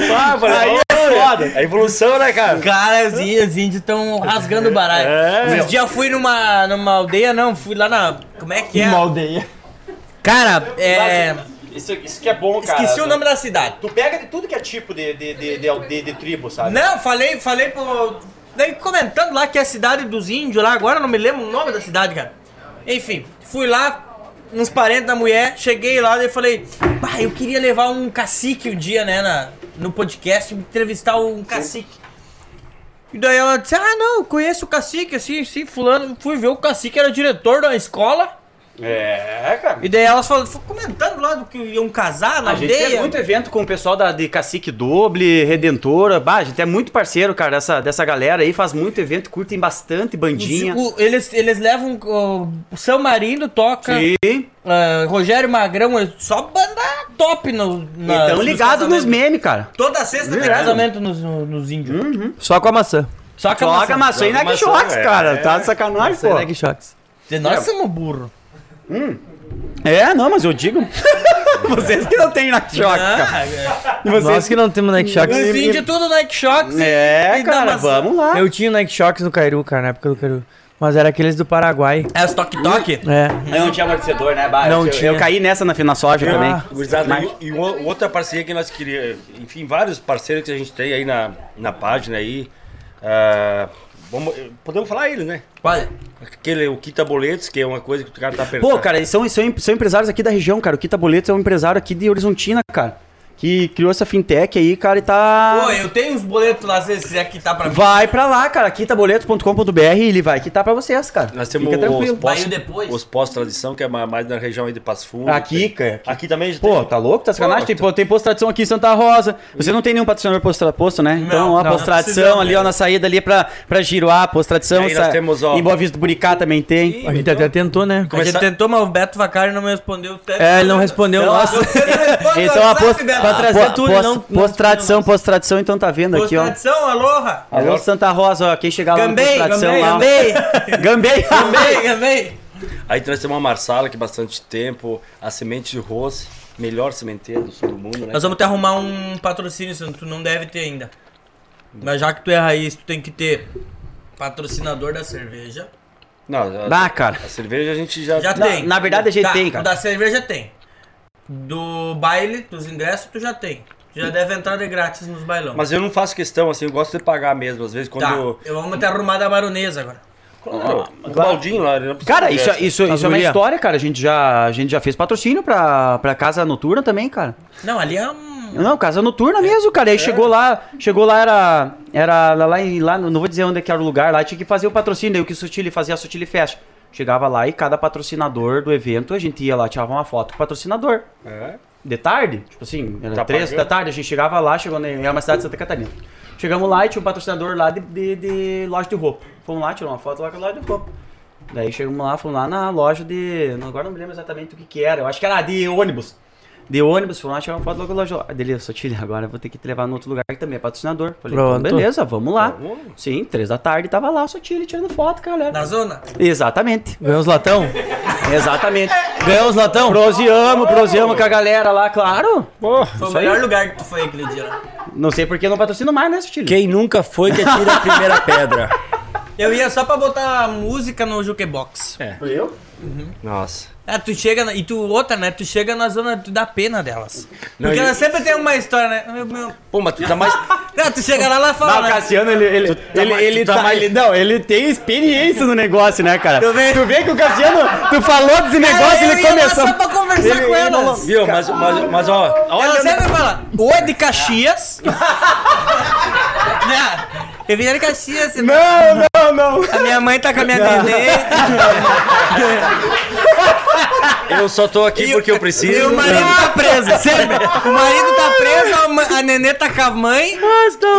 Pá, falei, Aí "Ô, é foda. É evolução, né, cara? Cara, os índios, os índios estão rasgando o baralho. É. Esses dias eu fui numa, numa aldeia, não, fui lá na. Como é que é? aldeia. Cara, é. Isso, isso que é bom, cara. Esqueci o nome da cidade. Tu pega de tudo que é tipo de, de, de, de, de- de tribo, sabe? Não, falei, falei pro. Daí comentando lá que é a cidade dos índios lá, agora eu não me lembro o nome da cidade, cara. Enfim, fui lá, uns parentes da mulher, cheguei lá e falei, pá, eu queria levar um cacique um dia, né, na, no podcast, entrevistar um cacique. E daí ela disse, ah não, conheço o cacique, assim, assim, fulano. Fui ver o cacique, era diretor da escola. É, cara. E daí elas falaram, foi comentando lá do que iam casar na A gente aldeia. fez muito evento com o pessoal da, de Cacique Doble, Redentora. Bah, a gente é muito parceiro, cara, dessa, dessa galera aí. Faz muito evento, curtem bastante bandinha. O- eles, eles levam o, São Marino toca, Sim. ah, Rogério Magrão, é só banda top no, na, Então ligado nos casamentos. memes, cara. Toda sexta tem casamento nos, nos índios. Só com a maçã. Só que a Coloca maçã. maçã e Nike maçã, Shocks, é. cara. Tá de sacanagem, pô. Nike Shocks. Nós somos burros. É, não, mas eu digo. [LAUGHS] Vocês que não tem Nike Shocks, cara. Ah, E vocês Nós que não temos Nike Shocks. os índios tudo Nike Shocks. É, e cara, maçã. vamos lá. Eu tinha Nike Shocks no Cairu, cara, na época do Cairu. Mas era aqueles do Paraguai. É os Tok Tok. É. Eu não tinha amortecedor, né, Bah? Não eu, tinha. Eu caí nessa na Fina Soja também. Gurizada, Mas- e, e o- outra parceria que nós queríamos, enfim, vários parceiros que a gente tem aí na, na página aí. ah, vamos, podemos falar ele, né? Olha, Aquele, o Quita Boletos, que é uma coisa que o cara tá apertando. Pô, cara, eles são, são, são empresários aqui da região, cara. O Kita Boletos é um empresário aqui de Horizontina, cara. Que criou essa fintech aí, cara, e tá. pô, eu tenho uns boletos lá, se você quiser quitar pra mim. Vai pra lá, cara, quitaboletos.com.br e ele vai quitar pra vocês, cara. Nós temos Fica os tranquilo. pós, Aí depois. os pós-tradição, que é ma- mais na região aí de Passo Fundo. Aqui, Tem- cara. Aqui. Aqui também Pô, tem. tá louco? Tá sacanagem? Pô, tem, tem posto-tradição aqui em Santa Rosa. Você não tem nenhum patrocinador posto, posto né? Então, ó, não, posto-tradição não precisamos, ali, ó, na saída ali pra, pra Giroá, posto-tradição. E aí nós temos, ó, Em Boa Vista do Buricá também tem. A gente até tentou, né? A gente tentou, mas o Beto Vacari não me respondeu. É, ele não respondeu. Não, Nossa. [LAUGHS] Então, a post, Pra trazer tudo, post, não- post-tradição, post-tradição, então tá vendo aqui, ó. Post-tradição, aloha. Alô, Santa Rosa, ó, quem chegar lá no Gambei, posto-tradição gambei, lá. gambei. [LAUGHS] Gambei. Gambei, [LAUGHS] gambei. Aí nós temos uma Marsala, que bastante tempo, a semente de rosto, melhor sementeira do sul do mundo, né? Nós vamos ter arrumar um patrocínio, tu não deve ter ainda. Mas já que tu é raiz, tu tem que ter patrocinador da cerveja. Não, a, Dá, cara. a cerveja a gente já... Já Na- tem. na verdade, a gente Tá, tem, cara. Da cerveja tem. Do baile, dos ingressos, tu já tem. Tu já deve entrar de grátis nos bailão. Mas eu não faço questão, assim, eu gosto de pagar mesmo. Às vezes quando tá, eu... eu vou ter arrumado a baronesa agora. Claro, o Baldinho lá, ele não Cara, de isso, ingresso. isso, isso é uma história, cara. A gente já, a gente já fez patrocínio pra, pra casa noturna também, cara. Não, ali é um. Não, casa noturna mesmo, cara. Aí chegou lá, chegou lá, era. Era lá, lá, em- lá, não vou dizer onde é que era o lugar, lá tinha que fazer o patrocínio. Aí o que o Sotile fazia a Sotile Fest. Chegava lá e cada patrocinador do evento, a gente ia lá, tirava uma foto com o patrocinador. É. De tarde, tipo assim, era Tá três pagando? da tarde, a gente chegava lá, chegou na, era uma cidade de Santa Catarina. Chegamos lá e tinha um patrocinador lá de, de, de loja de roupa. Fomos lá, tiramos uma foto lá com a loja de roupa. Daí chegamos lá, fomos lá na loja de. Agora não me lembro exatamente o que, que era. Eu acho que era de ônibus. De ônibus, fomos lá, tiramos uma foto logo loja. Dele, Sotilha, agora eu vou ter que te levar no outro lugar que também é patrocinador. Falei, então, Pronto. beleza, vamos lá. Sim, três da tarde tava lá o Sotilha tirando foto, galera. Na zona? Exatamente. Ganhou os latão? Exatamente. Ganhou os latão? Proseamos, proseamos com a galera lá, claro. Foi o melhor lugar que tu foi aquele dia. Não sei porque eu não patrocino mais, né, Sotilha? Quem nunca foi que atira a primeira pedra. Eu ia só pra botar música no Jukebox. É. Eu? Nossa. É, tu chega, na- e tu outra, né? Tu chega na zona, tu dá pena delas. Não, Porque e- elas sempre tem uma história, né? Meu, meu- Pô, mas tu tá mais... [LAUGHS] Não, tu chega lá, ela Não, fala, o né? Cassiano, ele, ele, ele, mais- ele tá tá, mais- ele- não, ele tem experiência no negócio, né, cara? Tu vê? Tu vê que o Cassiano, tu falou desse negócio, eu ele lá começou. só pra conversar Ele- com ele elas. falou- Viu, mas, mas, mas ó... Ela Olha, sempre fala, ou é de Caxias. [LAUGHS] né? Eu vim de Caxias. Não, não, não. A minha mãe tá com a minha nenê. eu só tô aqui porque eu preciso. E o marido tá preso, sempre. O marido tá preso, a, a nenê tá com a mãe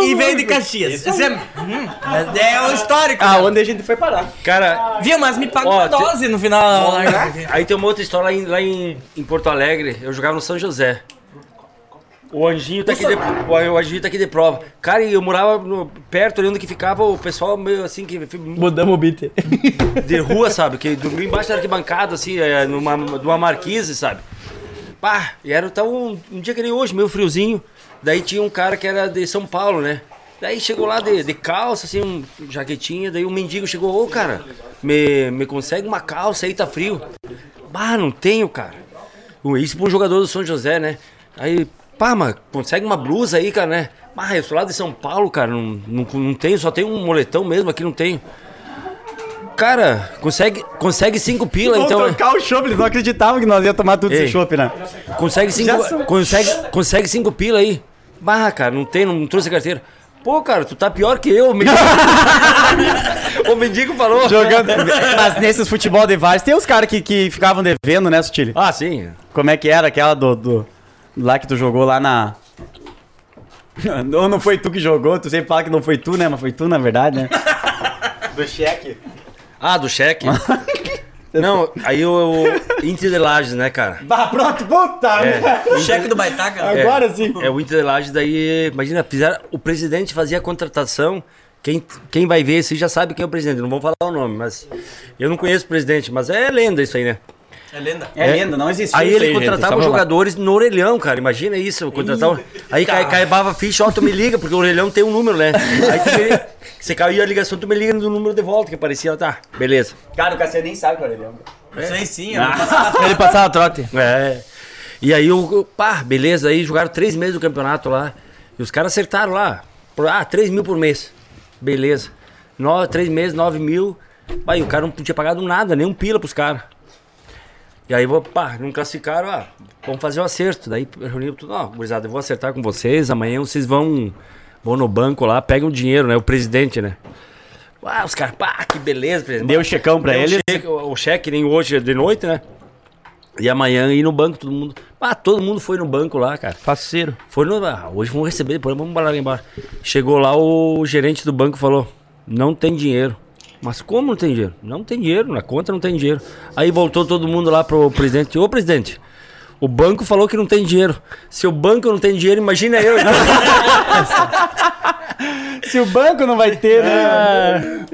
e veio de Caxias. Sempre. Hum, é o histórico. Ah, né? onde a gente foi parar? Cara, Viu, mas me paga Ó, uma dose no final. aí tem uma outra história lá em, lá em, em Porto Alegre. Eu jogava no São José. O Anjinho tá aqui de, o Anjinho tá aqui de prova. Cara, e eu morava no- perto ali onde que ficava o pessoal meio assim, que Mudamos o beat. de rua, sabe? Que dormia embaixo da arquibancada, assim, é, numa, numa marquise, sabe? Pá, e era tava um, um dia que nem hoje, meio friozinho. Daí tinha um cara que era de São Paulo, né? Daí chegou lá de, de calça, assim, um jaquetinha, daí o mendigo chegou, ô cara, me, me consegue uma calça aí, tá frio. Bah, não tenho, cara. Isso pra um jogador do São José, né? Aí, pá, mas consegue uma blusa aí, cara, né? Ah, eu sou lá de São Paulo, cara, não, não, não tenho, só tenho um moletão mesmo, aqui não tenho. Cara, consegue, consegue cinco pila, então. né? trocar o chopp, eles não acreditavam que nós ia tomar tudo Ei. esse chopp, né? Consegue cinco, consegue, consegue cinco pila aí. Bah, cara, não tem, não trouxe a carteira. Pô, cara, tu tá pior que eu, o mendigo. [LAUGHS] o mendigo falou. Jogando. Mas nesses futebol de vários, tem os caras que, que ficavam devendo, né, Sutili? Ah, sim. Como é que era aquela do, do. Lá que tu jogou lá na. [LAUGHS] Ou não foi tu que jogou, tu sempre fala que não foi tu, né? Mas foi tu, na verdade, né? [LAUGHS] Do cheque. Ah, do cheque. [LAUGHS] não, aí o, o Inter de Lages, né, cara? Bah, pronto, puta! É. O cheque do Baitaca. Agora sim. É o Inter de Lages, daí, imagina, fizeram, o presidente fazia a contratação. Quem, quem vai ver isso já sabe quem é o presidente, não vou falar o nome, mas eu não conheço o presidente, mas é lenda isso aí, né? É lenda. É lenda, não existe. Aí ele gente, contratava só os jogadores no orelhão, cara. Imagina isso. Contratava... Aí cai, caibava a ficha, ó, tu me liga, porque o orelhão tem um número, né? Aí tu me... você caiu a ligação, tu me liga no número de volta, que aparecia, tá, beleza. Cara, o Cassiano nem sabe qual ele é. Sei sim, vou passar Ele passava trote. [LAUGHS] É. E aí, o pá, beleza, aí jogaram três meses do campeonato lá. E os caras acertaram lá. Por- Ah, 3 mil por mês. Beleza. No, três meses, 9 mil. Aí o cara não tinha pagado nada, nem um pila pros caras. E aí, pá, não classificaram, ah, vamos fazer o acerto. Daí reuniu tudo, ó, gurizada, eu vou acertar com vocês, amanhã vocês vão, vão no banco lá, pegam o dinheiro, né, o presidente, né. Ah, os caras, pá, que beleza, presidente. Deu o checão pra Deu o eles. cheque- o, o cheque nem hoje de noite, né. E amanhã ir no banco, todo mundo. Ah, todo mundo foi no banco lá, cara. Faceiro. Foi no. Ah, hoje vamos receber, depois vamos lá embora. Chegou lá, o gerente do banco falou: não tem dinheiro. Mas como não tem dinheiro? Não tem dinheiro, na conta não tem dinheiro. Aí voltou todo mundo lá pro presidente. Ô presidente, o banco falou que não tem dinheiro. Se o banco não tem dinheiro, imagina eu. [LAUGHS] Se o banco não vai ter, né?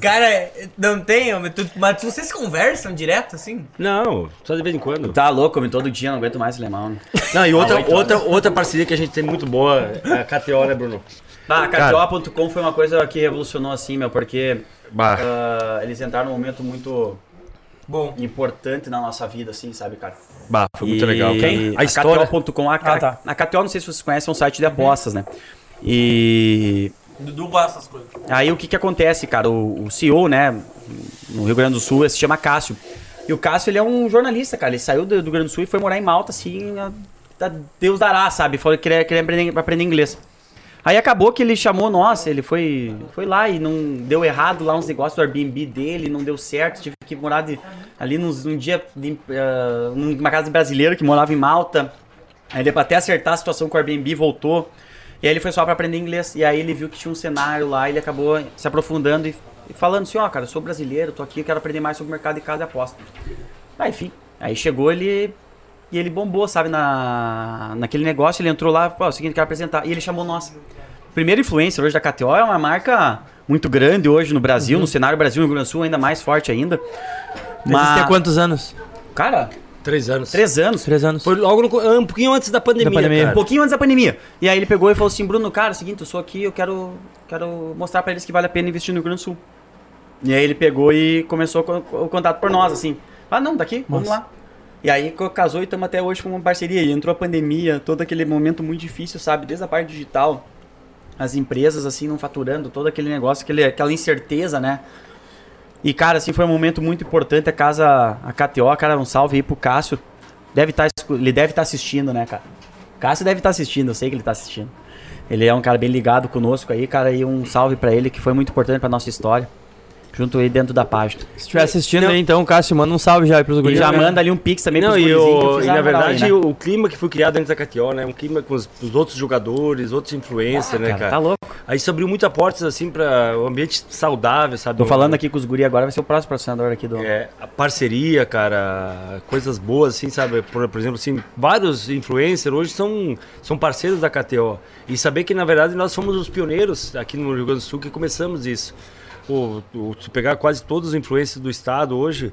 Cara, não tem, mas, tu- mas vocês conversam direto assim? não, só de vez em quando. Tá louco, me todo dia, não aguento mais alemão. né? Não, e outra, oito outra, outra parceria que a gente tem muito boa é a KTO, né, Bruno? Bah. KTO.com foi uma coisa que revolucionou assim, meu, porque Bah. ah, eles entraram num momento muito Bom. importante na nossa vida, assim, sabe, cara? Bah, foi muito E legal. cara. A, A história. KTO.com, a, Ah, tá. a KTO, não sei se vocês conhecem, é um site de apostas, né? E Dudu gosta dessas coisas. aí o que que acontece, cara? O, o CEO, né, no Rio Grande do Sul, se chama Cássio. E o Cássio, ele é um jornalista, cara. Ele saiu do, do Rio Grande do Sul e foi morar em Malta, assim, a, a Deus dará, sabe? Foi querer, querer aprender, aprender inglês. Aí acabou que ele chamou nós, ele foi, foi lá e não deu errado lá uns negócios do Airbnb dele, não deu certo, tive que morar de- ali nos, num dia, de, ah, numa casa de brasileiro que morava em Malta. Aí ele até acertar a situação com o Airbnb, voltou. E aí ele foi só pra aprender inglês. E aí ele viu que tinha um cenário lá, ele acabou se aprofundando e, e falando assim, ó, cara, eu sou brasileiro, tô aqui, quero aprender mais sobre o mercado de casa de aposta. Aí, enfim, aí chegou ele e ele bombou, sabe, na, naquele negócio, ele entrou lá, pô, é o seguinte, quero apresentar. E ele chamou nós. Primeiro influencer hoje da KTO é uma marca muito grande hoje no Brasil, no cenário Brasil e Rio Grande do Sul ainda mais forte ainda. Existe há quantos anos? Cara, Três anos. três anos. Três anos. Foi logo no, um pouquinho antes da pandemia, Da pandemia. Um pouquinho antes da pandemia. E aí ele pegou e falou assim, Bruno, cara, é o seguinte, eu sou aqui, eu quero, quero mostrar pra eles que vale a pena investir no Rio Grande do Sul. E aí ele pegou e começou co- o contato por nós, assim. Ah, não, daqui, vamos lá. E aí casou e estamos até hoje com uma parceria. E entrou a pandemia, todo aquele momento muito difícil, sabe? Desde a parte digital, as empresas, assim, não faturando, todo aquele negócio, aquele, aquela incerteza, né? E, cara, assim, foi um momento muito importante. A casa, a KTO, cara, um salve aí pro Cássio. Deve tá, ele deve estar assistindo, né, cara? Cássio deve estar assistindo, eu sei que ele tá assistindo. Ele é um cara bem ligado conosco aí, cara, e um salve pra ele, que foi muito importante pra nossa história. Junto aí dentro da página. Se estiver assistindo Não. aí, então, Cássio, manda um salve já aí pros E guris. já manda ali um pix também Não, pros e, o, e na moral aí, verdade, né? o, clima que foi criado dentro da KTO, né? Um clima com os, os outros jogadores, outros influencers, né, Cara, cara? tá louco. Aí isso abriu muitas portas, assim, para o um ambiente saudável, sabe? Tô falando aqui com os guri agora, vai ser o próximo patrocinador aqui do... É, a parceria, cara, coisas boas, assim, sabe? Por, por exemplo, assim, vários influencers hoje são, são parceiros da KTO. E saber que, na verdade, nós fomos os pioneiros aqui no Rio Grande do Sul que começamos isso. Pô, se pegar quase todos os influencers do estado hoje,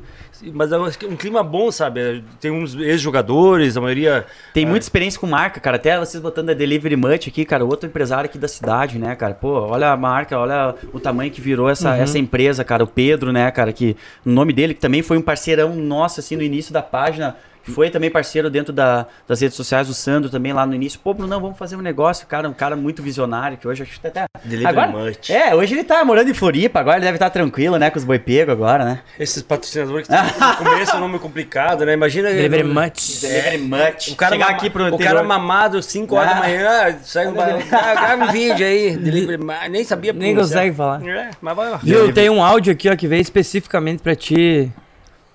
mas é um clima bom, sabe? Tem uns ex-jogadores, a maioria. Tem é... muita experiência com marca, cara. Até vocês botando a Delivery Much aqui, cara, outro empresário aqui da cidade, né, cara? Pô, olha a marca, olha o tamanho que virou essa, uhum. essa empresa, cara. O Pedro, né, cara, que o nome dele, que também foi um parceirão nosso, assim, no início da página foi também parceiro dentro da, das redes sociais, o Sandro também lá no início. Pô, não, vamos fazer um negócio, cara, um cara muito visionário, que hoje acho que até. Delivery agora, much. É, hoje ele tá morando em Floripa, agora ele deve estar tranquilo, né, com os boi pego agora, né? Esses patrocinadores que no começo é um nome complicado, né? Imagina. Delivery much. Delivery much. O cara, Chegar aqui pro o cara mamado 5 horas ah. da manhã, ah, sai um, [LAUGHS] ah, grava um vídeo aí. Delivery much. Nem sabia Nem consegue falar. É, mas vai lá. Viu, tem um áudio aqui, ó, que veio especificamente pra ti.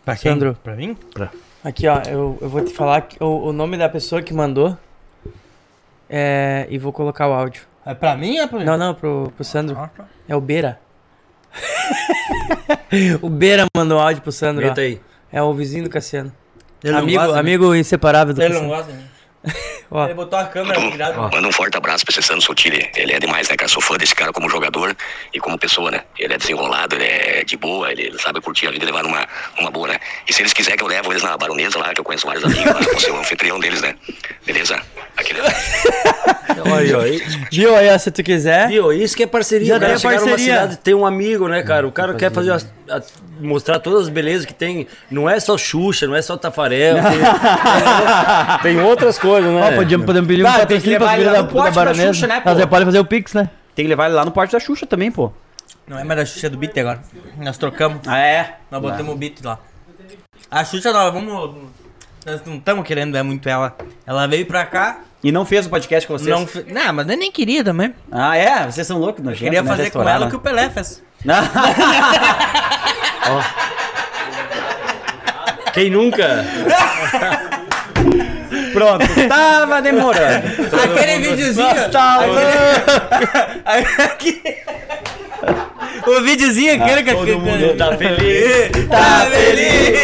Pra quem? Sandro. Pra mim? Pra. Aqui, ó, eu, eu vou te falar o, o nome da pessoa que mandou. É, e vou colocar o áudio. É pra mim ou é pra mim? Não, não, pro, pro Sandro. Ah, tá. É o Beira. [LAUGHS] o Beira mandou áudio pro Sandro. Eita aí. É o vizinho do Cassiano. Ele amigo, amigo inseparável do Ele Cassiano. não gosta mim. [LAUGHS] Ele botou a câmera virada. Manda um forte abraço pra esse Sandro Sotile. Ele é demais, né, cara? Sou fã desse cara como jogador e como pessoa, né? Ele é desenrolado, ele é de boa, ele sabe curtir a vida e levar numa, numa boa, né? E se eles quiserem que eu levo eles na baronesa lá, que eu conheço vários amigos lá, vou ser o anfitrião deles, né? Beleza? Aquele. [LAUGHS] Olha aí. Viu aí, se tu quiser. Viu, isso que é parceria. Já cara, é parceria. cidade, tem um amigo, né, cara? O cara quer fazer a, a, mostrar todas as belezas que tem. Não é só Xuxa, não é só Tafarel. Tem, [LAUGHS] tem outras coisas, né? Ó, podemos, podemos pedir um Cara, tem que levar ele lá no porte da, Xuxa, né, pô? Você pode fazer o Pix, né? Tem que levar ele lá no porte da Xuxa também, pô. Não é mais da Xuxa, é do Beat agora. Nós trocamos. Ah, é? Nós botamos o Beat lá. A Xuxa, nós vamos... Nós não estamos querendo é muito ela. Ela veio pra cá... E não fez o podcast com vocês? Não, fe... não mas eu nem queria também. Ah, é? Vocês são loucos, nojento, Queria né? fazer com ela o que o Pelé fez. [LAUGHS] oh. Quem nunca? [LAUGHS] Pronto, tava demorando. Aquele videozinho. Tá o videozinho aquele que Todo mundo tá feliz. [LAUGHS] Tá feliz.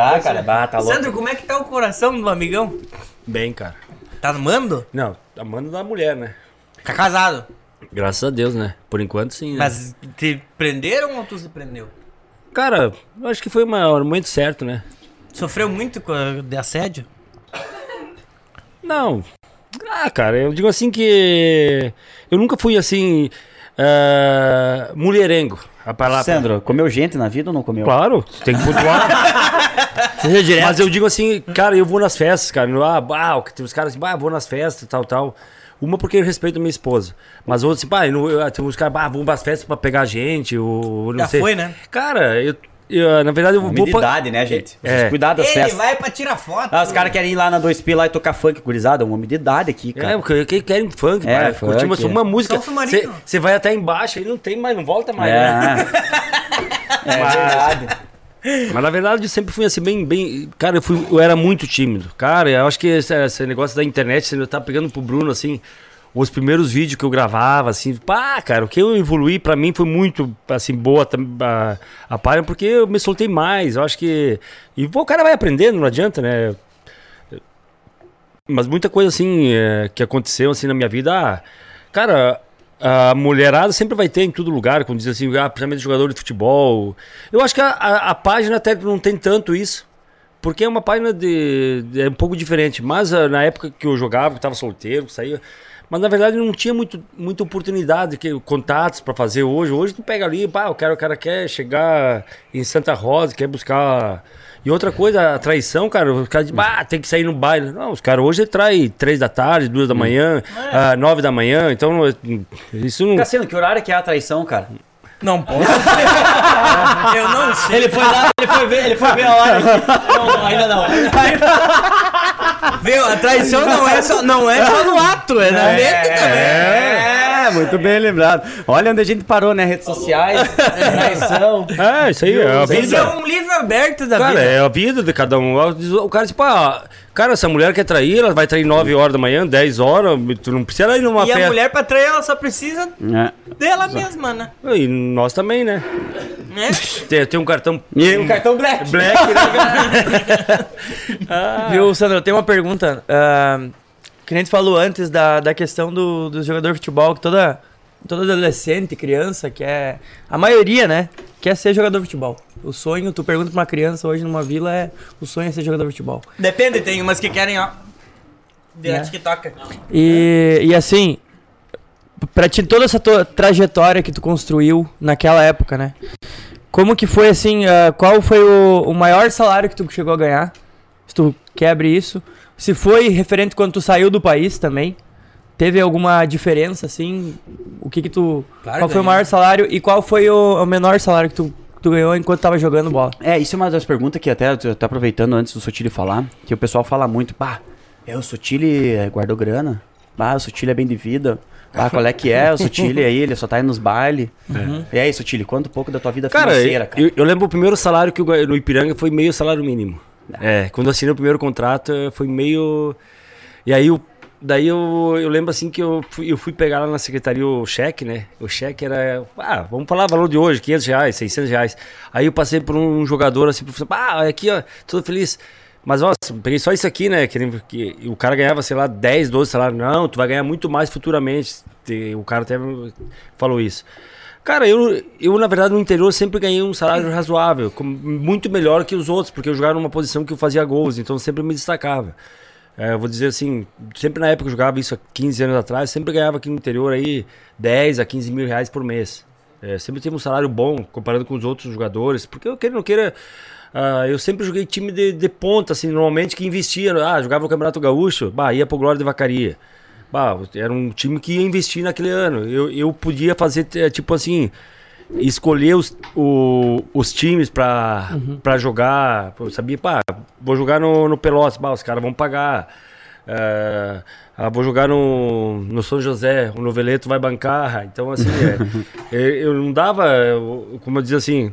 ah, cara, bah, tá louco. Sandro, como é que tá o coração do amigão? Bem, cara. Tá amando? Não, amando da mulher, né? Tá casado? Graças a Deus, né? Por enquanto, sim. Né? Mas te prenderam ou tu se prendeu? Cara, eu acho que foi o momento certo, né? Sofreu muito de assédio? Não. Ah, cara, eu digo assim que eu nunca fui assim uh, mulherengo. A palavra. Sandro, comeu gente na vida ou não comeu? Claro, tem que pontuar. [LAUGHS] Seja direto. Mas eu digo assim, cara, eu vou nas festas, cara. Ah, ah, tem os caras assim, ah, vou nas festas, tal, tal. Uma porque eu respeito a minha esposa. Mas outra, assim, pá, tem uns caras, ah, vão para as festas pra pegar gente, ou não Já sei. foi, né? Cara, eu, eu, na verdade, eu vou. Umidade, né, gente? É. Cuidado das Ele festas. vai pra tirar foto. Ah, os caras querem ir lá na 2P lá e tocar funk, gurizada. É uma umidade aqui, cara. É, porque quem querem funk, É, cara. funk, Curtir uma, é. uma música. Você vai até embaixo, aí não tem mais, não volta mais, É, né? é Mas- verdade. Mas na verdade eu sempre fui assim, bem. bem cara, eu, fui, eu era muito tímido. Cara, eu acho que esse, esse negócio da internet, você tá pegando pro Bruno assim. Os primeiros vídeos que eu gravava, assim, pá, cara, o que eu evoluí pra mim foi muito, assim, boa a, a página, porque eu me soltei mais. Eu acho que. E pô, o cara vai aprendendo, não adianta, né? Mas muita coisa, assim, é, que aconteceu, assim, na minha vida. Ah, cara, a mulherada sempre vai ter em todo lugar, quando diz assim, ah, principalmente jogador de futebol. Eu acho que a, a, a página até não tem tanto isso. Porque é uma página de. é um pouco diferente. Mas ah, na época que eu jogava, que estava solteiro, que saía. Mas na verdade não tinha muito, muita oportunidade, que, contatos para fazer hoje. Hoje tu pega ali, pá, o cara, o cara quer chegar em Santa Rosa, quer buscar. E outra coisa, a traição, cara, os caras dizem, ah, tem que sair no baile. Não, os caras hoje traem três da tarde, duas da manhã, ah, nove da manhã, então isso não. Cassiano, que horário que é a traição, cara? Não posso. [LAUGHS] eu não sei. Ele foi lá, ele foi ver, ele foi ver a hora. Não, não, ainda não. [LAUGHS] Viu? A traição não é só, não é só no ato, é na mente também. É, Muito bem lembrado. Olha onde a gente parou, né? Redes sociais, [LAUGHS] traição. É, isso aí é a Isso vida. é um livro aberto da Cara, vida. é a vida de cada um. O cara, tipo, ah, cara, essa mulher quer trair, ela vai trair 9 horas da manhã, 10 horas, tu não precisa ir numa E a festa. mulher pra trair, ela só precisa É. dela mesma, né? E nós também, né? Né? [LAUGHS] Tem, tem um cartão E um cartão black. black, né, cara? [LAUGHS] Viu, Sandro, eu tenho uma pergunta. ah, que nem tu falou antes da, da questão do, do jogador de futebol, que toda, toda adolescente, criança, quer. A maioria, né? Quer ser jogador de futebol. O sonho, tu pergunta pra uma criança hoje numa vila, é o sonho é ser jogador de futebol. Depende, tem umas que querem, ó. Virar É. TikTok. E, e assim, pra ti, toda essa tua trajetória que tu construiu naquela época, né? Como que foi assim, ah, qual foi o, o maior salário que tu chegou a ganhar? Se tu quebre isso. Se foi referente quando tu saiu do país também. Teve alguma diferença, assim? O que que tu... Claro, qual foi o ganhei. maior salário e qual foi o, o menor salário que tu, tu ganhou enquanto tava jogando bola? É, isso é uma das perguntas que até eu tô aproveitando antes do Sotile falar, que o pessoal fala muito, pá, é, o Sotile guardou grana, pá, o Sotile é bem de vida, pá, qual é que é, o Sotile aí, ele só tá indo nos bailes. E aí, conta um pouco da tua vida Cara, financeira, cara. eu, eu lembro o primeiro salário que eu ganhei no Ipiranga foi meio salário mínimo. É, quando eu assinei o primeiro contrato eh, foi meio. E aí eu. Daí eu, eu lembro assim que eu fui, eu fui pegar lá na secretaria o cheque, né? O cheque era. Ah, vamos falar valor de hoje, 500 reais, 600 reais. Aí eu passei por um jogador assim, ah, aqui ó, todo feliz. Mas, nossa, peguei só isso aqui, né? Que, que o cara ganhava, sei lá, 10, 12 salários. Não, tu vai ganhar muito mais futuramente. Te- O cara até falou isso. Cara, eu, eu, na verdade, no interior sempre ganhei um salário razoável, muito melhor que os outros, porque eu jogava numa posição que eu fazia gols, então sempre me destacava. É, eu vou dizer assim, sempre na época eu jogava isso há 15 anos atrás, sempre ganhava aqui no interior aí 10 a 15 mil reais por mês. É, sempre tive um salário bom, comparando com os outros jogadores, porque eu queira não queira, ah, eu sempre joguei time de, de ponta, assim, normalmente que investia, ah, jogava no Campeonato Gaúcho, bah, ia pro Glória de Vacaria. Bah, era um time que ia investir naquele ano. Eu, eu podia fazer, eh, tipo assim, escolher os, o- os times pra, pra jogar. Eu sabia, pá, vou jogar no, no Pelotas, bah, os caras vão pagar. Ah, vou jogar no, no São José, o Noveleto vai bancar. Então, assim, é, [LAUGHS] eu, eu não dava, eu- como eu dizia assim,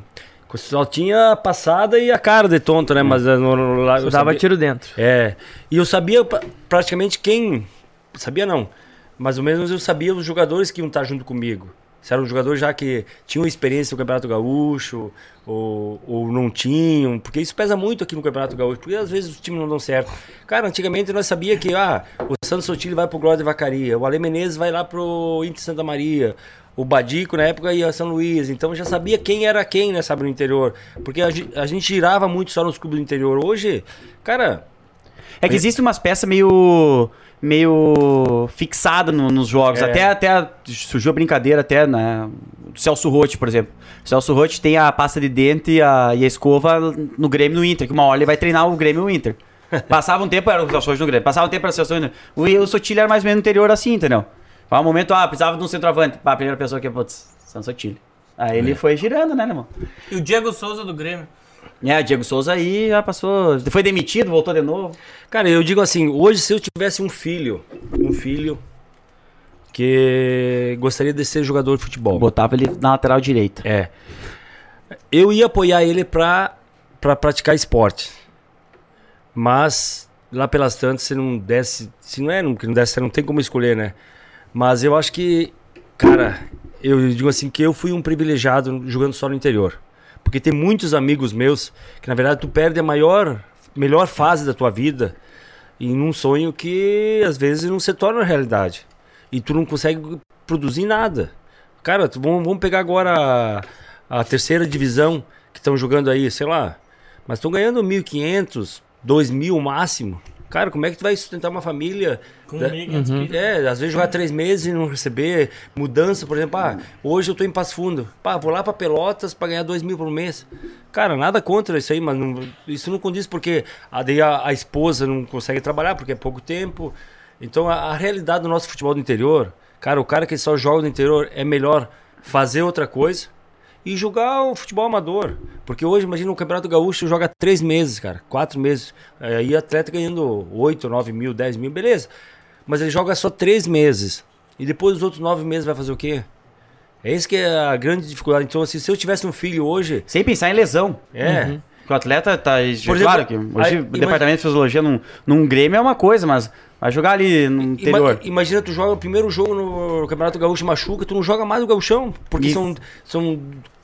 só tinha a passada e a cara de tonto, né? Mas eh, no, no, lá, eu dava sabia- tiro dentro. é. E eu sabia pra- praticamente quem. Sabia não. Mais ou menos eu sabia os jogadores que iam estar junto comigo. Se eram jogadores já que tinham experiência no Campeonato Gaúcho, ou, ou não tinham, porque isso pesa muito aqui no Campeonato Gaúcho, porque às vezes os times não dão certo. Cara, antigamente nós sabia que ah, o Santos Sotile vai pro Glória de Vacaria, o Ale Menezes vai lá pro Inter Santa Maria, o Badico na época ia a São Luís, então já sabia quem era quem, né, sabe, no interior. Porque a, a gente girava muito só nos clubes do interior. Hoje, cara, É que existe umas peças meio meio fixada no- nos jogos. É. Até até surgiu a brincadeira até né, do Celso Rotti, por exemplo. O Celso Rotti tem a pasta de dente e a, e a escova no Grêmio e no Inter, que uma hora ele vai treinar o Grêmio e o Inter. [LAUGHS] Passava um tempo era o Celso Rotti no Grêmio, passava um tempo era o Celso Rotti. no- O, o Sotilho era mais ou menos no interior assim, entendeu? Vai um momento, ah, precisava de um centroavante. Pá, a primeira pessoa que, putz, São Sotilho. Aí ele foi girando, né, irmão? E o Diego Souza do Grêmio. É, o Diego Souza aí já passou. Foi demitido, voltou de novo. Cara, eu digo assim, hoje se eu tivesse um filho, um filho que gostaria de ser jogador de futebol, Botava ele na lateral direita. é, eu ia apoiar ele pra, pra praticar esporte. Mas lá pelas tantas, se não desse, se não é, não, que não desse, não tem como escolher, né? Mas eu acho que, cara, eu digo assim que eu fui um privilegiado jogando só no interior. Porque tem muitos amigos meus que na verdade tu perde a maior, melhor fase da tua vida em um sonho que às vezes não se torna realidade. E tu não consegue produzir nada. Cara, tu- vamos, vamos pegar agora a, a terceira divisão que estão jogando aí, sei lá. Mas estão ganhando 1.500, 2.000 máximo. Cara, como é que tu vai sustentar uma família? Com da- migas, que- É, às vezes jogar três meses e não receber. Mudança, por exemplo, ah, hoje eu tô em Passo Fundo. Pá, vou lá pra Pelotas pra ganhar dois mil por mês. Cara, nada contra isso aí, mas não- isso não condiz porque a, a, a esposa não consegue trabalhar porque é pouco tempo. Então a, a realidade do nosso futebol do interior, cara, o cara que só joga no interior é melhor fazer outra coisa e jogar o futebol amador. Porque hoje, imagina, o Campeonato Gaúcho joga três meses, cara, quatro meses. Aí atleta ganhando 8, 9 mil, 10 mil, beleza. Mas ele joga só três meses. E depois dos outros nove meses vai fazer o quê? É isso que é a grande dificuldade. Então, assim, se eu tivesse um filho hoje. Sem pensar em lesão. É. Uhum. O atleta tá. Por claro exemplo, que hoje aí, o imagina- departamento de fisiologia num, num Grêmio é uma coisa, mas vai jogar ali no interior. imagina, tu joga o primeiro jogo no Campeonato Gaúcho machuca, tu não joga mais no Gauchão. Porque E- são, são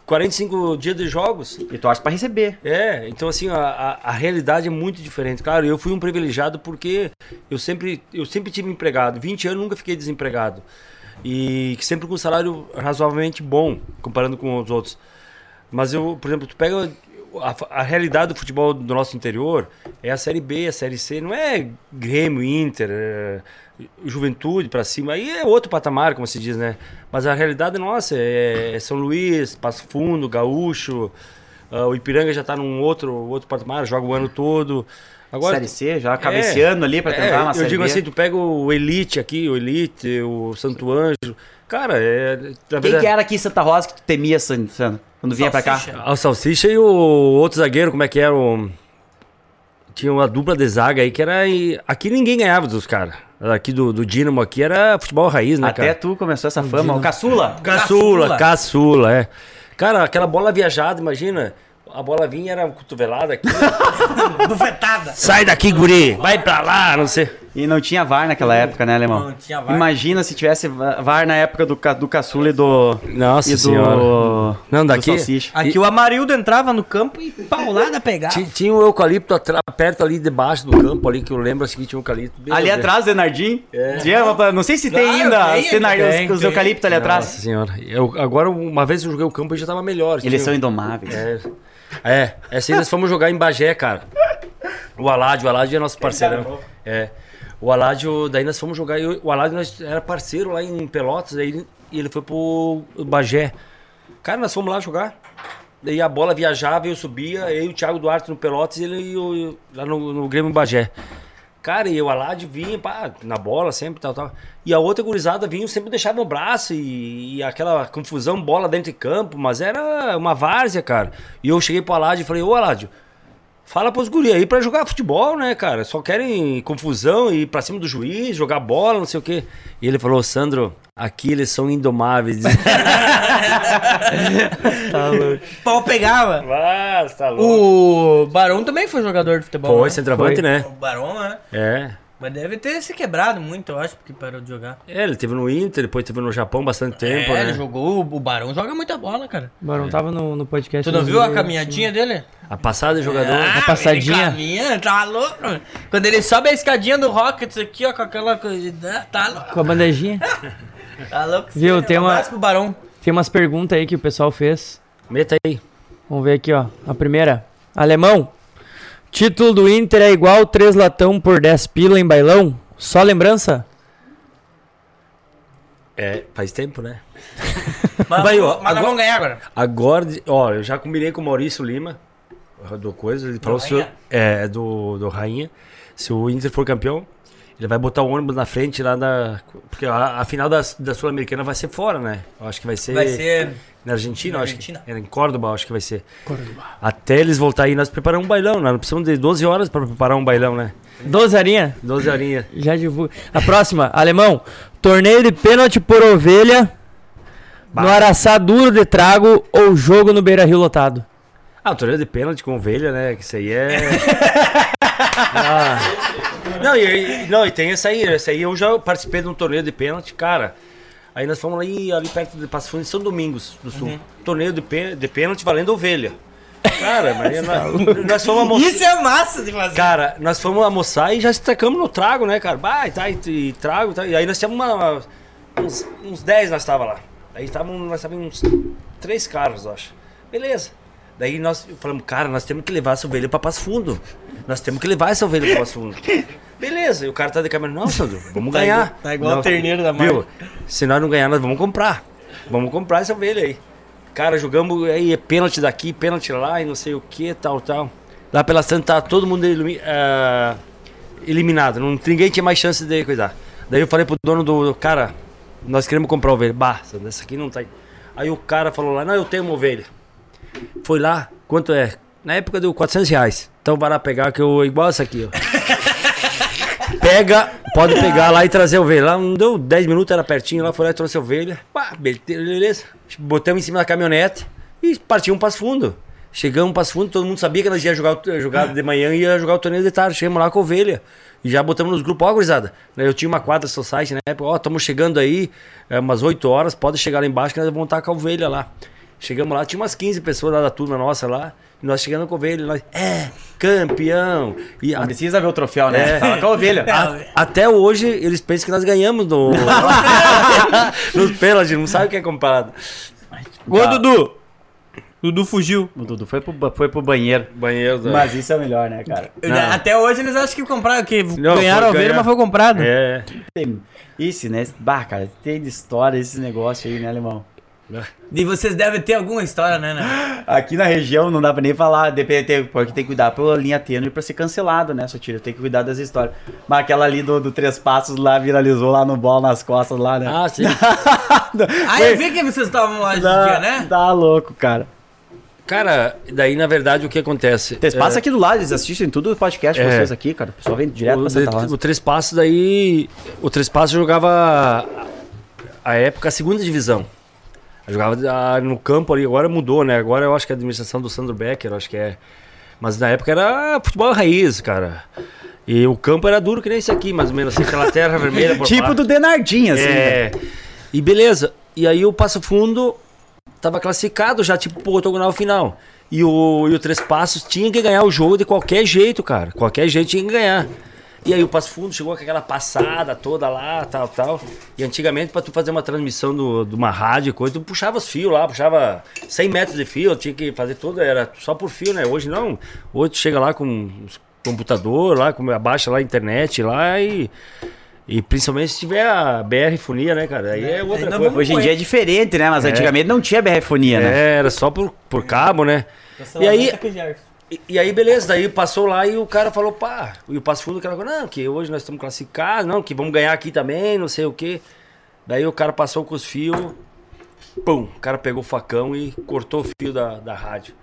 45 dias de jogos. E torce pra receber. É, então assim, a, a, a realidade é muito diferente. Claro, eu fui um privilegiado porque eu sempre, eu sempre tive empregado. 20 anos nunca fiquei desempregado. E que sempre com um salário razoavelmente bom, comparando com os outros. Mas eu, por exemplo, tu pega a, a realidade do futebol do nosso interior, é a Série B, a Série C, não é Grêmio, Inter, é Juventude pra cima, aí é outro patamar, como se diz, né? Mas a realidade nossa é, é São Luís, Passo Fundo, Gaúcho, ah, o Ipiranga já tá num outro, outro patamar, joga o ano todo. Agora, série C, já cabeceando ali pra é, tentar uma Eu série digo B. assim, tu pega o Elite aqui, o Elite, o Santo Anjo. Cara, é. Quem que era aqui em Santa Rosa que tu temia, San- Sandro? Quando vinha pra cá? Salsicha. A Salsicha e o outro zagueiro, como é que era? O... Tinha uma dupla de zaga aí que era. e- Aqui ninguém ganhava dos caras. Aqui do, do Dínamo aqui era futebol raiz, né, Até cara? tu começou essa fama. O caçula. Caçula, Caçula. caçula, é. Cara, aquela bola viajada, imagina. A bola vinha, era cotovelada aqui. [LAUGHS] Bufetada. Sai daqui, guri! Vai pra lá, não sei. E não tinha VAR naquela época, né, Alemão? Não tinha VAR. Imagina se tivesse va- VAR na época do, do caçula e do. Nossa e do, senhora. Não, daqui-. Aqui o Amarildo entrava no campo e paulada pegava. Tinha, tinha um eucalipto atra- perto ali debaixo do campo ali, que eu lembro assim que tinha um eucalipto. Meu Ali atrás, Zenardim. É. Tinha Não sei se tem Claro, ainda tem, cenar- tem, os, os eucaliptos ali atrás. Nossa senhora. Eu, agora, uma vez eu joguei o campo e já tava melhor. Eles são Tinha- indomáveis. É. É, essa aí nós fomos jogar em Bagé, cara. O Aládio, o Aládio é nosso parceirão. É. O Aládio, daí nós fomos jogar. e o Aládio nós era parceiro lá em Pelotas, daí ele foi pro Bagé. Cara, nós fomos lá jogar. Daí a bola viajava, eu subia, eu e o Thiago Duarte no Pelotas e ele e o- lá no, no Grêmio Bagé. Cara, e o Alad vinha pá, na bola sempre, tal, tal. E a outra gurizada vinha, sempre deixava o braço e, e aquela confusão, bola dentro de campo, mas era uma várzea, cara. E eu cheguei pro Alad e falei, ô Alad, fala pros guri aí pra jogar futebol, né, cara? Só querem confusão e ir pra cima do juiz, jogar bola, não sei o quê. E ele falou, Sandro, aqui eles são indomáveis. [LAUGHS] Pau pegava. Mas, tá louco. O Barão também foi jogador de futebol. Foi, né? centroavante, Foi. né? O Barão, né? É. Mas deve ter se quebrado muito, eu acho, porque parou de jogar. É, ele teve no Inter, depois teve no Japão bastante tempo, é, né? ele jogou. O Barão joga muita bola, cara. O Barão tava no, no podcast. Tu não viu a caminhadinha dele? A passada de jogador. Ah, passadinha. Ele caminha, tá louco. mano. Quando ele sobe a escadinha do Rockets aqui, ó, com aquela coisa. Tá louco. Com a bandejinha. [LAUGHS] Tá louco. Viu, sim. tem Um uma- abraço pro Barão. Tem umas perguntas aí que o pessoal fez. Meta aí. Vamos ver aqui, ó. A primeira. Alemão. Título do Inter é igual 3 latão por 10 pila em bailão? Só lembrança? É, faz tempo, né? [LAUGHS] Mas, Vai, ó, mas nós agora- vamos ganhar agora. Agora, ó, eu já combinei com o Maurício Lima, do coisa, ele falou se o- Rainha? é, do, do Rainha, se o Inter for campeão, ele vai botar o ônibus na frente lá da... Porque a, a final da, da Sul-Americana vai ser fora, né? Eu acho que vai ser... Vai ser. Na Argentina, Na eu acho Argentina. que. Era em Córdoba, acho que vai ser. Até eles voltarem, nós preparamos um bailão, né? Nós precisamos de 12 horas para preparar um bailão, né? 12 horinha? 12 horinhas. Já divulga. A próxima. Alemão. Torneio de pênalti por ovelha. No Araçá duro de trago ou jogo no Beira Rio lotado? Ah, torneio de pênalti com ovelha, né? Que isso aí é. [LAUGHS] Ah. Não, e, não, e tem essa aí. Essa aí eu já participei de um torneio de pênalti, cara. Aí nós fomos ali, ali perto de Passo Fundo, em São Domingos do Sul. Torneio de, de pênalti valendo ovelha. Cara, mas [LAUGHS] nós, nós fomos almoçar. Isso é massa de fazer. Cara, nós fomos almoçar e já estacamos no trago, né, cara? E tá, e, e trago, tá. E aí nós tínhamos uma, uns, uns 10 nós tava lá. Aí tavam, nós estávamos uns três carros, eu acho. Beleza. Daí nós falamos, cara, nós temos que levar essa ovelha pra Passo Fundo. Nós temos que levar essa ovelha pra Passo Fundo. [LAUGHS] Beleza, e o cara tá de câmera, não, Sandro, vamos Tá ganhar. igual- tá igual o terneiro da Viu? marca. Se nós não ganhar, nós vamos comprar. Vamos comprar essa ovelha aí. Cara, jogamos aí é pênalti daqui, pênalti lá e não sei o que, tal, tal. Lá pela Santa tá todo mundo ilumi- ah, eliminado. Não, ninguém tinha mais chance de cuidar. Daí eu falei pro dono do. Cara, nós queremos comprar ovelha. Bah, Sandro, essa aqui não tá aí. Aí o cara falou lá, não, eu tenho uma ovelha. Foi lá, quanto é? Na época deu 400 reais. Então vai lá pegar que eu igual essa aqui, ó. [LAUGHS] Pega, pode pegar lá e trazer a ovelha. Lá não deu 10 minutos, era pertinho, lá foi lá e trouxe a ovelha. Pá, beleza. Botamos em cima da caminhonete e partimos para fundo. Chegamos para fundo, todo mundo sabia que nós ia jogar, jogar de manhã e ia jogar o torneio de tarde. Chegamos lá com a ovelha. E já botamos nos grupos, ó, gurizada. Eu tinha uma quadra society na época, ó, estamos chegando aí, é, umas 8 horas, pode chegar lá embaixo que nós vamos estar com a ovelha lá. Chegamos lá, tinha umas 15 pessoas lá da turma nossa lá. E nós chegando com a ovelha, nós, é, campeão. E Não precisa ver o troféu, né? É. Tava com a ovelha. a- até hoje eles pensam que nós ganhamos no, [LAUGHS] nos pênaltis, não sabe o que é comparado. Ô, Dudu! Dudu fugiu. O Dudu foi pro, foi pro banheiro. Banheiro da... Mas isso é o melhor, né, cara? Não. Até hoje eles acham que compraram, que Não, ganharam a ovelha, ganhar. mas foi comprado. É. Tem, isso, né? Bah, cara, tem de história esse negócio aí, né, alemão? E vocês devem ter alguma história, né, né? Aqui na região não dá pra nem falar, depende, tem- porque tem que cuidar pela linha tênue pra ser cancelado, né, Sotira? Tem que cuidar das histórias. Mas aquela ali do, do Três Passos lá viralizou lá no bola nas costas lá, né? Ah, sim. [LAUGHS] Ah, eu vi que vocês estavam lá esse Tá- dia, né? Tá louco, cara. Cara, daí na verdade o que acontece? Três Passos É, aqui do lado, eles assistem tudo o podcast de É. vocês aqui, cara. O pessoal vem direto pra o, Santa de- Rosa. o Três Passos daí. O Três Passos jogava a época a segunda divisão. Eu jogava ah, no campo ali, agora mudou, né? Agora eu acho que é a administração do Sandro Becker, acho que é. Mas na época era futebol raiz, cara. E o campo era duro que nem esse aqui, mais ou menos, assim, aquela terra vermelha [LAUGHS] Tipo do Denardinho, assim. É. E beleza. E aí o Passo Fundo tava classificado já, tipo, pro octogonal final. E o, e o Três Passos tinha que ganhar o jogo de qualquer jeito, cara. Qualquer jeito tinha que ganhar. E aí o Passo Fundo chegou com aquela passada toda lá, tal, tal. E antigamente, pra tu fazer uma transmissão do- de uma rádio e coisa, tu puxava os fios lá, puxava 100 metros de fio, tinha que fazer tudo, era só por fio, né? Hoje não. Hoje tu chega lá com computador lá, com, abaixa lá a internet lá e... E principalmente se tiver a BR Fonia, né, cara? Aí é outra coisa. Hoje em dia é diferente, né? Mas antigamente não tinha BRfonia, né? É, era só por, por cabo, né? E aí, e, aí, beleza, daí passou lá e o cara falou, pá, e o Passo Fundo, cara falou, não, que hoje nós estamos classificados, não, que vamos ganhar aqui também, não sei o quê. Daí o cara passou com os fios, pum, o cara pegou o facão e cortou o fio da, da rádio.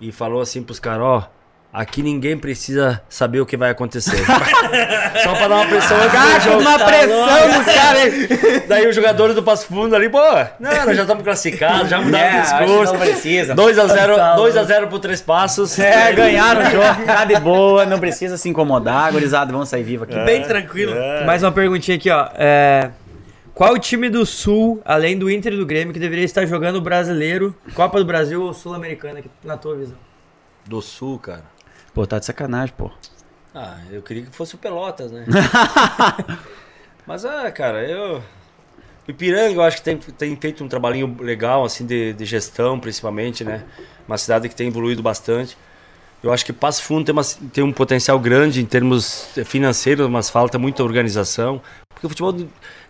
E falou assim pros caras, ó, aqui ninguém precisa saber o que vai acontecer. [LAUGHS] Só pra dar uma pressão antes do jogo. uma pressão nos caras aí. [LAUGHS] Daí os jogadores do Passo Fundo ali, pô, não, nós já estamos classificados, já mudaram É, o discurso. não precisa. 2x0 Tá, 2x0 pro Três Passos. É, ganharam o jogo. [LAUGHS] Tá de boa, não precisa se incomodar. Gurizada, vamos sair vivo aqui. Bem tranquilo. Mais uma perguntinha aqui, ó. É, qual o time do Sul, além do Inter e do Grêmio, que deveria estar jogando o brasileiro, Copa do Brasil ou Sul-Americana, aqui, na tua visão? Do Sul, cara. Pô, tá de sacanagem, pô. Ah, eu queria que fosse o Pelotas, né? [LAUGHS] Mas, ah, cara, eu... O Ipiranga, eu acho que tem, tem feito um trabalhinho legal, assim, de, de gestão, principalmente, né? Uma cidade que tem evoluído bastante. Eu acho que Passo Fundo tem, uma, tem um potencial grande em termos financeiros, mas falta muita organização. Porque o futebol...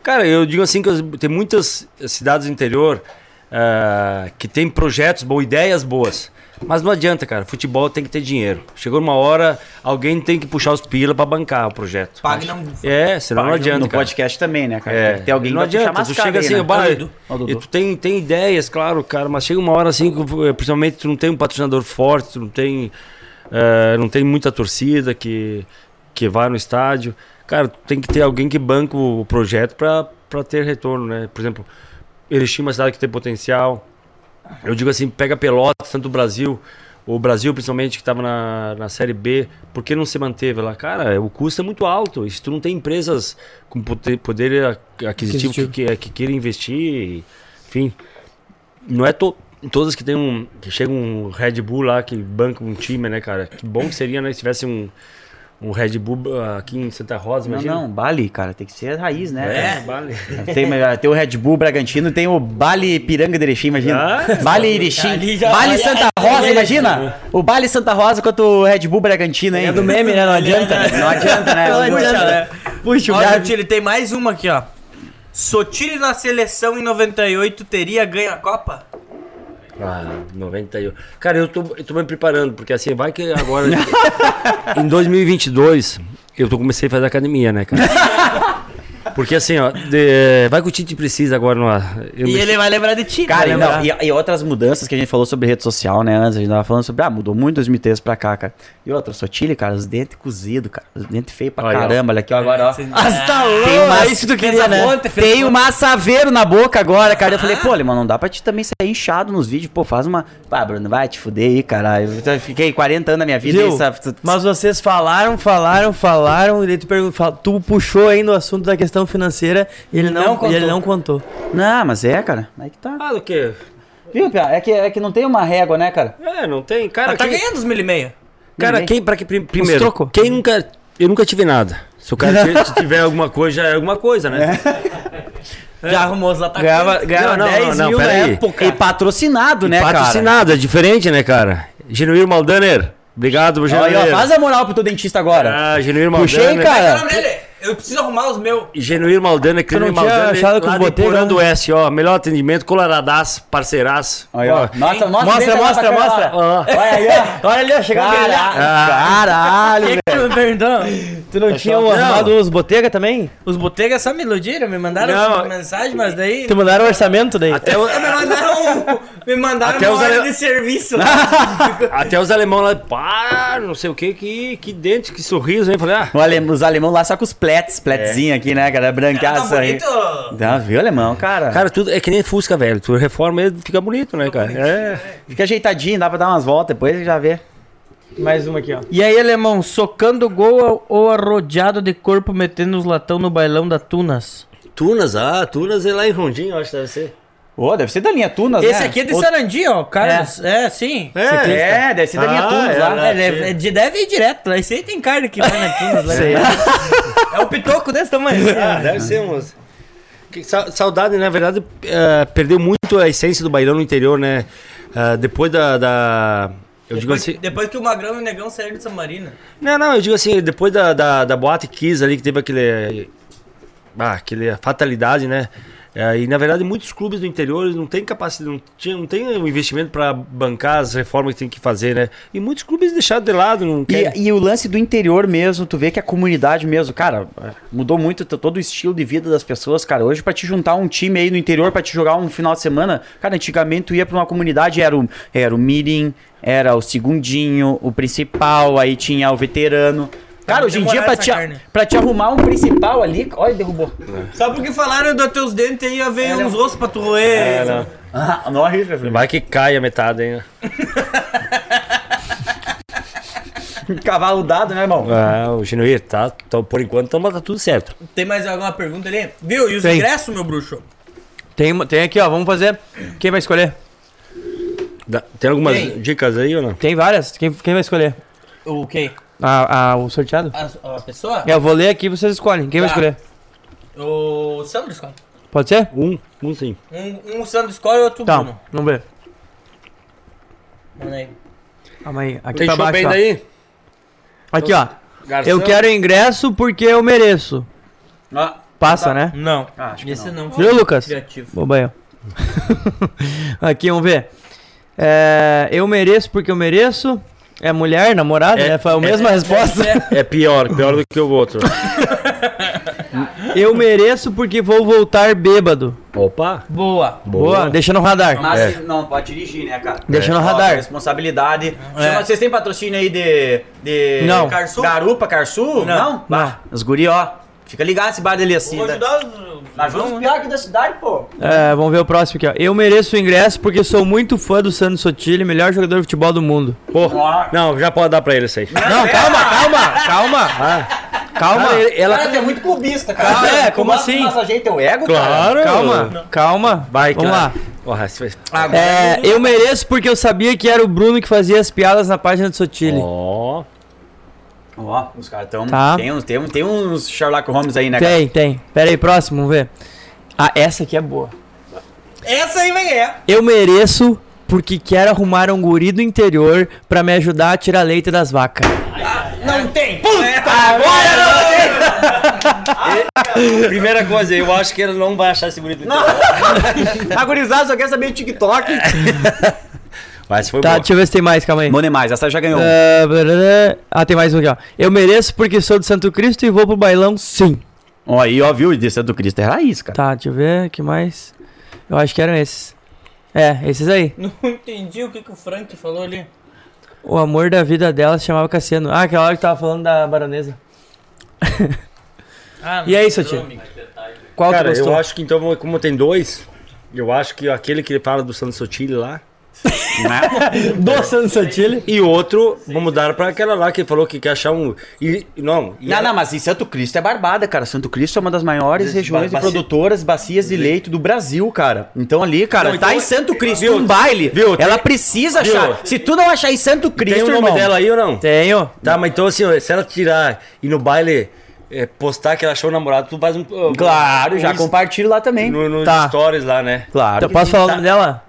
Cara, eu digo assim que tem muitas cidades do interior ah, que tem projetos, boas, ideias boas. Mas não adianta, cara. Futebol tem que ter dinheiro. Chegou uma hora, alguém tem que puxar os pila pra bancar o projeto. Pague não. É, senão não adianta. No cara. podcast também, né, cara? É, Tem que ter alguém não adianta, tu chega aí, assim, né? bah, Dudu. e tu tem, tem ideias, claro, cara, mas chega uma hora assim, que, principalmente tu não tem um patrocinador forte, tu não tem, eh, não tem muita torcida que, que vai no estádio. Cara, tu tem que ter alguém que banca o projeto pra, pra ter retorno, né? Por exemplo, Erechim é uma cidade que tem potencial. Eu digo assim, pega Pelotas, tanto o Brasil, o Brasil principalmente que estava na, na Série B, por que não se manteve lá? Cara, o custo é muito alto. Se tu não tem empresas com poder, poder a- aquisitivo que, que, que queiram investir, enfim, não é to, todas que tem um que chega um Red Bull lá que banca um time, né, cara? Que bom que seria, né, se tivesse um um Red Bull ah, aqui em Santa Rosa, Não, imagina. não, Bali, cara, tem que ser raiz, né? É, vale. Tem, tem o Red Bull Bragantino, tem o Bali Piranga de Erechim, imagina. Ah, Bali [LAUGHS] Erechim. Bali ali- Santa Rosa, imagina. O Bali Santa Rosa contra o Red Bull Bragantino, hein? É do meme, né? Não adianta. [LAUGHS] Não adianta, né? Não Puxa, adianta. né? Puxa, o cara... Sotile, tem mais uma aqui, ó. Sotile na seleção em 98 teria ganho a Copa? Ah, 91. Cara, eu tô, eu tô me preparando, porque assim, vai que agora. [LAUGHS] em 2022, eu tô, comecei a fazer academia, né, cara? [LAUGHS] Porque assim, ó, de- vai que o Tite precisa agora no. eu E me- ele vai lembrar de ti. Cara, não, e, e outras mudanças que a gente falou sobre rede social, né? Antes a gente tava falando sobre, ah, mudou muito 2013 pra cá, cara. E outra, Sotile, cara, os dentes cozidos, cara. Os dentes feios pra Olha, caramba. Olha aqui, ó, agora, ó. Ah, tá Tem uma, é isso que tu queria, né? Tem um massaveiro na boca agora, cara. Eu Ah. falei, pô, Limão, não dá pra te também sair inchado nos vídeos. Pô, faz uma. Pá, Bruno, vai te fuder aí, caralho. Eu fiquei 40 anos da minha vida Viu? e essa- Mas vocês falaram, falaram, falaram, e daí tu, pergun- fal- tu puxou aí no assunto da questão financeira e ele não, Não e ele contou. não contou. Não, mas é, cara. Aí que tá. Ah, do quê? Viu, Pia? É que, é que não tem uma régua, né, cara? É, não tem. Cara, Ah, tá quem, ganhando os mil e meio. cara, quem, pra que, prim- primeiro, quem nunca. Eu nunca tive nada. Se o cara [LAUGHS] tiver alguma coisa, já é alguma coisa, né? Já arrumou os atacantes. Ganhava, ganhava Não, não, 10 não, mil na aí. época. E patrocinado, né, cara? Patrocinado, é diferente, né, cara? Genuíno Maldaner. Obrigado, Genuíno. faz a moral pro teu dentista agora. Ah, Genuíno Puxei, Maldaner. cara. O? Eu preciso arrumar os meus. Genuíno Maldaner, Clínica não tinha Maldaner, achado com lá os de Botega, Porã do né? Oeste, ó. Melhor atendimento, coloradaço, parceiraço. Aí, ó. Nossa, mostra, Mostra, mostra, mostra. Olha aí, ó. [LAUGHS] Olha ali, ó, chegando ali. Caralho, caralho, velho. Tu não perguntou? Tu não tinha Não. arrumado os botega também? Os botegas só me iludiram, me mandaram Não. mensagem, mas daí. Tu mandaram orçamento daí? Até, [LAUGHS] o- Me mandaram. Me mandaram Até uma os hora ale- de serviço. [LAUGHS] até os alemão lá, pá, não sei o que, que, que dente, que sorriso, hein? Falei, ah, O Os alemão lá só com os plets, pletzinho aqui, né, cara? Tá Brancaço aí. bonito. Tá, viu, alemão, cara? cara, tudo é que nem Fusca, velho. Tu reforma ele, fica bonito, né, cara? É. Fica ajeitadinho, dá pra dar umas voltas, depois já vê. Mais uma aqui, ó. E aí, alemão, socando gol ou arrodeado de corpo metendo os latão no bailão da Tunas? Tunas, ah, Tunas é lá em Rondinho, acho que deve ser. Ô, deve ser da linha Tunas, Esse né? aqui é de Ô, Sarandi, ó, Carlos. É, sim. É, deve ser da linha Ah, Tunas é, lá. né? É, deve, é de- deve ir direto lá. Esse aí tem carne que vai na Tunas. Lá. Sei. É um pitoco desse tamanho. Ah, deve ser, moço. Que saudade, na verdade, eh, perdeu muito a essência do bailão no interior, né? Ah, depois da. da- eu digo Depois, assim. depois que o Magrão e o Negão saíram de São Marina. Não, não, eu digo assim, depois da, da, da Boate Kiss ali, que teve aquele. Ah, aquele fatalidade, né? É, e na verdade muitos clubes do interior não têm capacidade, não, tinha, não tem o investimento para bancar as reformas que tem que fazer, né? E muitos clubes deixaram de lado, não querem. E, e o lance do interior mesmo, tu vê que a comunidade mesmo, cara, mudou muito todo o estilo de vida das pessoas, cara. Hoje, pra te juntar um time aí no interior pra te jogar um final de semana, cara, antigamente tu ia pra uma comunidade, era o, era o Mirim, era o segundinho, o principal, aí tinha o veterano. Cara, hoje em dia, pra te, carne. pra te arrumar um principal ali. Olha, derrubou. Só porque falaram dos teus dentes aí, ia ver É, uns ossos pra tu roer. É, não. Ah, não arrisca, filho. Vai que cai a metade, hein? [LAUGHS] Cavalo dado, né, irmão? Ah, o Genuíno, tá, tá, por enquanto tamo- tá tudo certo. Tem mais alguma pergunta ali? Viu? E os Tem. ingressos, meu bruxo? Tem, tem aqui, ó. Vamos fazer. Quem vai escolher? Dá- Tem algumas Tem. dicas aí ou não? Tem várias. Quem, quem vai escolher? O quê? A, a- o sorteado? A, a pessoa? É, eu vou ler aqui vocês escolhem. Quem vai Tá. escolher? O Sandro escolhe. Pode ser? Um, um sim. Um, um o Sandro escolhe e outro Tá, Bruno. vamos ver. Manda aí. Calma aí. Aqui pra show baixo. bem ó. daí? Aqui, ó. Garçom? Eu quero ingresso porque eu mereço. Ah, Passa, né? Não. Ah, acho que Esse não. Viu, Lucas? Criativo. Boba. [LAUGHS] Aqui, vamos ver. É, eu mereço porque eu mereço. É mulher, namorada, É, né? Foi a é, mesma resposta. É pior, pior do que o outro. [LAUGHS] Eu mereço porque vou voltar bêbado. Opa! Boa. Boa, deixa no radar. Mas É. não pode dirigir, né, cara? Deixa no Ó, radar. Responsabilidade. É. Chama- vocês têm patrocínio aí de. de Não. Carçu? Garupa, Carçu? Não. Bah, Os guri, ó. Fica ligado esse bar dele assim. Vou da- ajudar os... Ajuda os pior aqui da cidade, pô. É, vamos ver o próximo aqui, ó. Eu mereço o ingresso porque sou muito fã do Sandro Sotile, melhor jogador de futebol do mundo. Pô, não, já pode dar pra ele isso aí. Não, calma, calma, calma. Calma. Cara, ele- ela- Cara, é muito clubista, cara. Calma, é, como assim? massageia teu ego, Claro. Calma, calma. Vai, Vamos cara. lá. Porra, vai- É, eu mereço porque eu sabia que era o Bruno que fazia as piadas na página do Sotile. Ó. Ó, os caras tão. Tá. Tem, uns, tem, uns- tem uns Sherlock Holmes aí, né, cara? Tem, tem. Pera aí, próximo, vamos ver. Ah, essa aqui é boa. Essa aí vai ganhar. Eu mereço porque quero arrumar um guri do interior pra me ajudar a tirar leite das vacas. Não tem. Puta! Primeira coisa, eu acho que ele não vai achar esse bonito. A gurizada só quer saber TikTok. [LAUGHS] Mas foi Tá, bom. deixa eu ver se tem mais, calma aí. Mano, é mais, essa já ganhou. Ah, blá. Ah, tem mais um aqui, ó. Eu mereço porque sou de Santo Cristo e vou pro bailão, sim. Ó, aí, ó, viu? De Santo Cristo é raiz, cara. Tá, deixa eu ver, que mais? Eu acho que eram esses. É, esses aí. Não [LAUGHS] entendi o que, que o Frank falou ali. O amor da vida dela se chamava Cassiano. Ah, aquela hora que tava falando da baronesa. [LAUGHS] Ah, E seu lembrou, tio? Qual Cara, tu gostou? eu acho que então, como tem dois, eu acho que aquele que ele fala do Santos Sotile lá. Do Santo Santile. E outro, vamos dar pra aquela lá que falou que quer achar um. E, não, e Não, ela- não, mas em Santo Cristo é barbada, cara. Santo Cristo é uma das maiores Des- regiões ba- de produtoras, bacias de leite do Brasil, cara. Então ali, cara, Não, tá então- em Santo Cristo viu? um baile. Viu? Ela Tem- precisa viu? achar. Se tu não achar em Santo Cristo, Tem o nome irmão, dela aí ou não? Tenho. Tá, mas então assim, se ela tirar e no baile é, postar que ela achou o namorado, tu faz um. Claro, já um- compartilho lá também. No, nos Tá. stories lá, né? Claro. Eu posso falar o nome dela?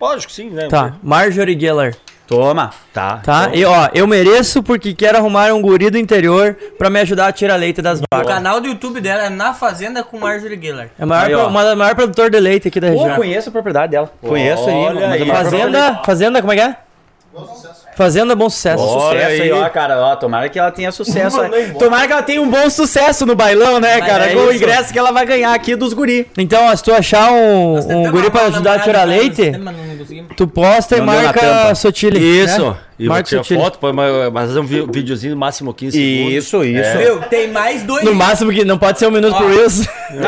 Lógico que sim, né? Tá. Marjorie Geller. Toma. Tá. Tá? então- E ó, eu mereço porque quero arrumar um guri do interior pra me ajudar a tirar leite das O vacas. canal do YouTube dela é Na Fazenda com Marjorie Giller. É a maior, Aí, pro- uma maiores produtoras de leite aqui da Pô, região. conheço a propriedade dela. Conheço aí. Aí. Fazenda, Fazenda, como é que é? Fazenda Bom Sucesso. Bom Olha sucesso aí, aí. ó, cara. Ó, tomara que ela tenha sucesso. [LAUGHS] Embora. Tomara que ela tenha um bom sucesso no bailão, né, cara? é com o ingresso que ela vai ganhar aqui dos guri. Então, ó, se tu achar um, um guri pra ajudar a tirar leite, mas não conseguimos. tu posta e marca tampa. Sotile. Isso. né? E tirar Sotile. foto, mas fazer um vi- videozinho no máximo 15 segundos. Isso, isso. Meu, tem mais dois. No máximo que não pode ser um minuto Ó. por isso. Tem,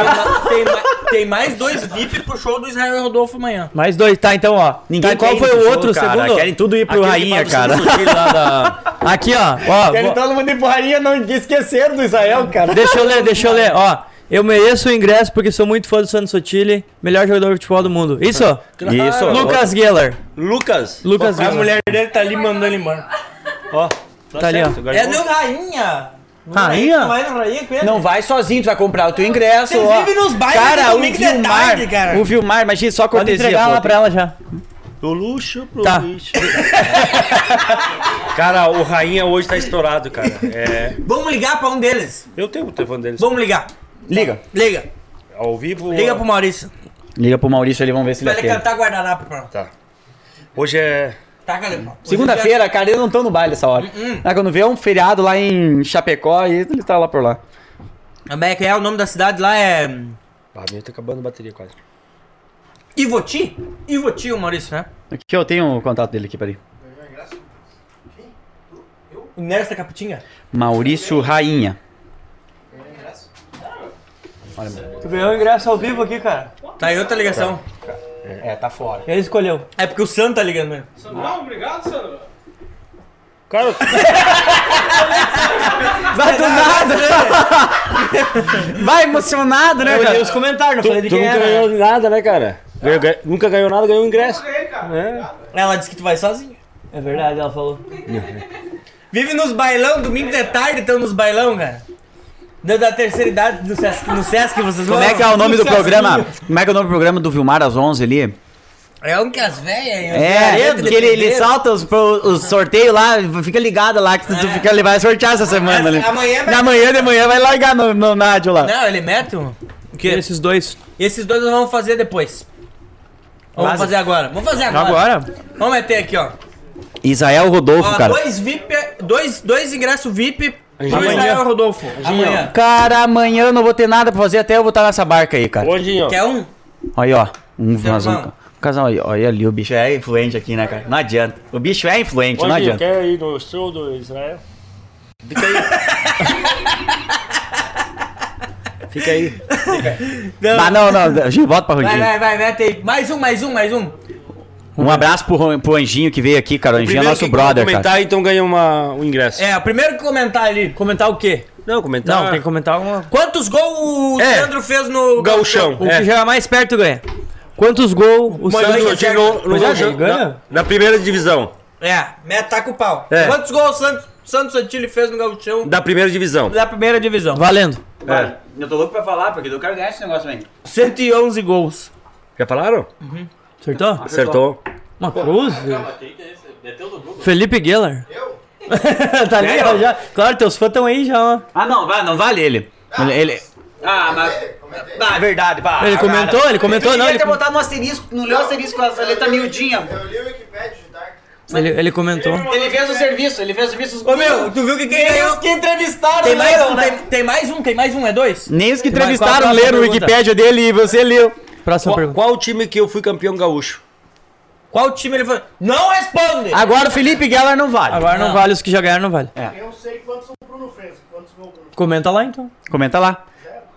tem ma- tem mais dois VIP pro show do Israel Rodolfo amanhã. Mais dois, tá, então, ó. Ninguém tá, qual foi o show, outro cara. segundo? Querem tudo ir pro Aquele Rainha, cara. da- Aqui, ó. ó Querem vou- todo mundo ir pro Rainha, não esqueceram do Israel, cara. Deixa eu ler, deixa eu ler, ó. Eu mereço o ingresso porque sou muito fã do Santos Sotile, melhor jogador de futebol do mundo. Isso? Isso. Lucas Geller. Lucas. Lucas A Geller. mulher dele tá ali mandando ele embora. Ó. Tá ali, ó. Agora É meu rainha. Rainha? Não vai na rainha com ele? Não vai sozinho, tu vai comprar o teu ingresso. Vocês ó. vivem nos bailes Cara, do o Vilmar, tarde, cara. o Vilmar, imagina só Pode cortesia. entregar pô, lá pra ela já. Do luxo pro Tá. lixo. cara, o Rainha hoje tá estourado, cara. É, Vamos ligar pra um deles. eu tenho o telefone deles. Vamos ligar. Liga. Liga. Ao vivo. Liga pro Maurício. Liga pro Maurício ali, vamos ver se ele Pra ele atende. cantar guardanapo pra nós. Tá. Hoje é. Taca ali, pô. Segunda-feira, cara, eles não estão no baile essa hora. Hum, Ah, quando vê um feriado lá em Chapecó, aí ele tá lá por lá. Como é que é? O nome da cidade lá é. Ah, a minha tá acabando a bateria quase. Ivoti? Ivoti, o Maurício, né? Aqui eu tenho o contato dele aqui, peraí. O Nesta Capitinga? Maurício Rainha. Tu ganhou o ingresso ao vivo aqui, cara. Tá aí outra ligação. É, tá fora. Ele escolheu. É porque o Santo tá ligando mesmo. Cara, [LAUGHS] Vai do nada! Vai emocionado, né, Eu cara? li os comentários, não tu, falei de tu quem nunca era. ganhou nada, né, cara? Ganhou- ganhou- nunca ganhou nada, ganhou um ingresso. Ela disse que tu vai sozinho. É verdade, ela falou. Vive nos bailão, domingo de tarde estão nos bailão, cara. Da, da terceira idade do Sesc, no Sesc vocês Como vão- é que é o nome no do programa? Como é que é o nome do programa do Vilmar às 11 ali? É um que as velhas. É, que ele, ele salta os, os sorteios lá, fica ligado lá que tu, tu fica, ele vai sortear essa semana ali. Amanhã vai- Na manhã de manhã vai largar no, no Nádio lá. Não, ele mete um. O quê? Esses dois. Esses dois nós vamos fazer depois. Vamos Mas- fazer agora. Vamos fazer agora. Agora? Vamos meter aqui, ó. Israel Rodolfo, Ó, cara. dois VIP, dois, dois ingressos VIP Amanhã. Rodolfo. Amanhã. Cara, amanhã eu não vou ter nada pra fazer, até eu vou estar nessa barca aí, cara. Andinho, Quer um? Olha aí, ó. Um, nós irmão. um casal aí. Olha ali, o bicho é influente aqui, né, cara? Não adianta. O bicho é influente, não adianta. quer ir no show do Israel? Fica aí. [LAUGHS] Fica aí. Mas não, não, a gente volta pra Vai, Rondinho. vai, vai, mete aí. Mais um, mais um, mais um. Um abraço pro, pro Anjinho que veio aqui, cara. O Anjinho é nosso que brother, cara. comentar, então ganha uma, um ingresso. É, o primeiro que comentar ali. Comentar o quê? Não, comentar. Não, tem que comentar alguma Quantos gols o É. Sandro fez no Gauchão. O É. que chegar mais perto ganha. Quantos gols o Mas Santos... aí- Santino no, no, é, Gauchão, ganha. na, na primeira divisão. É, meta tá com o pau. É. Quantos gols o Santos, Santos Santini fez no Gauchão Da primeira divisão. da primeira divisão? Valendo. É. Eu tô louco pra falar, porque eu quero ganhar esse negócio aí. 111 gols. Já falaram? Acertou? Acertou. Uma cruz? Felipe Geller. [LAUGHS] tá ali, ó, já. Claro, teus fãs estão aí já, ó. Ah, não, vai, não vale ele. Ele. ele- Ah, mas. Ah, é verdade, pá. Ele comentou, ele comentou, não, Ele ter botado no asterisco, no leu asterisco com essa letra miudinha. Eu li o Wikipedia de tarde. Ele, ele comentou. Ele fez o serviço, ele fez o serviço. Ô meu, tu viu que quem ganhou? que entrevistaram Tem mais leram, um, né? tem, tem mais um, tem mais um, é dois? Nem os que Vai, qual a entrevistaram próxima leram o pergunta? Wikipédia dele e você leu. Próxima Qual, pergunta. qual o time que eu fui campeão gaúcho? Qual time ele foi? Não responde! Agora o Felipe Geller não vale. Agora não, Não. vale os que já ganharam, não vale. Eu sei quantos o Bruno fez, quantos o Bruno Comenta lá então. Comenta lá.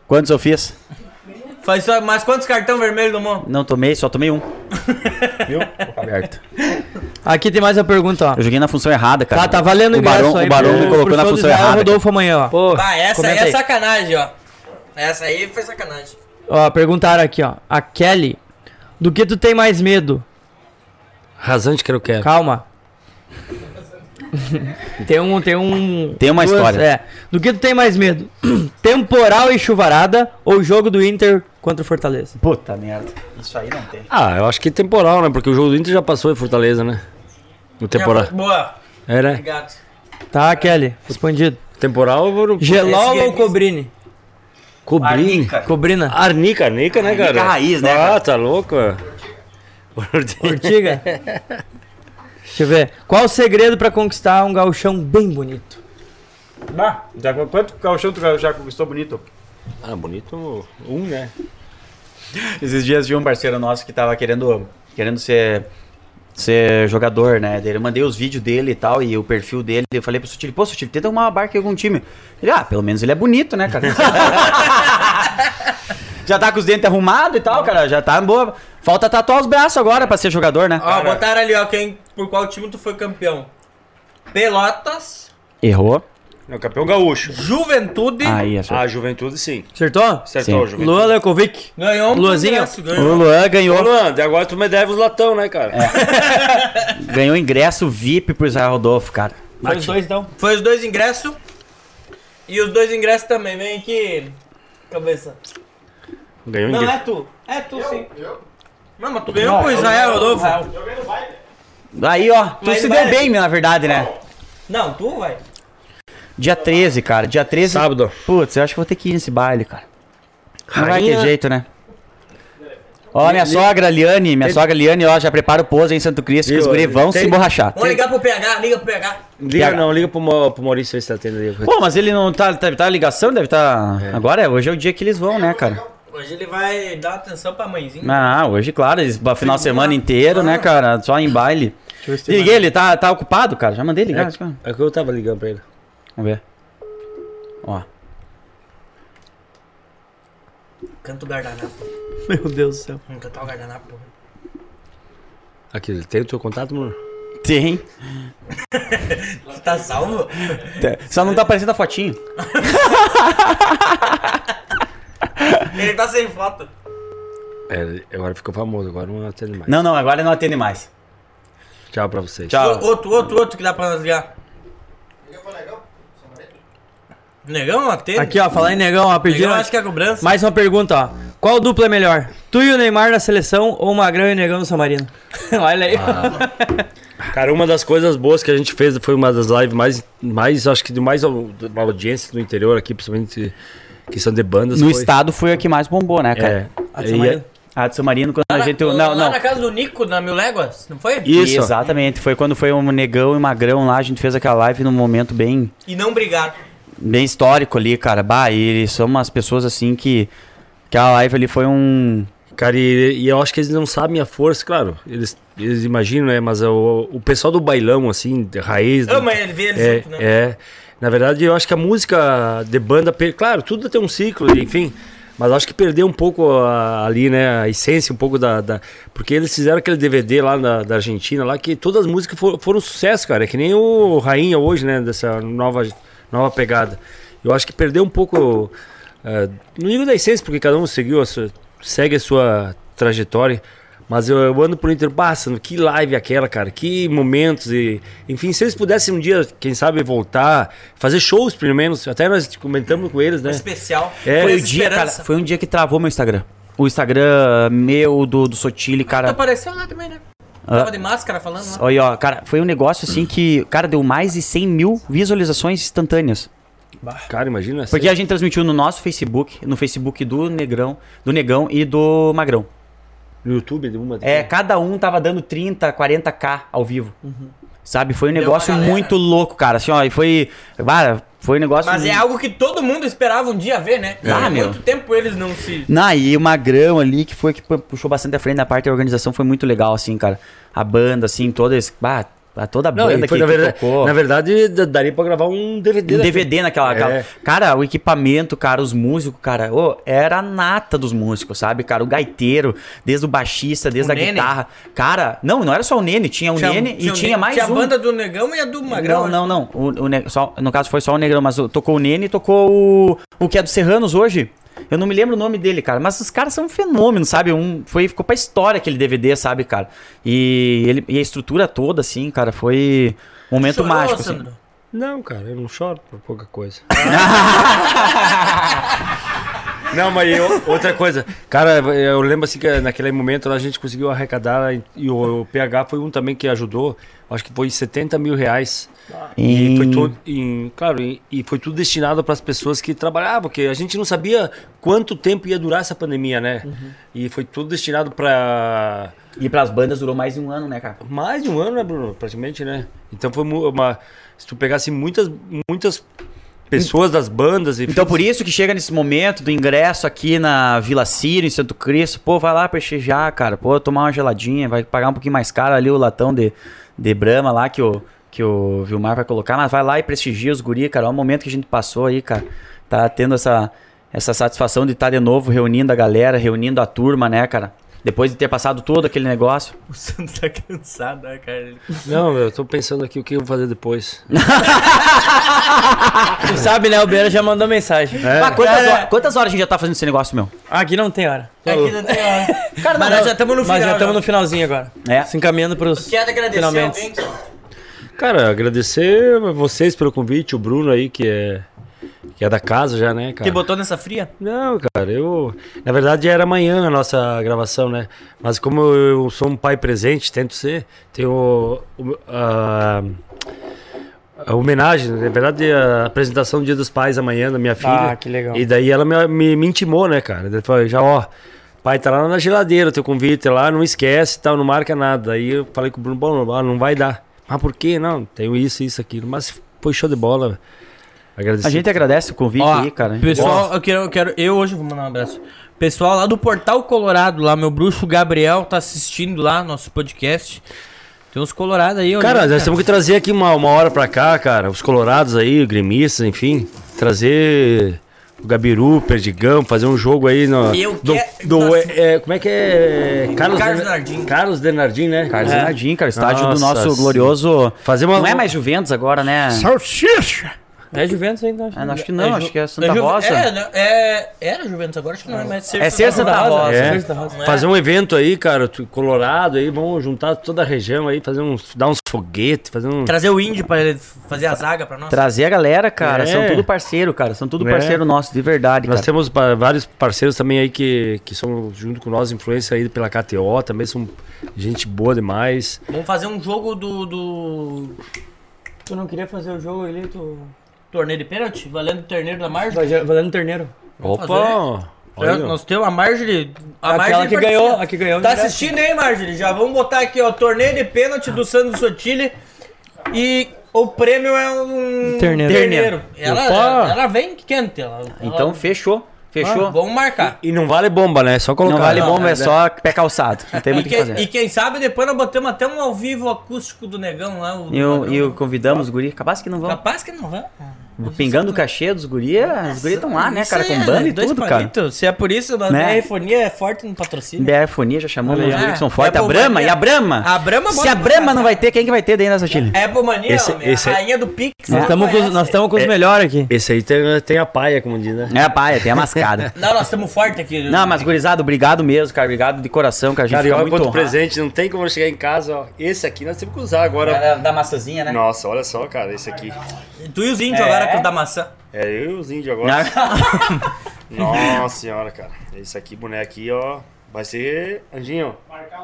Quantos eu fiz? Faz só, mas quantos cartão vermelho tomou? Não tomei, só tomei um. [LAUGHS] Viu? Aberto. Aqui tem mais uma pergunta, ó. Eu joguei na função errada, cara. Tá, tá valendo o o ingresso Barão, aí o Barão me colocou na função errada. Rodolfo amanhã, ó. Pô, Ah, essa aí é aí. sacanagem, ó. Essa aí foi sacanagem. Ó, perguntaram aqui, ó. A Kelly, do que tu tem mais medo? Rasante que eu quero. Calma. [LAUGHS] tem um, tem um... Tem uma história. É. Do que tu tem mais medo? [CLEARS THROAT] Temporal e chuvarada ou jogo do Inter contra o Fortaleza? Puta merda. Isso aí não tem. Ah, eu acho que temporal, né? Porque o jogo do Inter já passou em Fortaleza, né? No temporal. Boa, É, né? obrigado. Tá, Kelly, respondido. Temporal no... Gelol ou é- Cobrini? Cobrini. Cobrina. Arnica, arnica, né, cara? Arnica raiz, né, Ah, cara? tá louco? Ortiga? [LAUGHS] Deixa eu ver. Qual o segredo pra conquistar um gauchão bem bonito? Ah, já, quanto calchão tu já conquistou bonito? Ah, bonito um, né? Esses dias de um parceiro nosso que tava querendo, querendo ser, ser jogador, né? Eu mandei os vídeos dele e tal, e o perfil dele. Eu falei pro Sutili, pô, Sutili, tenta arrumar uma barca em algum time. Ele, ah, pelo menos ele é bonito, né, cara? [LAUGHS] já tá com os dentes arrumados e tal, cara. Já tá boa. Falta tatuar os braços agora pra ser jogador, né? Ó, botaram ali, ó, quem, por qual time tu foi campeão. Pelotas, Errou. Não, campeão gaúcho. Juventude, Aí, é. Ah, Juventude sim. Acertou? Acertou, Sim. Juventude. Luan Lekovic. ganhou um Luazinho? ingresso, O ganhou. Luan ganhou, Ô, Luan, e agora tu me deve os latão, né, cara? [LAUGHS] ganhou ingresso VIP pro Israel Rodolfo, cara. Foi os dois, então. Foi os dois ingressos. E os dois ingressos também, vem aqui. Cabeça. Ganhou Não, ninguém. é tu. É tu sim. Não, mas tu ganhou pro Israel, Rodolfo. Aí, ó, tu Mas se deu bem, na verdade, né? Não, tu vai. Dia 13, cara. Dia 13. Sábado. Putz, eu acho que vou ter que ir nesse baile, cara. Não vai Rainha- ter jeito, né? Ó, minha sogra Liane, minha sogra Liane, ó, já prepara o aí em Santo Cristo, que os guri vão Tem- se borrachar. Vamos ligar pro PH, liga pro PH. Liga não, liga pro, pro Maurício ver se tá tendo aí. Pô, mas ele não tá, tá, tá ligação, deve tá... Agora, é, hoje é o dia que eles vão, né, cara? Hoje ele vai dar atenção pra mãezinha. Ah, hoje, claro, eles, final de semana inteiro, né, cara? Só em baile. Deixa eu ver se tem Liguei, ele tá, tá ocupado, cara? Já mandei ligar. É, é que eu tava ligando pra ele. Vamos ver. Ó. Canta o guardanapo. [LAUGHS] Meu Deus do céu. Vamos cantar o guardanapo. Aqui, tem o teu contato, mano? Tem. Você [LAUGHS] tá salvo? Só não tá aparecendo a fotinho. [LAUGHS] Ele tá sem foto. É, agora ficou famoso, agora não atende mais. Não, não, agora não atende mais. Tchau pra vocês. Tchau. O- Outro, outro, outro que dá pra nós ligar. Negão atende? Aqui, ó, falar em negão, ó, pedindo. Negão acho que é cobrança. Mais uma pergunta, ó. Qual dupla é melhor? Tu e o Neymar na seleção ou o Magrão e o Negão no Samarino? [LAUGHS] Olha aí. Cara, uma das coisas boas que a gente fez foi uma das lives mais, mais acho que de mais uma audiência do interior aqui, principalmente questão de bandas. No foi- estado foi a que mais bombou, né, cara? É. A de E- Samarino. A de São Marino, quando a Lá- gente. lá Não, não. na casa do Nico, na Mil Léguas, não foi? Isso. Exatamente. Foi quando foi um negão e magrão lá. A gente fez aquela live num momento bem, E não brigaram. Bem histórico ali, cara. Bah, e eles são umas pessoas assim que. Aquela live ali foi um. Cara, e, e eu acho que eles não sabem a força, claro. Eles, eles imaginam, né? Mas o, o pessoal do bailão, assim, de raiz. do- ele, vê ele é, junto, né? é. Na verdade, eu acho que a música de banda, per- claro, tudo tem um ciclo, enfim. Mas eu acho que perdeu um pouco a- ali, né? A essência, um pouco da. da- porque eles fizeram aquele DVD lá na, da Argentina, lá, que todas as músicas for- foram sucesso, cara. É que nem o Rainha hoje, né? Dessa nova, nova pegada. Eu acho que perdeu um pouco. eh, não digo da essência, porque cada um seguiu a sua, segue a sua trajetória. Mas eu, eu ando por Inter, passando, que live aquela, cara, que momentos e... Enfim, se eles pudessem um dia, quem sabe, voltar, fazer shows pelo menos, até nós comentamos com eles, né? Especial. É. Foi o dia, cara. Foi um dia que travou meu Instagram. O Instagram meu, do, do Sotile, cara. apareceu lá também, né? Ah. Tava de máscara falando. Olha, ó, cara, foi um negócio assim que, cara, deu mais de 100 mil visualizações instantâneas. Cara, imagina. Porque a gente transmitiu no nosso Facebook, no Facebook do Negrão, do Negão e do Magrão. no YouTube de uma. É, cada um tava dando 30, 40k ao vivo. Sabe? Foi um negócio uma muito louco, cara. Assim, ó, e foi. Cara, foi um negócio. Mas é muito- algo que todo mundo esperava um dia ver, né? Ah, Há meu. muito tempo eles não se. Não, e o Magrão ali, que foi que pu- puxou bastante a frente da parte da organização, foi muito legal, assim, cara. A banda, assim, toda esse. Bah, a toda a Não, banda e foi, que, na, que verdade, tocou. na verdade, daria pra gravar um DVD. Um. DVD naquela. aquela- É. Cara, o equipamento, cara, os músicos, cara, ô, era a nata dos músicos, sabe, cara? O gaiteiro, desde o baixista, desde O a Nene? guitarra. Cara, não, não era só o Nene, tinha o Nene e o tinha Ne- mais tinha um. a banda do Negão e a do Magrão. Não, não, não. O, o ne- só, no caso foi só o Negrão, mas tocou o Nene e tocou o, o que é do Serranos hoje. Eu não me lembro o nome dele, cara. Mas os caras são um fenômeno, sabe? Um, foi, ficou pra história aquele DVD, sabe, cara? E, ele, e a estrutura toda, assim, cara, foi um momento Chorou, mágico. assim. Não, cara, eu não choro por pouca coisa. [LAUGHS] [LAUGHS] Não, mas eu- outra coisa, cara, eu lembro assim que naquele momento a gente conseguiu arrecadar e o, o PH foi um também que ajudou, acho que foi 70 mil reais. E foi Em- tudo, em, claro, e, e foi tudo destinado para as pessoas que trabalhavam, porque a gente não sabia quanto tempo ia durar essa pandemia, né? E foi tudo destinado para E pras bandas durou mais de um ano, né, cara? mais de um ano, né, Bruno? Praticamente, né? Então foi uma. Se tu pegasse muitas, muitas pessoas das bandas e. Então por isso que chega nesse momento do ingresso aqui na Vila Sírio, em Santo Cristo, pô, vai lá prestigiar, cara, pô, tomar uma geladinha, vai pagar um pouquinho mais caro ali o latão de, de Brahma lá que o, que o Vilmar vai colocar, mas vai lá e prestigia os guri, cara, é o momento que a gente passou aí, cara, tá tendo essa, essa satisfação de estar de novo reunindo a galera, reunindo a turma, né, cara, depois de ter passado todo aquele negócio. O Sandro tá cansado, né, cara? Ele- Não, eu tô pensando aqui o que eu vou fazer depois. [LAUGHS] Tu sabe, né? O Beira já mandou mensagem. Ah, quantas, Cara- horas, quantas horas a gente já tá fazendo esse negócio, meu? Aqui não tem hora. Aqui não tem hora. [LAUGHS] Cara, Mas nós já estamos no Mas final. já estamos no finalzinho agora. É. Se encaminhando pros. Quero agradecer Finalmente. alguém. Cara, agradecer a vocês pelo convite, o Bruno aí, que é. Que é da casa já, né, cara? Que botou nessa fria? Não, cara, eu. Na verdade era amanhã a nossa gravação, né? Mas como eu sou um pai presente, tento ser, tenho a, a homenagem, na verdade a apresentação do Dia dos Pais amanhã da minha filha. Ah, que legal. E daí ela me, me, me intimou, né, cara? Daí falou, já, ó, pai, tá lá na geladeira, teu convite lá, não esquece tal, não marca nada. Aí eu falei com o Bruno, bom, não, vai dar. Mas por quê? Não, tenho isso, isso, aquilo. Mas foi show de bola. Agradecer. A gente agradece o convite Ó, aí, cara. pessoal, eu quero, eu quero. Eu hoje vou mandar um abraço. Pessoal lá do Portal Colorado, lá, meu bruxo Gabriel tá assistindo lá nosso podcast. Tem uns colorados aí, Cara, olhando, nós temos que trazer aqui uma, uma hora pra cá, cara. Os colorados aí, gremistas, enfim. Trazer o Gabiru, Perdigão, fazer um jogo aí no. Eu do, quero- do- Nossa. é, como é que é? Carlos, Carlos Den- Denardim. Carlos Denardim, né? Carlos é. Renardinho, cara, estádio do Nossa, nosso sim. glorioso. Fazer uma- Não é mais Juventus agora, né? Salsicha! É Juventus ainda, acho. Não, acho que não, acho que é Santa Ju- Rosa. É, não, é, era Juventus, agora acho que não é mais É ser Santa Rosa. É. Sexta Rosa. Não é? Fazer um evento aí, cara, colorado aí, vamos juntar toda a região aí, fazer uns, dar uns foguetes, fazer um. Trazer o Indy pra ele fazer a zaga pra nós. Trazer a galera, cara. É. São tudo parceiro, cara. São tudo É. parceiro nosso, de verdade, Nós cara. temos vários parceiros também aí que, que são junto com nós, influência aí pela KTO, também são gente boa demais. Vamos fazer um jogo do, do Tu não queria fazer o jogo ali, tu. Torneio de pênalti, valendo o torneio da. Vai- Valendo terneiro. Vamos Opa! Olha. Nós temos a Marjorie. A Aquela Marjorie que participa. ganhou, a que ganhou. Tá direto. assistindo aí, Marjorie? Já vamos botar aqui, ó, torneio de pênalti do Sandro Sotile. E o prêmio é um Terneiro. Ela, Opa! ela vem quente. Ela, Então, ela- fechou. Fechou. Ah, vamos marcar. E não vale bomba, né? Só colocar. Não vale Não, bomba, é é- só pé calçado. Não tem E, muito o que que- fazer. e quem sabe depois nós botamos até um ao vivo acústico do Negão lá. O, E, o, e o convidamos os guri. Capaz que não vão. Capaz que não vai. Pingando o cachê dos guri, os guri estão lá, né, cara, com banda e dois tudo, cara. Se é por isso, a Né? BR-fonia é forte no patrocínio. BR Fonia já chamou os aí. guri que são É, fortes. é A Brahma, e a Brahma? A Brahma Se a Brahma não vai ter, quem que vai ter daí nessa Chile? É mania, Esse- homem, esse a rainha do Pix. Nós estamos com, os- nós estamos com os melhores aqui. Esse aí tem, tem a paia, como diz, né? É a paia, tem a mascada. [LAUGHS] Não, nós estamos fortes aqui. Não, mas gurizado, obrigado mesmo, cara. Obrigado de coração, cara. A gente Cara, e olha muito quanto presente, não tem como chegar em casa, ó. Esse aqui nós temos que usar agora. Da, da maçãzinha, né? Nossa, olha só, cara, esse aqui. Tu e os índios É. agora com os da maçã. É eu e os índios agora. [LAUGHS] Nossa senhora, cara. Esse aqui, boneco aqui, ó. Vai ser. Anjinho,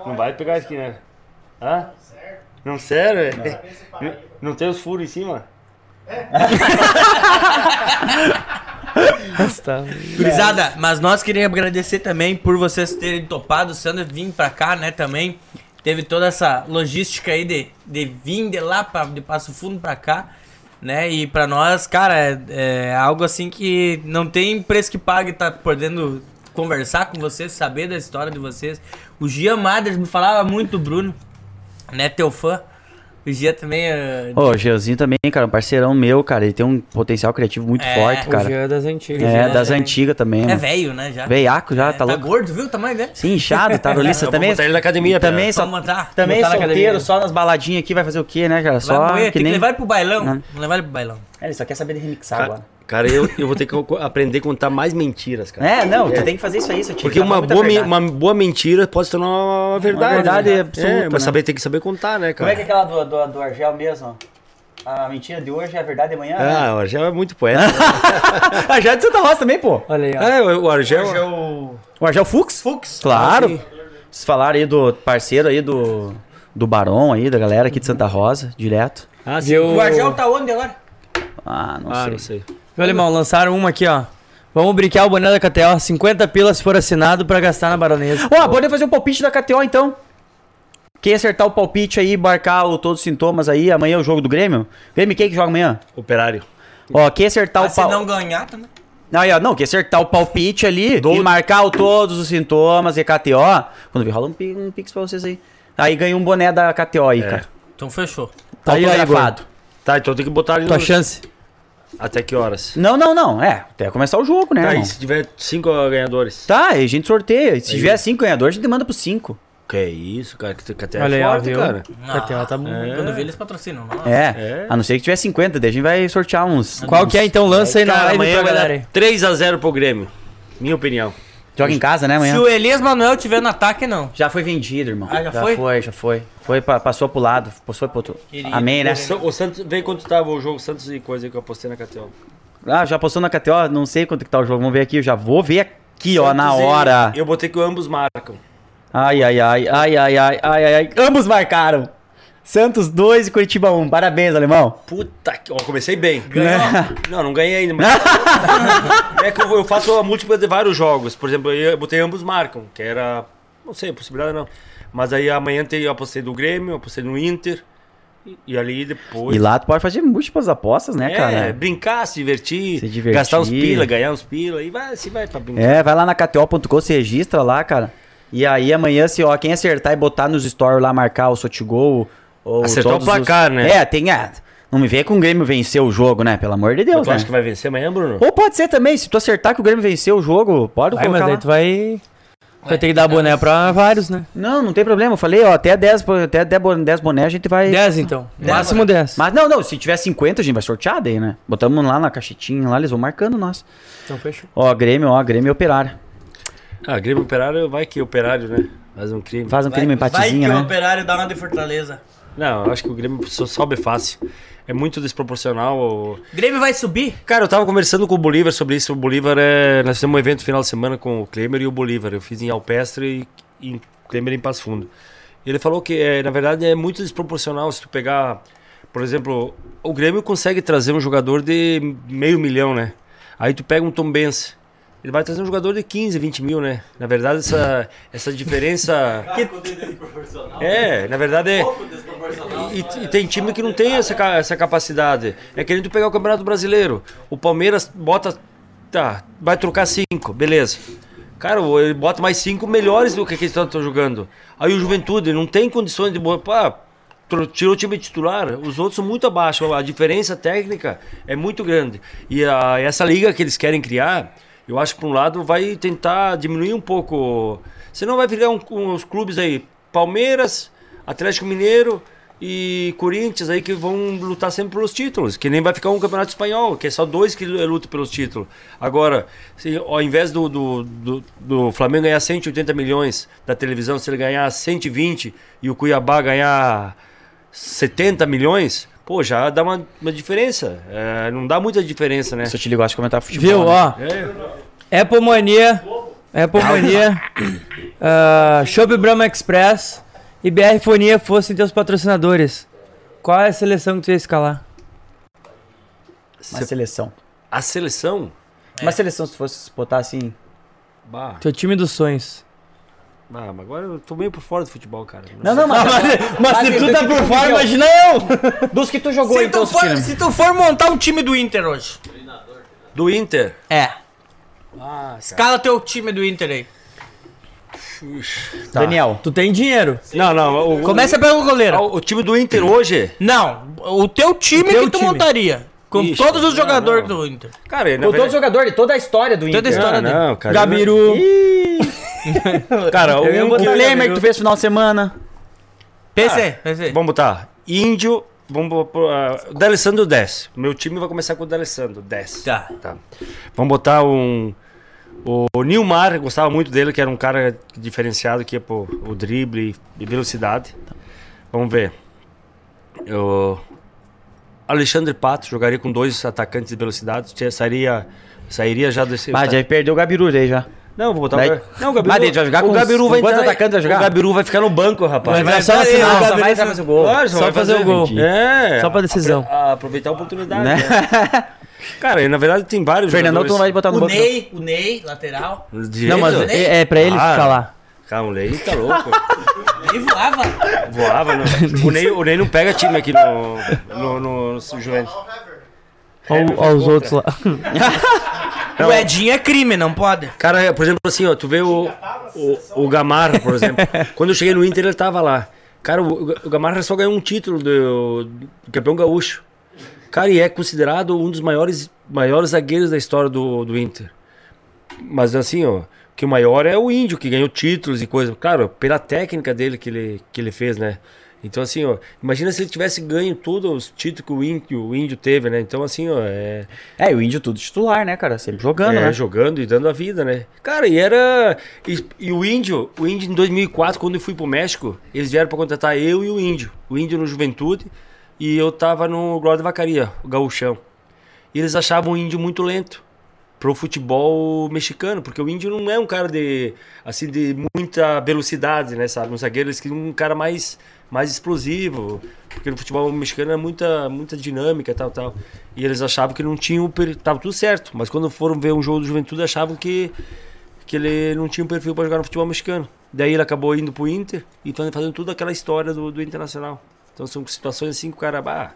não vai pegar isso aqui, né? Hã? Não, sério? é? Não, não tem os furos em cima? [LAUGHS] Tá. Gurizada, mas nós queríamos agradecer também por vocês terem topado o Sandro vir pra cá, né, também. Teve toda essa logística aí de, de vir de lá, pra, de Passo Fundo pra cá, né, e pra nós, cara, é, é algo assim que não tem preço que pague tá podendo conversar com vocês, saber da história de vocês. O Gia Madres me falava muito Bruno, né, teu fã. O Gia também é... Ô, o Geozinho também, cara, um parceirão meu, cara. Ele tem um potencial criativo muito É, forte, O cara. Jean é das antigas. É, né? das antigas também, É mano. velho, né, já. Veiaco já, É, tá louco? gordo, viu o tamanho dele? Sim, inchado, tá [LAUGHS] vou também. botar ele na academia, também só, matar. também solteiro, academia. só nas baladinhas aqui, vai fazer o quê, né, cara? Vai Só morrer, que tem nem... que levar ele pro bailão. Não. Vamos levar ele pro bailão. É, ele só quer saber de remixar Cara, agora. Cara, eu, eu vou ter que aprender a contar mais mentiras, cara. É, não, tu tem que fazer isso aí, seu tio. Porque uma boa, me- uma boa mentira pode se tornar uma verdade. verdade né? absoluta, É, mas né? saber, tem que saber contar, né, Como é que cara? é aquela do, do, do Argel mesmo? A mentira de hoje é a verdade de amanhã? né? Ah, o Argel é muito poeta. [LAUGHS] Argel é de Santa Rosa também, pô. Olha aí, ó. é, o o Argel... O Argel Fux? Fux. Claro. Ah. Vocês falaram aí do parceiro aí do, do Barão aí, da galera aqui de Santa Rosa, direto. Ah, sim. O Argel tá onde agora? Ah, não Ah, sei. não sei. Viu, Alemão? Lançaram uma aqui, ó. Vamos brincar o boné da KTO. 50 pilas se for assinado pra gastar na baronesa. Ó, pode fazer um palpite da KTO então. Quem acertar o palpite aí, marcar o, todos os sintomas aí, amanhã é o jogo do Grêmio. Grêmio quem que joga amanhã? Operário. Ó, quem acertar Mas o se pal... não ganhar também. Não, aí, ó, não, quem acertar o palpite ali Do- e marcar o todos os sintomas e KTO, quando vir rola um, um pix pra vocês aí. Aí ganha um boné da KTO aí, cara. Então fechou. Tá Aí, aí. Tá, então tem que botar ali Tua no... chance. Até que horas? Não, não, não. É, até começar o jogo, né? Tá, irmão? e se tiver cinco ganhadores? Tá, aí a gente sorteia. E se tiver cinco ganhadores, a gente manda pros cinco. Que isso, cara, que que até Olha aí, é forte, viu? cara. KTO tá bom. Quando vê, eles patrocinam. Não. É, É. a não ser que tiver 50, daí a gente vai sortear uns. Qual que é então? Lança aí na Cara, live amanhã pra vai galera aí. dar 3x0 pro Grêmio. Minha opinião. Joga em casa, né, Se amanhã? o Elias Manuel tiver no ataque, não. Já foi vendido, irmão. Ah, já foi? foi? já foi. Foi, pa- passou pro lado, passou pro outro. Querido. Amém, né? O, Sa- o Santos, vem quanto tava o jogo Santos e coisa que eu postei na KTO. Ah, já postou na KTO, não sei quanto que tá o jogo. Vamos ver aqui, eu já vou ver aqui, ó, na Santos e- hora. Eu botei que ambos marcam. Ai, ai, ai, ai, ai, ai, ai, ai, ai. Ambos marcaram. Santos 2 e Curitiba 1. Parabéns, alemão. Puta que. Ó, comecei bem. Né? Não, não ganhei ainda. Mas... [LAUGHS] é que eu, eu faço a múltipla de vários jogos. Por exemplo, eu botei ambos marcam, que era. Não sei, possibilidade não. Mas aí amanhã tem, eu apostei do Grêmio, eu apostei no Inter. E, e ali depois. E lá tu pode fazer múltiplas apostas, né, é, cara? brincar, se divertir, Se divertir. gastar uns pila, ganhar uns pila, e vai, se vai pra brincar. É, vai lá na KTO.com, se registra lá, cara. E aí amanhã, se ó, quem acertar e botar nos stories lá, marcar o Sotigol ou Acertar o placar, os... né? É, tem... É, não me vê com o Grêmio vencer o jogo, né? Pelo amor de Deus, tu né? acha que vai vencer amanhã, Bruno? Ou pode ser também, se tu acertar que o Grêmio venceu o jogo, pode Vai, colocar mas lá. aí tu vai. Vai ter que dar boné pra vários, né? Não, não tem problema. Eu falei, ó, até 10, bo- até 10 bo- 10 boné a gente vai... 10 então. Máximo 10. Mas não, não, se tiver 50 a gente vai sortear daí, né? Botamos lá na caixetinha, lá eles vão marcando nós. Então fechou. Ó, Grêmio, ó, Grêmio e Operário. Ah, Grêmio Operário, vai que Operário, né? Faz um crime. Faz um crime vai empatezinho, que o né? operário dá uma de Fortaleza. Não, eu acho que o Grêmio sobe fácil. É muito desproporcional. o- Grêmio vai subir? Cara, eu tava conversando com o Bolívar sobre isso. O Bolívar é. Nós fizemos um evento final de semana com o Klemer e o Bolívar. Eu fiz em Alpestre e em Klemer em Passo Fundo. Ele falou que, é, na verdade, é muito desproporcional se tu pegar. Por exemplo, o Grêmio consegue trazer um jogador de meio milhão, né? Aí tu pega um Tom Benz. Ele vai trazer um jogador de 15, 20 mil, né? Na verdade, essa, essa diferença. [LAUGHS] É, na verdade é. E, e tem time que não tem essa, essa capacidade. É querendo pegar o Campeonato Brasileiro. O Palmeiras bota. Tá, vai trocar cinco, beleza. Cara, ele bota mais cinco melhores do que eles estão jogando. Aí o Juventude não tem condições de. Pá, tirou o time titular, os outros são muito abaixo. A diferença técnica é muito grande. E a- essa liga que eles querem criar, eu acho que por um lado vai tentar diminuir um pouco. Senão vai virar um, uns clubes aí, Palmeiras, Atlético Mineiro e Corinthians aí que vão lutar sempre pelos títulos, que nem vai ficar um campeonato espanhol, que é só dois que lutam pelos títulos. Agora, se, ao invés do, do, do, do Flamengo ganhar 180 milhões da televisão, se ele ganhar 120 e o Cuiabá ganhar 70 milhões, pô, já dá uma, uma diferença. É, não dá muita diferença, né? Se eu te ligar, de comentar futebol. Viu, né? ó. É. Apple Mania. Apple Mania. uh, [COUGHS] Shop Brahma Express. E BR Fonia fossem teus patrocinadores. Qual é a seleção que tu ia escalar? Uma seleção. A seleção, Uma seleção, se fosse botar assim. Bah, Teu time dos sonhos. bah, mas agora eu tô meio por fora do futebol, cara. Não, não, mas. [LAUGHS] Mas se tu tá por fora, imagina eu! Dos que tu jogou, Se então, tu, for, se tu for montar um time do Inter hoje. Do Inter. É. Ah, Escala teu time do Inter aí. Tá. Daniel. Tu tem dinheiro. Não, não. O, Começa pelo goleiro. o, o time do Inter hoje. Não, o teu time teu que tu time. montaria. Com Ixi, todos os não, jogadores não. do Inter. Cara, Com todo verdade- jogador de toda a história do Inter. Toda a história não, dele. cara. Gabiru. [LAUGHS] Cara, o, O botar- Klemer que tu fez no final de semana. Pensei, pensei. Vamos botar. Índio. Vamos pôr. Uh, D'Alessandro 10. Meu time vai começar com o D'Alessandro 10. Tá. Tá. Vamos botar um. O Nilmar, eu gostava muito dele, que era um cara diferenciado que ia pro o drible e velocidade. Vamos ver. O Alexandre Pato jogaria com dois atacantes de velocidade. Sairia, sairia já desse. Ah, já perdeu o Gabiru aí já. Não, vou botar o Não, o Gabiru. Mas ele vai jogar o com Gabiru vai entrar- atacantes vai jogar? O Gabiru vai ficar no banco, rapaz. Vai só final, o só Gabiru vai só- fazer o gol. Claro, Só vai fazer o gol. É. Só pra decisão. apro- aproveitar a oportunidade. Né? né? [LAUGHS] Cara, na verdade tem vários Fernandão, tu não vai botar no O banco. Ney, o Ney, lateral. Direito? Não, mas Ney? é, é pra ele Ah. ficar lá. Cara, o Ney tá louco. [LAUGHS] Ele voava. Voava, não. [LAUGHS] O Ney, o Ney não pega time aqui no, no, no, no Juventus. Olha olha os outros lá. [LAUGHS] O Edinho é crime, não pode. Cara, por exemplo, assim, ó, tu vê o, o, o Gamarra, por exemplo. Quando eu cheguei no Inter, ele tava lá. Cara, o, o Gamarra só ganhou um título do, do campeão gaúcho. Cara, e é considerado um dos maiores, maiores zagueiros da história do, do Inter. Mas assim, ó, que o maior é o Índio, que ganhou títulos e coisa. Claro, pela técnica dele que ele, que ele fez, né? Então, assim, ó, imagina se ele tivesse ganho todos os títulos que o Índio, o Índio teve, né? Então, assim, ó, é, É, e o Índio tudo titular, né, cara? Sempre jogando, é, né? jogando e dando a vida, né? Cara, e era. E, e o Índio, o Índio em 2004, quando eu fui pro México, eles vieram pra contratar eu e o Índio. O Índio no Juventude e eu tava no Glória da Vacaria, o Gaúchão. E eles achavam o Índio muito lento pro futebol mexicano, porque o Índio não é um cara de assim de muita velocidade, né, sabe? Um zagueiro eles queriam um cara mais mais explosivo, porque no futebol mexicano é muita muita dinâmica, tal, tal. E eles achavam que não tinha o per... tava tudo certo, mas quando foram ver um jogo do Juventude achavam que que ele não tinha um perfil para jogar no futebol mexicano. Daí ele acabou indo pro Inter e tá fazendo toda aquela história do, do Internacional. Então são situações assim que o cara bah,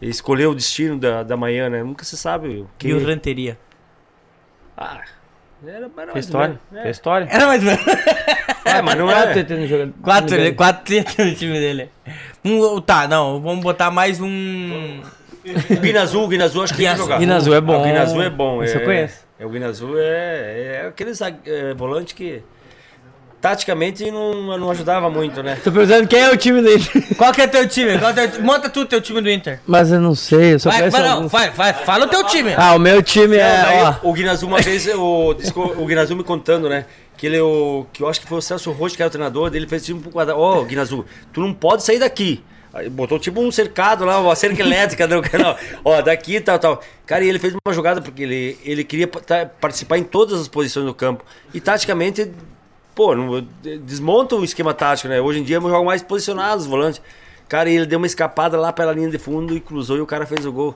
escolheu o destino da, da manhã, né? Nunca se sabe o que E o Ranteria. ah, era, era mais ou Fez história. né? Fez história. Era mais [LAUGHS] É, mas não Quatro é. TT no jogo- Quatro, no ele- quatro tetas no time dele. Um, tá, não, vamos botar mais um. O Guina Azul, o Guina Azul acho que Guina tem que jogar. Guina Azul é bom. Ah, O Guina Azul é bom. Esse é, eu conheço. É, o Guina Azul é, é aquele é, volante que taticamente não, não ajudava muito, né? Tô perguntando quem é o time dele. Qual que é teu time? Qual é teu- Monta tu teu time do Inter. Mas eu não sei, eu só Vai, vai, não, vai, vai, fala o teu time. Ah, o meu time Não, daí é, ó. o Guina Azul uma vez, o, o o Guina Azul me contando, né? Que ele, o, que eu acho que foi o Celso Rocha que era o treinador, dele fez tipo um quadrado. Ó, Guina Azul, tu não pode sair daqui. Aí botou tipo um cercado lá, uma cerca elétrica no canal. Ó, daqui tal, tal. Cara, e ele fez uma jogada porque ele, ele queria tá- participar em todas as posições do campo. E taticamente, pô, não, desmonta o esquema tático, né? Hoje em dia jogam mais posicionados os volantes. Cara, e ele deu uma escapada lá pela linha de fundo e cruzou e o cara fez o gol.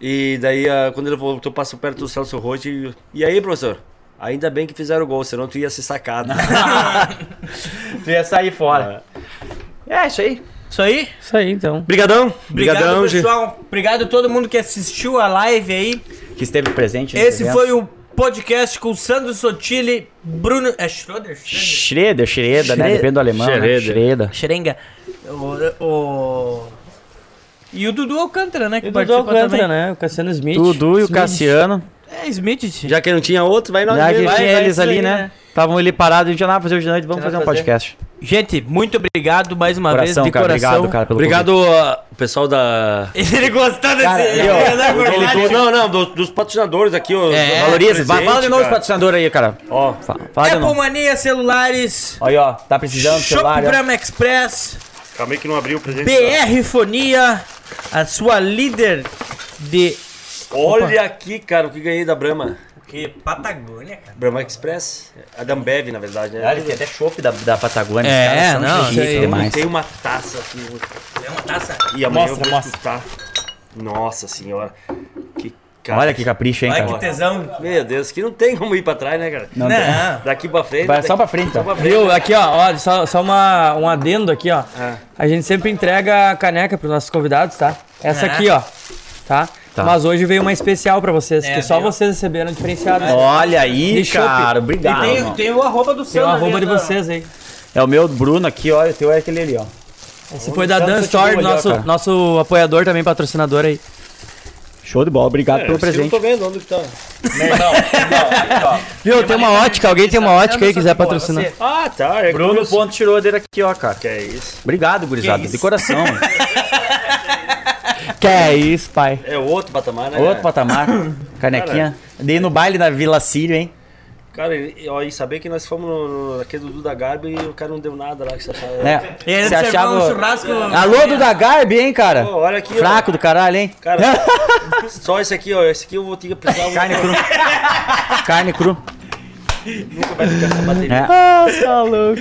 E daí, ah, quando ele voltou, passou perto do Celso Rocha e... E aí, professor? Ainda bem que fizeram o gol, senão tu ia ser sacado. [LAUGHS] Tu ia sair fora. É, isso aí. Isso aí. Isso aí, então. Brigadão. Obrigado, pessoal. Obrigado a todo mundo que assistiu a live aí. Que esteve presente nesse Esse evento. foi o podcast com o Sandro Sotile, Bruno. É Schroeder? Schroeder? Né? Depende do alemão, né? Schroeder. Schroeder. Xerenga. O, o- E o Dudu Alcântara, né? Que E o Dudu Alcântara, também. né? O Cassiano Smith. Dudu e o Smith. Cassiano. É, Smith. Já que não tinha outro, vai nós Já que tinha eles ali, aí, né? né? Estavam ali parados, a gente já não vai fazer hoje de noite, vamos fazer um podcast. Gente, muito obrigado mais uma Coração, vez de cara. coração. Obrigado, cara, pelo Obrigado ah, o pessoal da... Ele gostou desse. Cara, ele ó, é do- não, não, dos, dos patrocinadores aqui, ó. É, Valoriza, vai, fala de novo os patrocinadores aí, cara. Ó, Fala, fala Apple. Mania Celulares. Aí, ó, tá precisando do Shop celular, Express. calma aí que não abriu o presente. BR Fonia. A sua líder de. Olha aqui, cara, o que ganhei da Brahma. Que Patagônia, cara. Brahma Express. A da Ambev, na verdade, né? Ah, ele tem até chopp da, da Patagônia. É, os caras são não, isso aí. demais. Tem uma taça aqui. É uma taça. E amanhã Mostra, eu vou mostra. escutar. Nossa senhora. Que cara. Olha que capricho, hein, Olha cara. que tesão. Meu Deus, que não tem como ir pra trás, né, cara? Não, Não. Daqui pra frente. Vai daqui- só pra frente, Só pra frente. Viu? Aqui, ó, ó só, só uma, um adendo aqui, ó. Ah. A gente sempre entrega a caneca pros nossos convidados, tá? Essa Ah. aqui, ó. Tá? Tá. Mas hoje veio uma especial pra vocês, É, que só veio. vocês receberam diferenciado. né? Olha aí, De cara. E Obrigado. tem, irmão. tem o arroba do Tem seu. o arroba de vocês aí. É o meu Bruno aqui, ó. E o teu é aquele ali, ó. Esse foi da Dan Store, ó, nosso, cara. nosso apoiador também, patrocinador aí. Show de bola. Obrigado É, pelo eu presente. não tô vendo onde que tá. Viu? Tem uma ótica, alguém tem uma ótica aí, quiser patrocinar. Ah, tá. É Bruno. Ponto tirou dele aqui, ó, cara. Que é isso. Obrigado, gurizada. isso? De coração. [LAUGHS] [LAUGHS] Que é isso, pai. É outro patamar, né? Outro patamar. [LAUGHS] Canequinha. Dei no baile da Vila Sírio, hein? Cara, e, ó, e saber que nós fomos no, no, naquele do Duda Garbi e o cara não deu nada lá que você achava. É. Ele Você achava. um churrasco. Alô, Duda Garbi, hein, cara? Pô, olha aqui, ó. Fraco do caralho, hein? Cara, [LAUGHS] só esse aqui, ó. Esse aqui eu vou ter que precisar. Carne cru. Carne cru. Nunca vai ficar essa bateria. É. Ah, tá louco.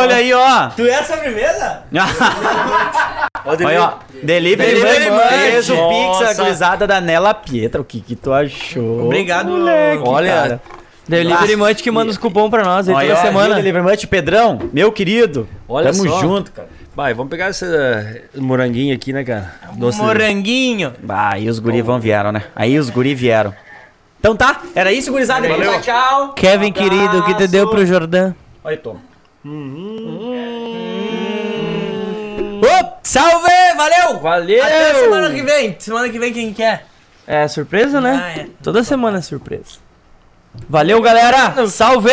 Olha aí, ó. Tu é a sobremesa? [LAUGHS] Olha, ó. Delivery, Delivery Munch. Fez o Pix, a gurizada da Nela Pietra. O que que tu achou? Obrigado, moleque, Olha, cara. Delivery Munch que manda os cupom pra nós aí Olha, toda ó, semana. Delivery Munch, Pedrão, meu querido. Olha Tamo só. junto, cara. Vai, vamos pegar esse eh, moranguinho aqui, né, cara? Doce Moranguinho. Bah, aí os guri vão vieram, né? Aí os guri vieram. Então tá, era isso, gurizada. Valeu. Tchau. Kevin, querido, o que te deu pro Jordan? Olha, toma. Ô, salve, valeu! Valeu! Até semana que vem. Semana que vem quem quer? É surpresa, né? Ah, é. Toda semana é surpresa. Valeu, galera! Salve!